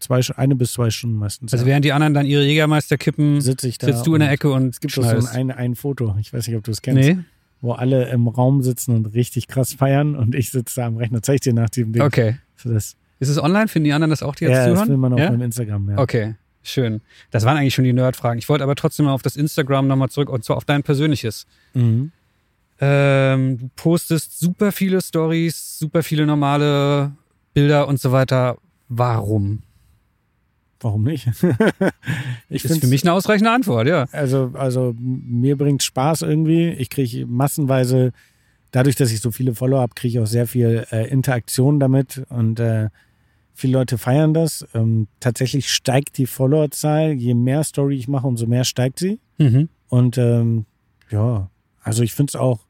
zwei, eine bis zwei Stunden meistens. Also ja. während die anderen dann ihre Jägermeister kippen, da. sitzt du in der Ecke und Es gibt doch so ein, ein Foto, ich weiß nicht, ob du es kennst, Nee? wo alle im Raum sitzen und richtig krass feiern und ich sitze da am Rechner. Zeig ich dir nach dem Ding. Okay. So das, Ist es online? Finden die anderen das auch, die jetzt ja, das zuhören? will man auf ja? meinem Instagram, ja. Okay, schön. Das waren eigentlich schon die Nerd-Fragen. Ich wollte aber trotzdem mal auf das Instagram nochmal zurück und zwar auf dein persönliches. Mhm. Ähm, du postest super viele Stories, super viele normale Bilder und so weiter. Warum? Warum nicht? ich ist für mich eine ausreichende Antwort, ja. Also, also mir bringt Spaß irgendwie. Ich kriege massenweise, dadurch, dass ich so viele Follower habe, kriege ich auch sehr viel äh, Interaktion damit und äh, viele Leute feiern das. Ähm, tatsächlich steigt die Followerzahl. Je mehr Story ich mache, umso mehr steigt sie. Mhm. Und ähm, ja, also ich finde es auch,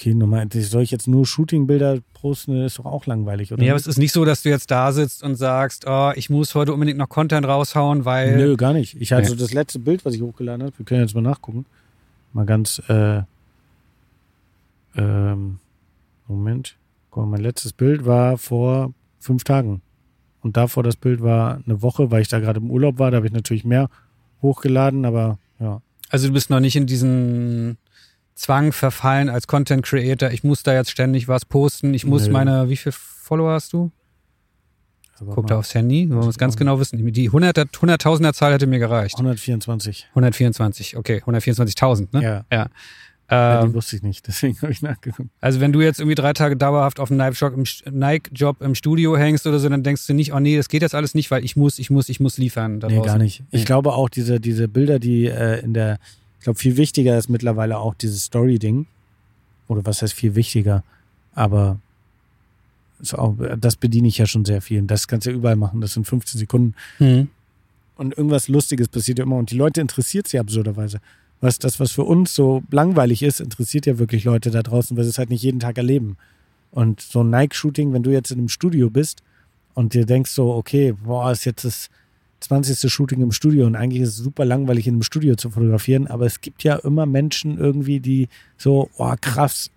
okay, nochmal, soll ich jetzt nur Shootingbilder posten, ist doch auch langweilig, oder? Nee, aber es ist nicht so, dass du jetzt da sitzt und sagst, oh, ich muss heute unbedingt noch Content raushauen, weil. Nö, gar nicht. Ich hatte Nee. so das letzte Bild, was ich hochgeladen habe, wir können jetzt mal nachgucken. Mal ganz, äh, ähm, Moment. Guck mal, mein letztes Bild war vor fünf Tagen. Und davor das Bild war eine Woche, weil ich da gerade im Urlaub war. Da habe ich natürlich mehr hochgeladen, aber ja. Also du bist noch nicht in diesen Zwang verfallen als Content Creator. Ich muss da jetzt ständig was posten. Ich muss Nö. meine, wie viele Follower hast du? Aber Guck da aufs Handy. Wir wollen es ganz genau wissen. Die 100 100.000er Zahl hätte mir gereicht. 124. 124, okay. 124.000, ne? Ja, Ja. ja die Ähm, wusste ich nicht, deswegen habe ich nachgeguckt. also wenn du jetzt irgendwie drei Tage dauerhaft auf einem Nike-Job im, Nike-Job im Studio hängst oder so, dann denkst du nicht, oh nee, das geht jetzt alles nicht, weil ich muss, ich muss, ich muss liefern. Da Nee, draußen. gar nicht. Ich Nee. glaube auch, diese, diese Bilder, die äh, in der, ich glaube, viel wichtiger ist mittlerweile auch dieses Story-Ding. Oder was heißt viel wichtiger? Aber auch, das bediene ich ja schon sehr viel. Und das kannst du ja überall machen. Das sind 15 Sekunden. Hm. Und irgendwas Lustiges passiert ja immer. Und die Leute interessiert es ja absurderweise. Was, das, was für uns so langweilig ist, interessiert ja wirklich Leute da draußen, weil sie es halt nicht jeden Tag erleben. Und so ein Nike-Shooting, wenn du jetzt in einem Studio bist und dir denkst so, okay, boah, ist jetzt das 20. Shooting im Studio und eigentlich ist es super langweilig, in einem Studio zu fotografieren, aber es gibt ja immer Menschen irgendwie, die so, oh krass,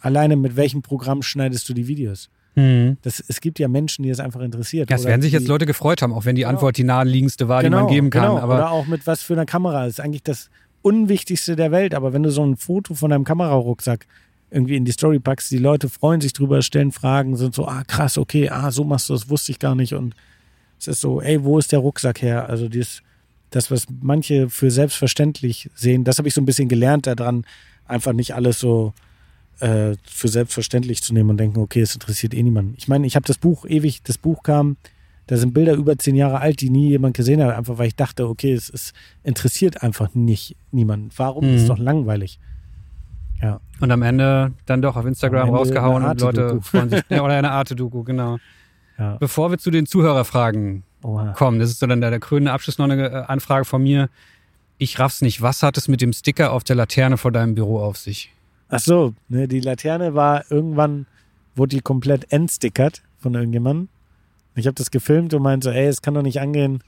alleine mit welchem Programm schneidest du die Videos? Mhm. Das, es gibt ja Menschen, die es einfach interessiert. Oder werden sich die, jetzt Leute gefreut haben, auch wenn die Genau. Antwort die naheliegendste war, die man geben kann. Genau. Aber Oder auch mit was für einer Kamera. Das ist eigentlich das Unwichtigste der Welt. Aber wenn du so ein Foto von deinem Kamerarucksack irgendwie in die Story packst, die Leute freuen sich drüber, stellen Fragen, sind so, ah krass, okay, ah, so machst du das, wusste ich gar nicht. Und es ist so, ey, wo ist der Rucksack her? Also dieses, das, was manche für selbstverständlich sehen, das habe ich so ein bisschen gelernt daran, einfach nicht alles so äh, für selbstverständlich zu nehmen und denken, okay, es interessiert eh niemanden. Ich meine, ich habe das Buch ewig, das Buch kam, da sind Bilder über zehn Jahre alt, die nie jemand gesehen hat, einfach weil ich dachte, okay, es, es interessiert einfach nicht niemanden. Warum? Mhm. Ist doch langweilig. Ja. und am Ende dann doch auf Instagram rausgehauen und Leute freuen sich. Ja, oder eine Arte-Doku, genau. Ja. Bevor wir zu den Zuhörerfragen Oha. kommen, das ist so dann der, der krönende Abschluss noch eine äh, Anfrage von mir. Ich raff's nicht. Was hat es mit dem Sticker auf der Laterne vor deinem Büro auf sich? Ach so, ne, die Laterne war irgendwann, wurde die komplett entstickert von irgendjemandem. Ich habe das gefilmt und meinte so, ey, es kann doch nicht angehen,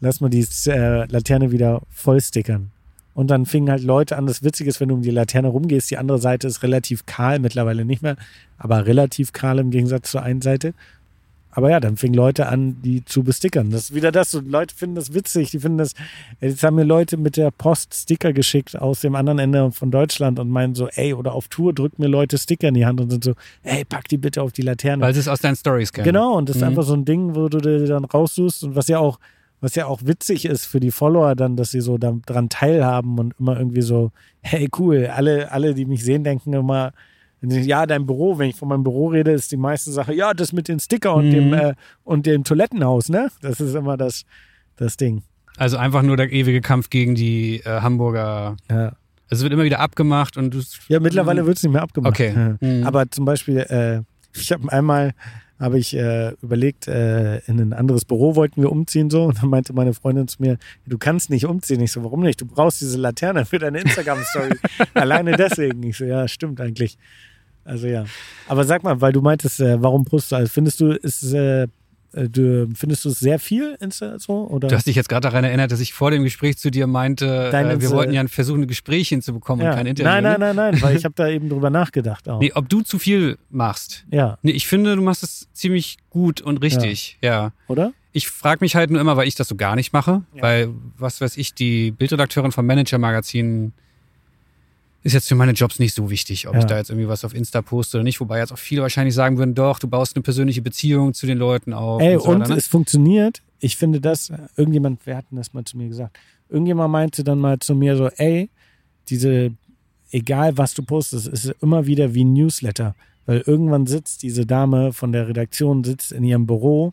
lass mal die äh, Laterne wieder voll stickern. Und dann fingen halt Leute an, das Witzige ist, wenn du um die Laterne rumgehst, die andere Seite ist relativ kahl, mittlerweile nicht mehr, aber relativ kahl im Gegensatz zur einen Seite. Aber ja, dann fingen Leute an, die zu bestickern. Das ist wieder das. Und Leute finden das witzig. Die finden das. Jetzt haben mir Leute mit der Post Sticker geschickt aus dem anderen Ende von Deutschland und meinen so, ey, oder auf Tour drücken mir Leute Sticker in die Hand und sind so, ey, pack die bitte auf die Laterne. Weil sie es aus deinen Stories kennen. Genau, und das ist Mhm. einfach so ein Ding, wo du dir dann raussuchst und was ja auch, was ja auch witzig ist für die Follower dann, dass sie so da- dran teilhaben und immer irgendwie so, hey, cool, alle, alle, die mich sehen, denken immer, ja, dein Büro, wenn ich von meinem Büro rede, ist die meiste Sache, ja, das mit den Sticker und Mhm. dem äh, und dem Toilettenhaus, ne? Das ist immer das, das Ding. Also einfach nur der ewige Kampf gegen die äh, Hamburger. Ja, Es wird immer wieder abgemacht und du. ja mittlerweile wird es nicht mehr abgemacht. Okay. Ja. Mhm. Aber zum Beispiel, äh, ich habe einmal habe ich äh, überlegt, äh, in ein anderes Büro wollten wir umziehen so und dann meinte meine Freundin zu mir, du kannst nicht umziehen. Ich so, warum nicht? Du brauchst diese Laterne für deine Instagram-Story. Alleine deswegen. Ich so, ja, stimmt eigentlich. Also ja. Aber sag mal, weil du meintest, äh, warum postest du alles? Findest du, ist äh, du, findest du es sehr viel Insta so? Oder? Du hast dich jetzt gerade daran erinnert, dass ich vor dem Gespräch zu dir meinte, äh, wir wollten ja versuchen, ein Gespräch hinzubekommen ja. und kein Interview. Nein, nein, ne? nein, nein, weil ich habe da eben drüber nachgedacht auch. Nee, ob du zu viel machst. Ja, Nee, ich finde, du machst es ziemlich gut und richtig. Ja. oder? Ich frage mich halt nur immer, weil ich das so gar nicht mache, Ja. weil, was weiß ich, die Bildredakteurin vom Manager-Magazin ist jetzt für meine Jobs nicht so wichtig, ob Ja. ich da jetzt irgendwie was auf Insta poste oder nicht, wobei jetzt auch viele wahrscheinlich sagen würden, doch, du baust eine persönliche Beziehung zu den Leuten auf. Ey, und so und weiter, ne? es funktioniert. Ich finde das, irgendjemand, wer hat denn das mal zu mir gesagt? Irgendjemand meinte dann mal zu mir so, ey, diese, egal was du postest, ist immer wieder wie ein Newsletter. Weil irgendwann sitzt diese Dame von der Redaktion, sitzt in ihrem Büro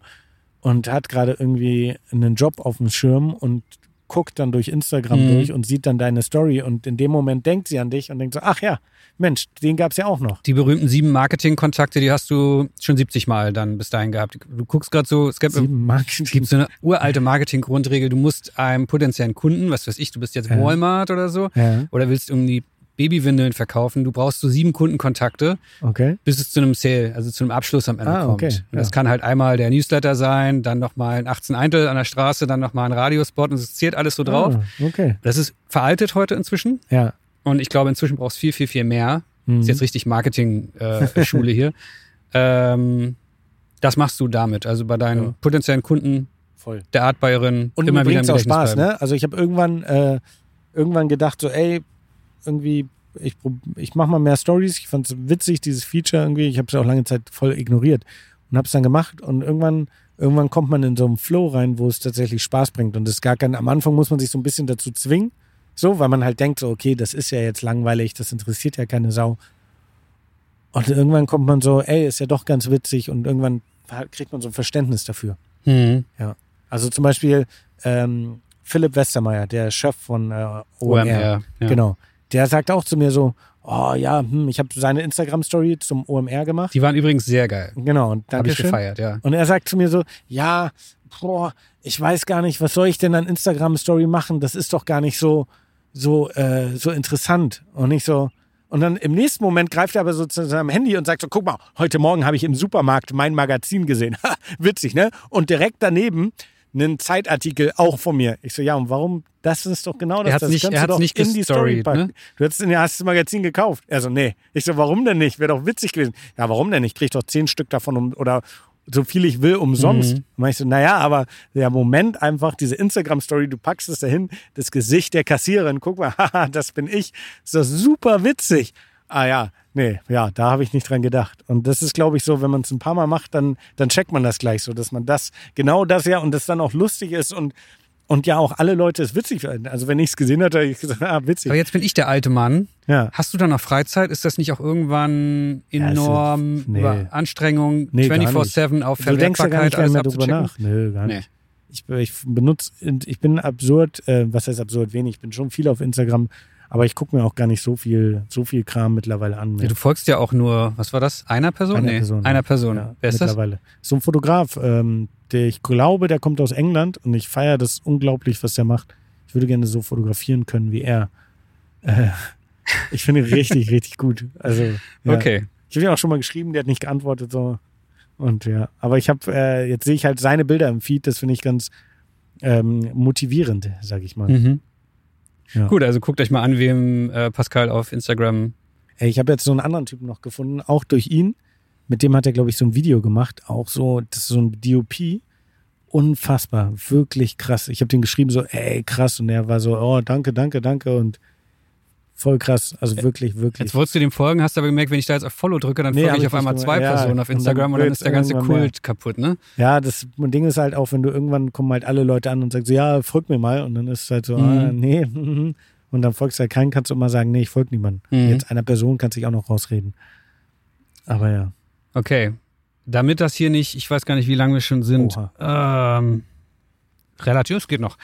und hat gerade irgendwie einen Job auf dem Schirm und guckt dann durch Instagram Mhm. durch und sieht dann deine Story und in dem Moment denkt sie an dich und denkt so, ach ja, Mensch, den gab's ja auch noch. Die berühmten sieben Marketing-Kontakte, die hast du schon 70 Mal dann bis dahin gehabt. Du guckst gerade so, es gibt, es gibt so eine uralte Marketing-Grundregel, du musst einem potenziellen Kunden, was weiß ich, du bist jetzt Ja. Walmart oder so, Ja, oder willst irgendwie Babywindeln verkaufen, du brauchst so sieben Kundenkontakte, okay. bis es zu einem Sale, also zu einem Abschluss am Ende Ah, kommt. okay, Und das ja. kann halt einmal der Newsletter sein, dann nochmal ein 18 Eintel an der Straße, dann nochmal ein Radiospot und es zählt alles so drauf. Ah, okay. Das ist veraltet heute inzwischen Ja. und ich glaube, inzwischen brauchst du viel, viel, viel mehr. Mhm. Ist jetzt richtig Marketing-Schule hier. Ähm, das machst du damit, also bei deinen Ja. potenziellen Kunden, Voll. der Artbayerin, Und immer wieder auch Spaß, bleiben. ne? Also ich habe irgendwann, äh, irgendwann gedacht, so, ey, irgendwie, ich, ich mache mal mehr Stories. Ich fand es witzig, dieses Feature irgendwie. Ich habe es auch lange Zeit voll ignoriert und habe es dann gemacht. Und irgendwann, irgendwann kommt man in so einen Flow rein, wo es tatsächlich Spaß bringt. Und es ist gar kein, am Anfang muss man sich so ein bisschen dazu zwingen. So, weil man halt denkt, so, okay, das ist ja jetzt langweilig, das interessiert ja keine Sau. Und irgendwann kommt man so, ey, ist ja doch ganz witzig und irgendwann kriegt man so ein Verständnis dafür. Mhm. Also zum Beispiel ähm, Philipp Westermeier, der Chef von äh, OMR, OMR. Ja. genau, der sagt auch zu mir so, oh ja, hm, ich habe seine Instagram-Story zum OMR gemacht. Die waren übrigens sehr geil. Genau, und Habe ich gefeiert, ja. Und er sagt zu mir so, ja, boah, ich weiß gar nicht, was soll ich denn an Instagram-Story machen? Das ist doch gar nicht so, so, äh, so interessant. Und nicht so, Und dann im nächsten Moment greift er aber so zu seinem Handy und sagt so, guck mal, heute Morgen habe ich im Supermarkt mein Magazin gesehen. Ha, Witzig, ne? Und direkt daneben einen Zeitartikel auch von mir. Ich so, ja, und warum? Das ist doch genau das. Er hat's das nicht- kannst er hat's doch nicht in die Story gestoried, packen. ne? Du hast, ja, hast das Magazin gekauft. Er so, nee. Ich so, warum denn nicht? Wäre doch witzig gewesen. Ja, warum denn nicht? Ich krieg doch zehn Stück davon um, oder so viel ich will umsonst. Mhm. Und ich so, naja, aber der Moment einfach, diese Instagram-Story, du packst es dahin, das Gesicht der Kassiererin, guck mal, haha, das bin ich. Ist das super witzig. Ah ja, nee, ja, da habe ich nicht dran gedacht. Und das ist, glaube ich, so, wenn man es ein paar Mal macht, dann, dann checkt man das gleich so, dass man das, genau das ja, und das dann auch lustig ist und, und ja auch alle Leute es witzig finden. Also wenn ich es gesehen hatte, habe ich gesagt, ah, witzig. Aber jetzt bin ich der alte Mann. ja. Hast du da noch Freizeit? Ist das nicht auch irgendwann Ja, es ist- enorm nee. Anstrengung, Nee, gar 24-7 auf Du denkst ja gar Verwertbarkeit nicht alles abzuchecken? nach. Nö, gar Nee. nicht. Ich, ich benutze, ich bin absurd, äh, was heißt absurd wenig, ich bin schon viel auf Instagram, aber ich gucke mir auch gar nicht so viel, so viel Kram mittlerweile an. Ja, du folgst ja auch nur, was war das? Einer Person? Einer nee, Person, einer. Person. Ja, Wer ist das? mittlerweile. So ein Fotograf, ähm, der ich glaube, der kommt aus England und ich feiere das unglaublich, was der macht. Ich würde gerne so fotografieren können wie er. Äh, ich finde ihn richtig, richtig gut. Also, ja. Okay. Ich habe ihn auch schon mal geschrieben, der hat nicht geantwortet so. Und ja, aber ich habe äh, jetzt sehe ich halt seine Bilder im Feed, das finde ich ganz ähm, motivierend, sage ich mal. Mhm. Ja. Gut, also guckt euch mal an, wem äh, Pascal auf Instagram. Ey, ich habe jetzt so einen anderen Typen noch gefunden, auch durch ihn. Mit dem hat er, glaube ich, so ein Video gemacht. Auch so, das ist so ein DOP. Unfassbar, wirklich krass. Ich habe den geschrieben, so, ey, krass. Und er war so, oh, danke, danke, danke. Und voll krass. Also wirklich, wirklich. Jetzt wolltest du dem folgen, hast aber gemerkt, wenn ich da jetzt auf Follow drücke, dann Nee, folge ich auf einmal zwei. Ja, Personen auf und dann Instagram und dann ist der ganze irgendwann mehr. Kult kaputt, ne? Ja, das Ding ist halt auch, wenn du irgendwann kommen halt alle Leute an und sagst so, ja, folg mir mal. Und dann ist es halt so, Mhm. ah, nee. mhm. Und dann folgst du halt keinen, kannst du immer sagen, nee, ich folge niemandem. Mhm. Jetzt einer Person kannst du dich auch noch rausreden. Aber ja. Okay. Damit das hier nicht, ich weiß gar nicht, wie lange wir schon sind. Ähm, relativ, es geht noch.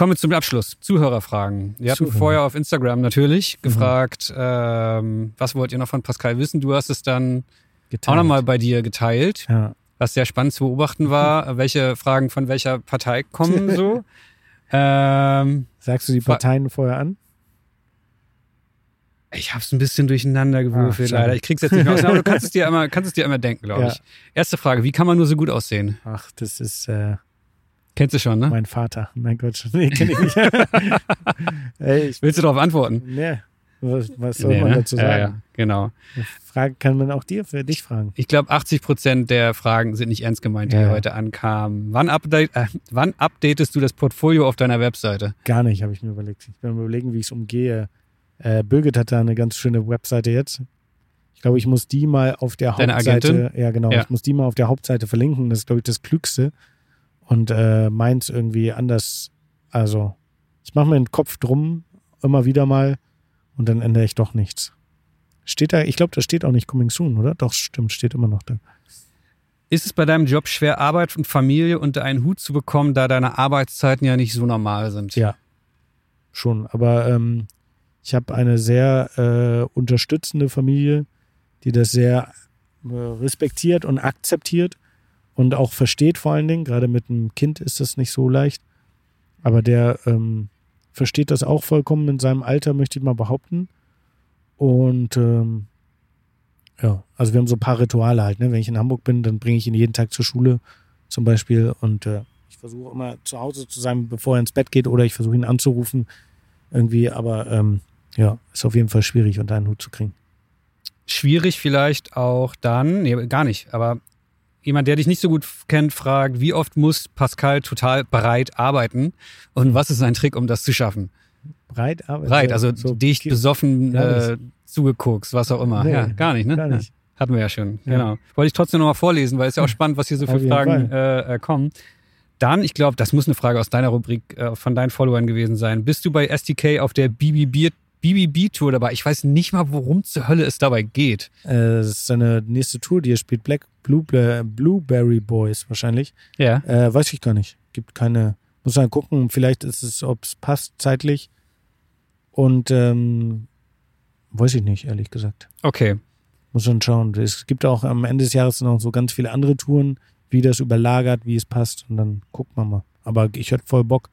Kommen wir zum Abschluss. Zuhörerfragen. Wir hatten Zuhörer. vorher auf Instagram natürlich Mhm. gefragt, ähm, was wollt ihr noch von Pascal wissen? Du hast es dann auch Geteilt. nochmal bei dir geteilt, Ja. was sehr spannend zu beobachten war, welche Fragen von welcher Partei kommen so. ähm, Sagst du die Parteien vorher an? ich habe es ein bisschen durcheinander gewürfelt, Ah, leider. Ich krieg's jetzt nicht mehr aus. Aber du kannst es dir immer, kannst es dir immer denken, glaube Ja. ich. Erste Frage, wie kann man nur so gut aussehen? Ach, das ist äh, Kennst du schon, ne? mein Vater. Mein Gott, nee, kenn ich nicht. Ey, ich, Willst du darauf antworten? nee. Was, was soll Nee, man ne? dazu Ja, sagen? ja, genau. Frage kann man auch dir für dich fragen. Ich glaube, 80 Prozent der Fragen sind nicht ernst gemeint, die Ja, ja. heute ankamen. Wann, update, äh, wann updatest du das Portfolio auf deiner Webseite? Gar nicht, habe ich mir überlegt. Ich bin am überlegen, wie ich es umgehe. Äh, Birgit hat da eine ganz schöne Webseite jetzt. Ich glaube, ich muss die mal auf der Deine Hauptseite. Agentin? Ja, genau. Ja. Ich muss die mal auf der Hauptseite verlinken. Das ist, glaube ich, das Klügste. Und äh, meins irgendwie anders. Also, ich mache mir den Kopf drum, immer wieder mal. Und dann ändere ich doch nichts. Steht da, ich glaube, da steht auch nicht Coming Soon, oder? Doch, stimmt, steht immer noch da. Ist es bei deinem Job schwer, Arbeit und Familie unter einen Hut zu bekommen, da deine Arbeitszeiten ja nicht so normal sind? Ja. Schon. Aber ähm, ich habe eine sehr äh, unterstützende Familie, die das sehr äh, respektiert und akzeptiert und auch versteht vor allen Dingen. Gerade mit einem Kind ist das nicht so leicht. Aber der ähm, versteht das auch vollkommen in seinem Alter, möchte ich mal behaupten. Und ähm, ja, also wir haben so ein paar Rituale halt. Ne? Wenn ich in Hamburg bin, dann bringe ich ihn jeden Tag zur Schule zum Beispiel. Und äh, ich versuche immer zu Hause zu sein, bevor er ins Bett geht, oder ich versuche ihn anzurufen irgendwie. Aber ähm, ja, ist auf jeden Fall schwierig, unter einen Hut zu kriegen. Schwierig vielleicht auch dann, nee, gar nicht, aber jemand, der dich nicht so gut kennt, fragt, wie oft muss Pascal total bereit arbeiten und was ist sein Trick, um das zu schaffen? Breit, aber Breit, also so- dicht, besoffen, äh, zugeguckt, was auch immer. Nee, ja, gar nicht, ne? Gar nicht. Ja, hatten wir ja schon, Ja. genau. Wollte ich trotzdem nochmal vorlesen, weil es ja auch spannend, was hier so für Fragen äh, äh, kommen. Dann, ich glaube, das muss eine Frage aus deiner Rubrik äh, von deinen Followern gewesen sein. Bist du bei SDK auf der BBB BBB-Tour dabei? Ich weiß nicht mal, worum zur Hölle es dabei geht. Äh, das ist seine nächste Tour, die er spielt. Black Blue, Blueberry Boys wahrscheinlich. Ja. Äh, weiß ich gar nicht. Gibt keine. Muss man gucken, vielleicht ist es, ob es passt zeitlich. Und ähm, weiß ich nicht, ehrlich gesagt. Okay. Muss schon schauen. Es gibt auch am Ende des Jahres noch so ganz viele andere Touren, wie das überlagert, wie es passt. Und dann guckt man mal. Aber ich hätte voll Bock.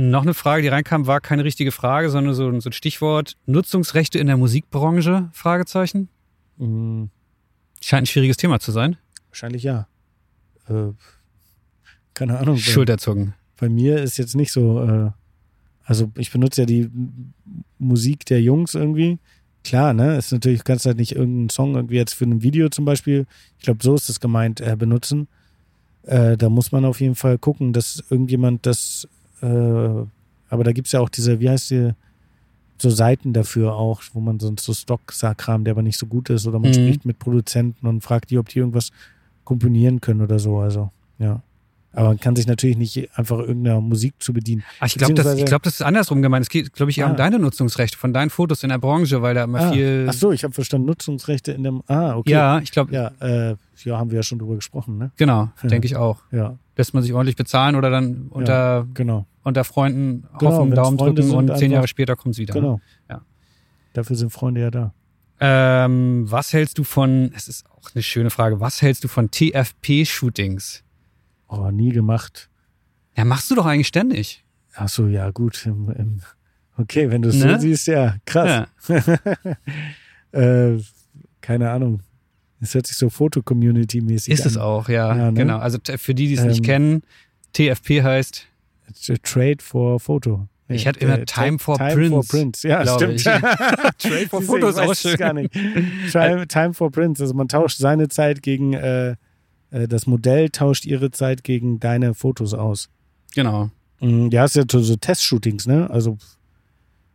Noch eine Frage, die reinkam, war keine richtige Frage, sondern so, so ein Stichwort. Nutzungsrechte in der Musikbranche? Fragezeichen. Mhm. Scheint ein schwieriges Thema zu sein. Wahrscheinlich ja. Äh, keine Ahnung. Schulterzucken. bei mir ist jetzt nicht so, äh, also ich benutze ja die Musik der Jungs irgendwie. Klar, ne? Ist natürlich, du kannst halt nicht irgendeinen Song irgendwie jetzt für ein Video zum Beispiel, ich glaube, so ist es gemeint, äh, benutzen. Äh, da muss man auf jeden Fall gucken, dass irgendjemand das, äh, aber da gibt's ja auch diese, wie heißt die, so Seiten dafür auch, wo man so, so Stock-Kram, der aber nicht so gut ist, oder man Mhm. spricht mit Produzenten und fragt die, ob die irgendwas komponieren können oder so. Also, ja. Aber man kann sich natürlich nicht einfach irgendeiner Musik zu bedienen. Ach, ich glaube, das, ich glaub, das ist andersrum gemeint. Es geht, glaube ich, eher um Ah. deine Nutzungsrechte von deinen Fotos in der Branche, weil da immer Ah, viel. ach so, ich habe verstanden, Nutzungsrechte in dem. Ah, okay. Ja, ich glaube, Ja, äh, ja, haben wir ja schon drüber gesprochen, ne? genau, Ja. denke ich auch. Ja, Lässt man sich ordentlich bezahlen oder dann unter, genau. unter Freunden Genau, hoffen, Daumen Freunde drücken und zehn Jahre später kommt es wieder. Ne? Genau. Ja. Dafür sind Freunde ja da. Ähm, was hältst du von, es ist auch eine schöne Frage, was hältst du von TFP-Shootings? Oh, nie gemacht. Ja, machst du doch eigentlich ständig. Ach so, ja, gut. Im, im, okay, wenn du es Ne? so siehst, ja, krass. äh, keine Ahnung. Es hört sich so Foto-Community-mäßig Ist an. es auch, ja. Ja, ne? Genau. Also für die, die es Ähm, nicht kennen, TFP heißt, Trade for Photo. Ich hatte immer äh, Time for Time Prints, for Prints. Ja, stimmt. Trade for weiß auch es schön. gar nicht. Time, Time for Prints. Also man tauscht seine Zeit gegen äh, äh, das Modell tauscht ihre Zeit gegen deine Fotos aus. Genau. Mm, Ja, ist ja so, so Testshootings, ne? Also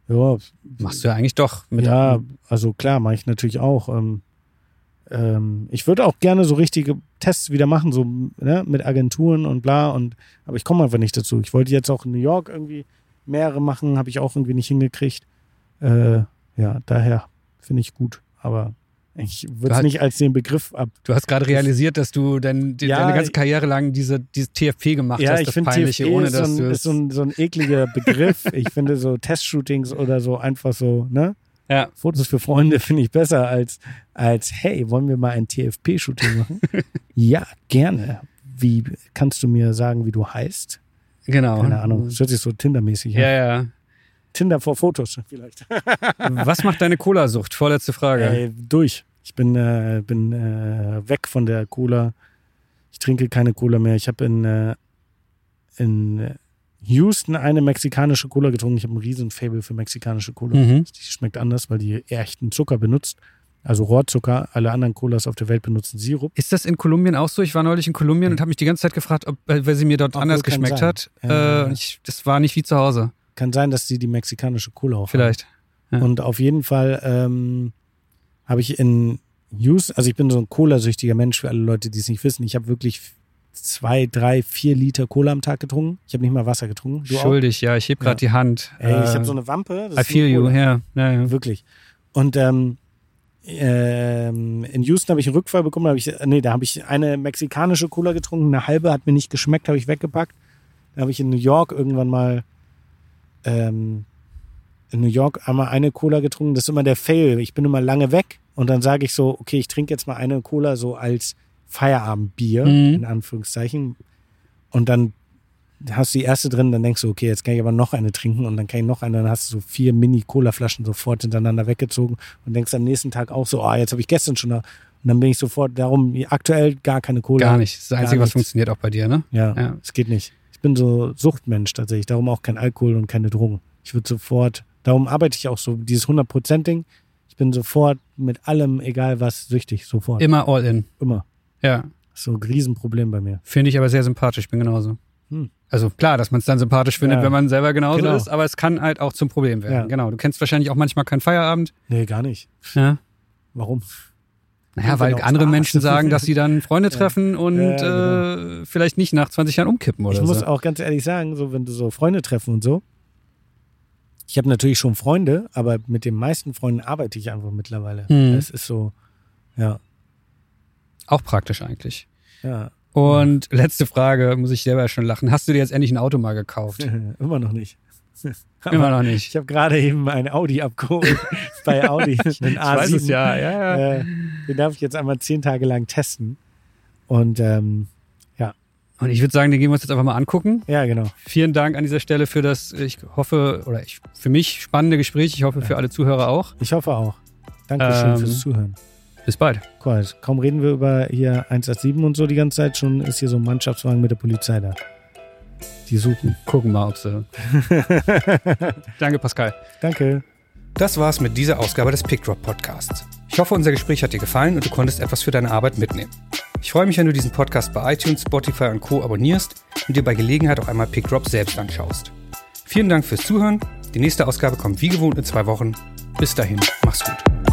ja, Machst du ja eigentlich doch. Mit ja, also klar, mache ich natürlich auch. Ähm, ähm, ich würde auch gerne so richtige Tests wieder machen, so ne, mit Agenturen und bla. Und aber ich komme einfach nicht dazu. Ich wollte jetzt auch in New York irgendwie mehrere machen, habe ich auch irgendwie nicht hingekriegt. Äh, ja, daher finde ich gut. Aber ich würde es nicht als den Begriff ab. Du hast gerade realisiert, dass du dein, Ja, deine ganze Karriere lang diese, dieses TFP gemacht ja, hast, ich das finde Peinliche, TFP ohne ist, so dass ein, du ist so ein, so ein ekliger Begriff. ich finde so Testshootings oder so einfach so, ne? Ja. Fotos für Freunde finde ich besser als, als, hey, wollen wir mal ein TFP-Shooting machen? ja, gerne. Wie kannst du mir sagen, wie du heißt? Genau. Keine Ahnung. Das hört sich so Tinder-mäßig Ja, an. ja. Tinder vor Fotos vielleicht. Was macht deine Cola-Sucht? Vorletzte Frage. Ey, durch. Ich bin, äh, bin äh, weg von der Cola. Ich trinke keine Cola mehr. Ich habe in, äh, in Houston eine mexikanische Cola getrunken. Ich habe einen riesen Fable für mexikanische Cola. Mhm. Die schmeckt anders, weil die echten Zucker benutzt. Also Rohrzucker. Alle anderen Colas auf der Welt benutzen Sirup. Ist das in Kolumbien auch so? Ich war neulich in Kolumbien und habe mich die ganze Zeit gefragt, ob, weil sie mir dort Obwohl, anders geschmeckt sein. hat. Ja. Äh, ich, das war nicht wie zu Hause. Kann sein, dass sie die mexikanische Cola auch haben. Vielleicht. Ja. Und auf jeden Fall ähm, habe ich in Houston, also ich bin so ein Cola-süchtiger Mensch für alle Leute, die es nicht wissen. Ich habe wirklich zwei, drei, vier Liter Cola am Tag getrunken. Ich habe nicht mal Wasser getrunken. Du auch? Schuldig, ja. Ich heb gerade die Hand. Ey, ich Äh, habe so eine Wampe. I feel you, ja. ja, ja. Wirklich. Und ähm, ähm, in Houston habe ich einen Rückfall bekommen. Da hab ich, nee, da habe ich eine mexikanische Cola getrunken. Eine halbe hat mir nicht geschmeckt, habe ich weggepackt. Da habe ich in New York irgendwann mal ähm, in New York einmal eine Cola getrunken. Das ist immer der Fail. Ich bin immer lange weg und dann sage ich so, okay, ich trinke jetzt mal eine Cola so als Feierabendbier, Mhm. in Anführungszeichen. Und dann hast du die erste drin, dann denkst du, okay, jetzt kann ich aber noch eine trinken und dann kann ich noch eine, dann hast du so vier Mini-Cola-Flaschen sofort hintereinander weggezogen und denkst am nächsten Tag auch so, ah, jetzt habe ich gestern schon noch. Und dann bin ich sofort darum, aktuell gar keine Cola. Gar nicht. Das ist das Einzige, was nichts. funktioniert auch bei dir, ne? Ja, Ja. es geht nicht. Ich bin so Suchtmensch tatsächlich, darum auch kein Alkohol und keine Drogen. Ich würde sofort, darum arbeite ich auch so, dieses 100%-Ding. Ich bin sofort mit allem, egal was, süchtig, sofort. Immer all in. Immer. Ja. So ein Riesenproblem bei mir. Finde ich aber sehr sympathisch. Ich bin genauso. Hm. Also klar, dass man es dann sympathisch findet, Ja. wenn man selber genauso Genau. ist, aber es kann halt auch zum Problem werden. Ja. Genau. Du kennst wahrscheinlich auch manchmal keinen Feierabend. Nee, gar nicht. Ja. Warum? Naja, weil aufs andere. Menschen sagen, dass sie dann Freunde Ja. treffen und Ja, äh, vielleicht nicht nach 20 Jahren umkippen oder ich muss so. auch ganz ehrlich sagen, so wenn du so Freunde treffen und so, ich habe natürlich schon Freunde, aber mit den meisten Freunden arbeite ich einfach mittlerweile. Hm. Es ist so, ja, Auch praktisch eigentlich. ja, Und letzte Frage, muss ich selber schon lachen. Hast du dir jetzt endlich ein Auto mal gekauft? immer noch nicht. Immer noch nicht. Ich habe gerade eben ein Audi abgeholt bei Audi. einen Ich weiß es ja, ja, ja. Äh, den darf ich jetzt einmal zehn Tage lang testen. Und ähm, ja, Und ich würde sagen, den gehen wir uns jetzt einfach mal angucken. Ja, genau. Vielen Dank an dieser Stelle für das, ich hoffe, oder ich, für mich spannende Gespräch. Ich hoffe für alle Zuhörer auch. Ich hoffe auch. Dankeschön Ähm, fürs Zuhören. Bis bald. Cool. Kaum reden wir über hier 187 und so die ganze Zeit, schon ist hier so ein Mannschaftswagen mit der Polizei da. Die suchen. Gucken mal, ob sie. Danke, Pascal. Danke. Das war's mit dieser Ausgabe des PickDrop Podcasts. Ich hoffe, unser Gespräch hat dir gefallen und du konntest etwas für deine Arbeit mitnehmen. Ich freue mich, wenn du diesen Podcast bei iTunes, Spotify und Co. abonnierst und dir bei Gelegenheit auch einmal PickDrop selbst anschaust. Vielen Dank fürs Zuhören. Die nächste Ausgabe kommt wie gewohnt in zwei Wochen. Bis dahin, mach's gut.